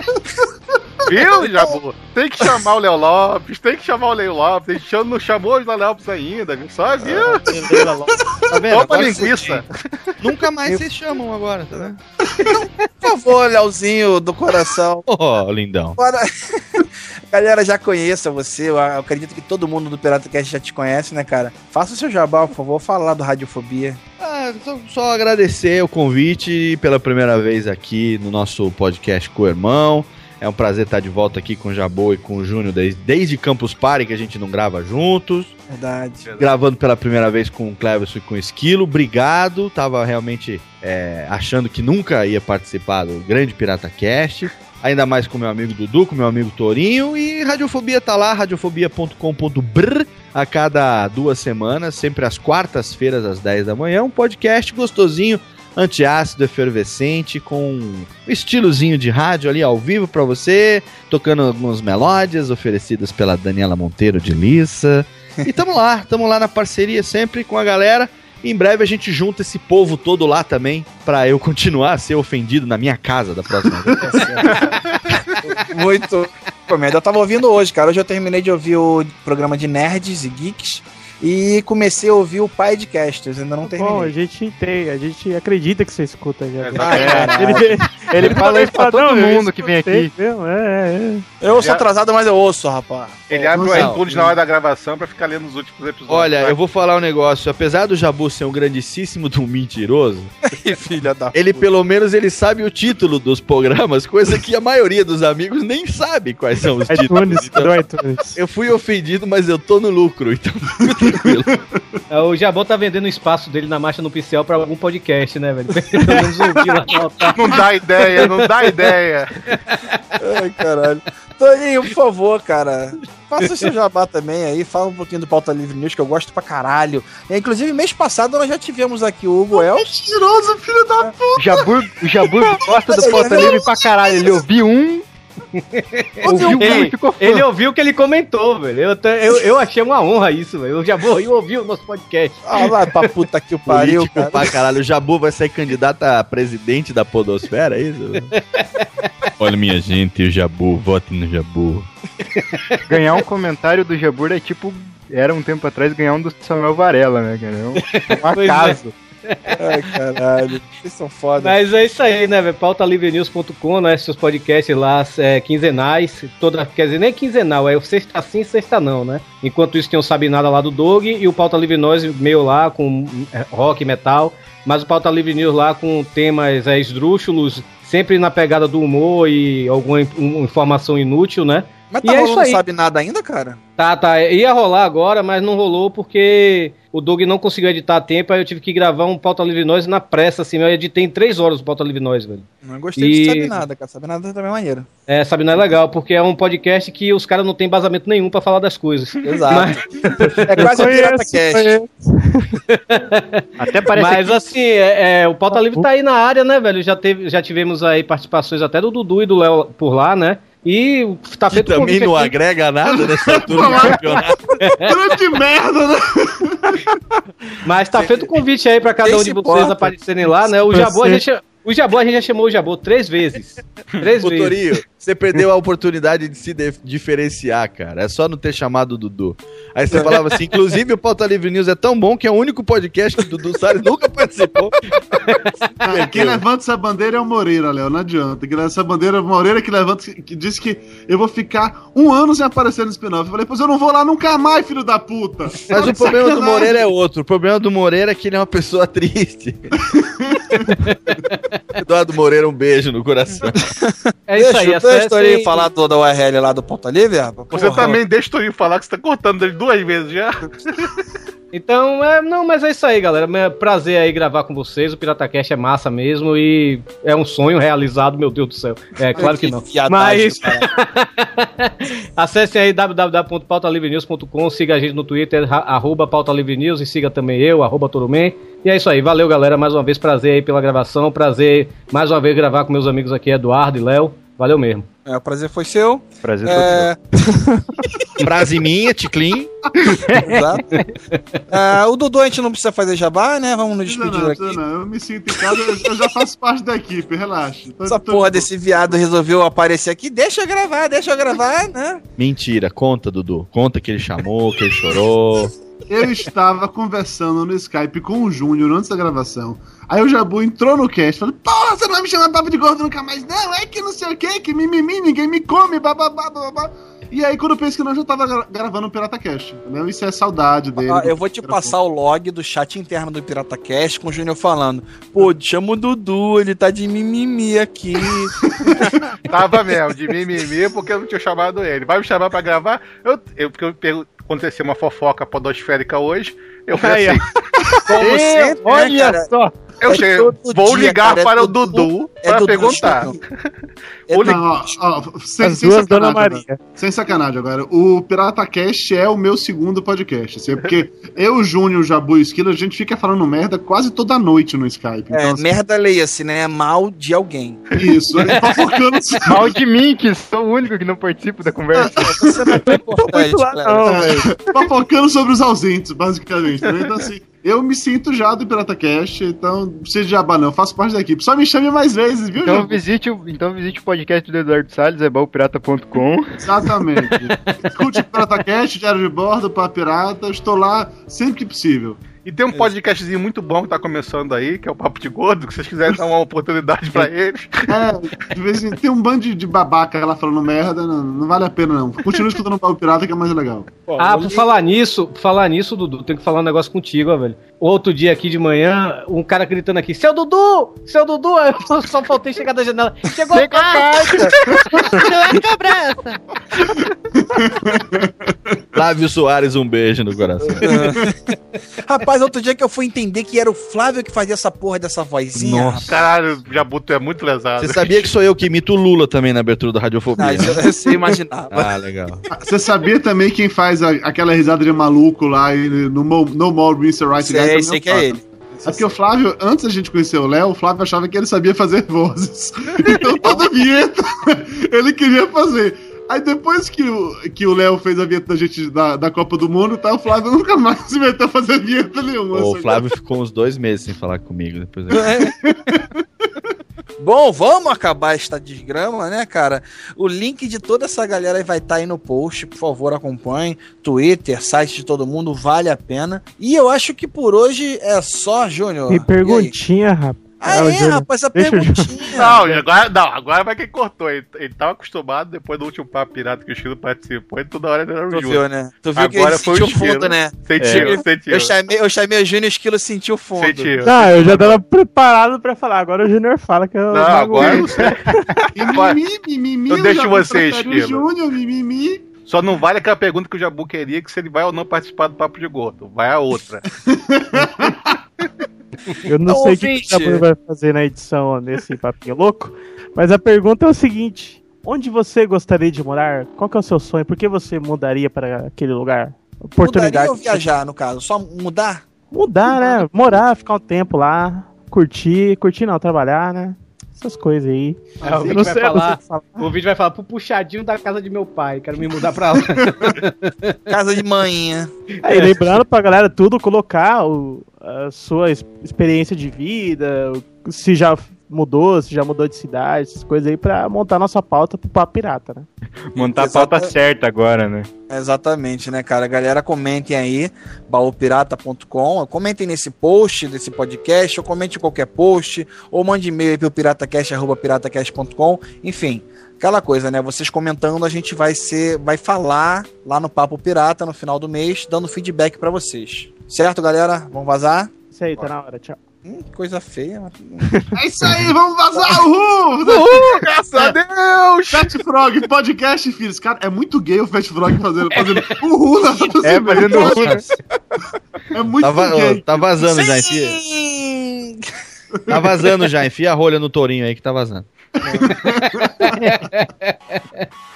Viu, Jabu? Tem que chamar o Léo Lopes, tem que chamar o Léo Lopes. A gente não chamou o Léo Lopes ainda, viu? Só viu? Tá vendo? Opa, Agora linguiça. Nunca mais vocês chamam agora, tá vendo? Por favor, Leozinho do coração. Ó, lindão. Galera já conheça você. Eu acredito que todo mundo do PirataCast já te conhece, né, cara? Faça o seu jabá, por favor. Fala lá do Radiofobia. Ah, só, só agradecer o convite pela primeira vez aqui no nosso podcast com o irmão. É um prazer estar de volta aqui com o Jabô e com o Júnior desde, desde Campus Party, que a gente não grava juntos. Verdade. Gravando pela primeira vez com o Cleverson e com o Esquilo. Obrigado. Tava realmente é, achando que nunca ia participar do grande Pirata Cast. Ainda mais com meu amigo Dudu, com meu amigo Torinho. E Radiofobia tá lá, radiofobia.com.br a cada duas semanas, sempre às quartas-feiras, às 10 da manhã. Um podcast gostosinho, antiácido, efervescente, com um estilozinho de rádio ali ao vivo pra você, tocando algumas melódias oferecidas pela Daniela Monteiro de Lissa. E tamo lá, tamo lá na parceria sempre com a galera. Em breve a gente junta esse povo todo lá também, pra eu continuar a ser ofendido na minha casa da próxima vez. Muito. Eu tava ouvindo hoje, cara. Hoje eu terminei de ouvir o programa de Nerds e Geeks. E comecei a ouvir o Pidecasters, ainda não terminei. Bom, a gente tem, a gente acredita que você escuta já. Exatamente. ele, ele fala isso pra todo mundo que vem aqui. mesmo, É, é. Eu sou atrasado, mas eu ouço, rapaz. Ele abre o iTunes na hora da gravação pra ficar lendo os últimos episódios. Olha, Vai. eu vou falar um negócio. Apesar do Jabu ser um grandíssimo do mentiroso, filha da ele pelo menos ele sabe o título dos programas, coisa que a maioria dos amigos nem sabe quais são os títulos. iTunes, Então, iTunes. eu fui ofendido, mas eu tô no lucro, então tranquilo. É, O Jabô tá vendendo o espaço dele na marcha no pincel pra algum podcast, né, velho? Pelo menos ouvir lá. Não dá ideia, não dá ideia. Ai, caralho. Toninho, por favor, cara. Faça o seu jabá também aí, fala um pouquinho do Pauta Livre News, que eu gosto pra caralho. E, inclusive, mês passado nós já tivemos aqui o Hugo El. Mentiroso, filho da puta! O Jabur, o Jabur gosta do Pauta Livre pra caralho. Ele ouviu um, ouviu um Ele, ficou fã. ele ouviu o que ele comentou, velho. Eu, eu, eu achei uma honra isso, velho. Já vou eu ouvi o nosso podcast. Ah, vai pra puta que o pariu, Político cara. pra caralho. O Jabu vai ser candidato a presidente da Podosfera, é isso? Olha, minha gente, o Jabu, vote no Jabu. Ganhar um comentário do Jabur é tipo. Era um tempo atrás ganhar um do Samuel Varela, né, cara? É um, um Pois é. acaso. Ai, caralho. Vocês são foda. Mas é isso aí, né, velho? Pautalivrenews.com, né? Seus podcasts lá é, quinzenais. Toda, quer dizer, nem quinzenal, é o sexta sim, sexta não, né? Enquanto isso tem o Sabe Nada lá do Dog e o Pauta Livre News meio lá com é, rock, metal. Mas o Pauta Livre News lá com temas é, esdrúxulos, sempre na pegada do humor e alguma in- um- informação inútil, né? Mas E tá é rolando, isso aí. não sabe nada ainda, cara? Tá, tá. Ia rolar agora, mas não rolou porque o Doug não conseguiu editar a tempo, aí eu tive que gravar um Pauta Livre Nós na pressa, assim. Eu editei em três horas o Pauta Livre Nós, velho. Não gostei de E- sabe nada, cara. Sabe nada também é maneiro. É, sabe, não é legal, porque é um podcast que os caras não têm embasamento nenhum pra falar das coisas. Exato. Mas, É quase um Conheço, Pirata Cast. conheço. Até parece mas que assim, é, é, o Pauta Livre tá aí na área, né, velho? Já, teve, já tivemos aí participações até do Dudu e do Léo por lá, né? E tá Que feito também não aqui. agrega nada nessa altura do campeonato. Grande merda, né? Mas tá feito convite aí pra cada um de vocês importa? aparecerem lá, né? O Jabô, a gente, o Jabô, a gente já chamou o Jabô três vezes. Três Ô, vezes. Torinho, você perdeu a oportunidade de se dif- diferenciar, cara. É só não ter chamado o Dudu. Aí você falava assim, inclusive o Pauta Livre News é tão bom que é o único podcast que o Dudu Salles nunca participou. Ah, Quem levanta essa bandeira é o Moreira, Léo. Não adianta. Quem levanta essa bandeira é o Moreira que levanta, que disse que eu vou ficar um ano sem aparecer no spin-off. Eu falei, pois eu não vou lá nunca mais, filho da puta. Mas o problema do Moreira é outro. O problema do Moreira é que ele é uma pessoa triste. Eduardo Moreira, um beijo no coração. É isso aí, deixa, deixa Torinho falar toda a URL lá do Pauta Livre. Você Porra. também Torinho falar que você tá cortando ele duas vezes já. Então, é, não, mas é isso aí, galera. É prazer aí gravar com vocês. O PirataCast é massa mesmo e é um sonho realizado, meu Deus do céu. É, claro que não. viadagem, Mas acessem aí www.pautalivrenews.com, siga a gente no Twitter, arroba Pauta Livre News e siga também eu, arroba Torumen. E é isso aí, valeu galera, mais uma vez prazer aí pela gravação, prazer mais uma vez gravar com meus amigos aqui, Eduardo e Léo. Valeu mesmo. É, o prazer foi seu. prazer É, Frase minha, Ticlin. exato. É, o Dudu a gente não precisa fazer jabá, né? Vamos nos Não, despedir não, aqui. não, eu me sinto em casa, eu- já faço parte da equipe, relaxa. Tô- Essa tô- porra desse viado resolveu aparecer aqui. Deixa eu gravar, deixa eu gravar, né? Mentira, conta, Dudu. Conta que ele chamou, que ele chorou. Eu estava conversando no Skype com o Júnior antes da gravação. Aí o Jabu entrou no cast falou: Porra, você não vai me chamar papo de gordo nunca mais, não? É que não sei o que, que mimimi, ninguém me come, bababá, babá. E aí, quando eu penso que não, eu já tava gra- gravando o Pirata Cast, entendeu? Isso é saudade dele. Ó, eu vou te passar o log do chat interno do Pirata Cast com o Júnior falando. Pô, chama o Dudu, ele tá de mimimi aqui. Tava mesmo, de mimimi, porque eu não tinha chamado ele. Vai me chamar pra gravar? Eu, eu, porque eu pergun- aconteceu uma fofoca podosférica hoje. Eu falei assim. Como sempre, né, Olha cara? só. Eu É todo vou dia, ligar cara, é para o Dudu- é para Dudu perguntar. Chino. Vou ligar. Não, ó, ó, sem, As sem duas Dona sacanagem, Maria. agora. Sem sacanagem agora. O Pirata Cast é o meu segundo podcast. Assim, porque eu, Júnior, o Jabu e Esquilo, a gente fica falando merda quase toda noite no Skype. Então, É, assim, merda leia-se, né? É mal de alguém. isso. É fofocando. Mal de mim, que sou o único que não participo da conversa. Você não é tão importante, lá, não, É, velho. fofocando sobre os ausentes, basicamente. né? Então, assim, eu me sinto já do Pirata Cast, então não precisa de jabá, não. Faço parte da equipe. Só me chame mais vezes, viu, Então visite, o, então visite o podcast do Eduardo Salles, é balpirata.com. Exatamente. Escute o Pirata Cast, Diário de Bordo, para Pirata. Estou lá sempre que possível. E tem um podcastzinho muito bom que tá começando aí, que é o Papo de Gordo, que vocês quiserem dar uma oportunidade pra eles. É, de vez em tem um bando de, babaca lá falando merda, não, não vale a pena não. Continua escutando o Pau Pirata que é mais legal. Ah, por falar nisso, por falar nisso, Dudu, tem que falar um negócio contigo, ó, velho. Outro dia aqui de manhã, um cara gritando aqui, seu Dudu! Seu Dudu! Aí Eu só faltei chegar da janela. Chegou a carta! Flávio Soares, um beijo no coração. Rapaz, outro dia que eu fui entender que era o Flávio que fazia essa porra dessa vozinha. Nossa. Caralho, Jabuto é muito lesado. Você sabia que sou eu que imito o Lula também na abertura da Radiofobia? Ah, isso eu- você imaginava. Ah, legal. Você sabia também quem faz a- aquela risada de maluco lá e no Mo- No More Mr. Right Sei, também sei o que é ele. É porque o Flávio, antes da gente conhecer o Léo, o Flávio achava que ele sabia fazer vozes. Então toda vinheta ele queria fazer. Aí depois que o, que o Léo fez a vinheta da gente da, da Copa do Mundo, tá, o Flávio nunca mais se meteu a fazer vinheta nenhuma. O assim. Flávio ficou uns dois meses sem falar comigo depois. Bom, vamos acabar esta desgrama, né, cara? O link de toda essa galera aí vai estar aí no post, por favor, acompanhe. Twitter, site de todo mundo, vale a pena. E eu acho que por hoje é só, Júnior. E perguntinha, rapaz. Ah, é, Júnior. rapaz, a perguntinha. Não, agora, não, agora vai quem cortou. Ele, ele tava acostumado, depois do último papo pirata que o Chilo participou, e toda hora ele era o Tu Júnior. viu, né? Tu viu que Agora ele foi o sentiu Esquilo. fundo, né? Sentiu, É. sentiu. Eu chamei, eu chamei o Júnior Esquilo sentiu fundo. Sentiu. Não, eu já tava preparado pra falar. Agora o Júnior fala que eu. Não, agora eu não sei. Mimimi, mimimi, Eu deixo Jabu você, prefere o Esquilo. Júnior, mimimi. Só não vale aquela pergunta que o Jabu queria, que se ele vai ou não participar do Papo de Gordo. Vai a outra. Eu não sei o que o. Jabu vai fazer na edição nesse papinho louco, mas a pergunta é o seguinte: onde você gostaria de morar? Qual que é o seu sonho? Por que você mudaria para aquele lugar? Oportunidade. Mudaria ou viajar, no caso? Só mudar? Mudar, né? Morar, ficar um tempo lá, curtir, curtir não, trabalhar, né? Essas coisas aí. É, o vídeo vai falar, falar. o vídeo vai falar pro puxadinho da casa de meu pai, quero me mudar pra lá. Casa de manhã. Aí, lembrando pra galera tudo, colocar o- a sua experiência de vida, se já mudou, se já mudou de cidade, essas coisas aí, pra montar nossa pauta pro Papo Pirata, né? Montar a pauta Exata- certa agora, né? Exatamente, né, cara? Galera, comentem aí, baúpirata.com, comentem nesse post desse podcast, ou comente em qualquer post, ou mande e-mail aí pro piratacast, arroba piratacast.com, enfim, aquela coisa, né? Vocês comentando, a gente vai ser, vai falar lá no Papo Pirata no final do mês, dando feedback pra vocês. Certo, galera? Vamos vazar? Isso aí, tá na hora, tchau. Hum, que coisa feia. É isso aí, vamos vazar, uhul! Uhul, graças a Deus! Fat Frog, podcast, filhos. Cara, é muito gay o Fat Frog fazendo, fazendo uhul na É, fazendo uhul, né? É muito Tá, va- gay. tá vazando já, enfia. Sim! Tá vazando já, enfia a rolha no tourinho aí que tá vazando. É.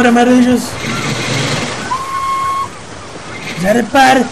Repararán, amarelos. Já repare.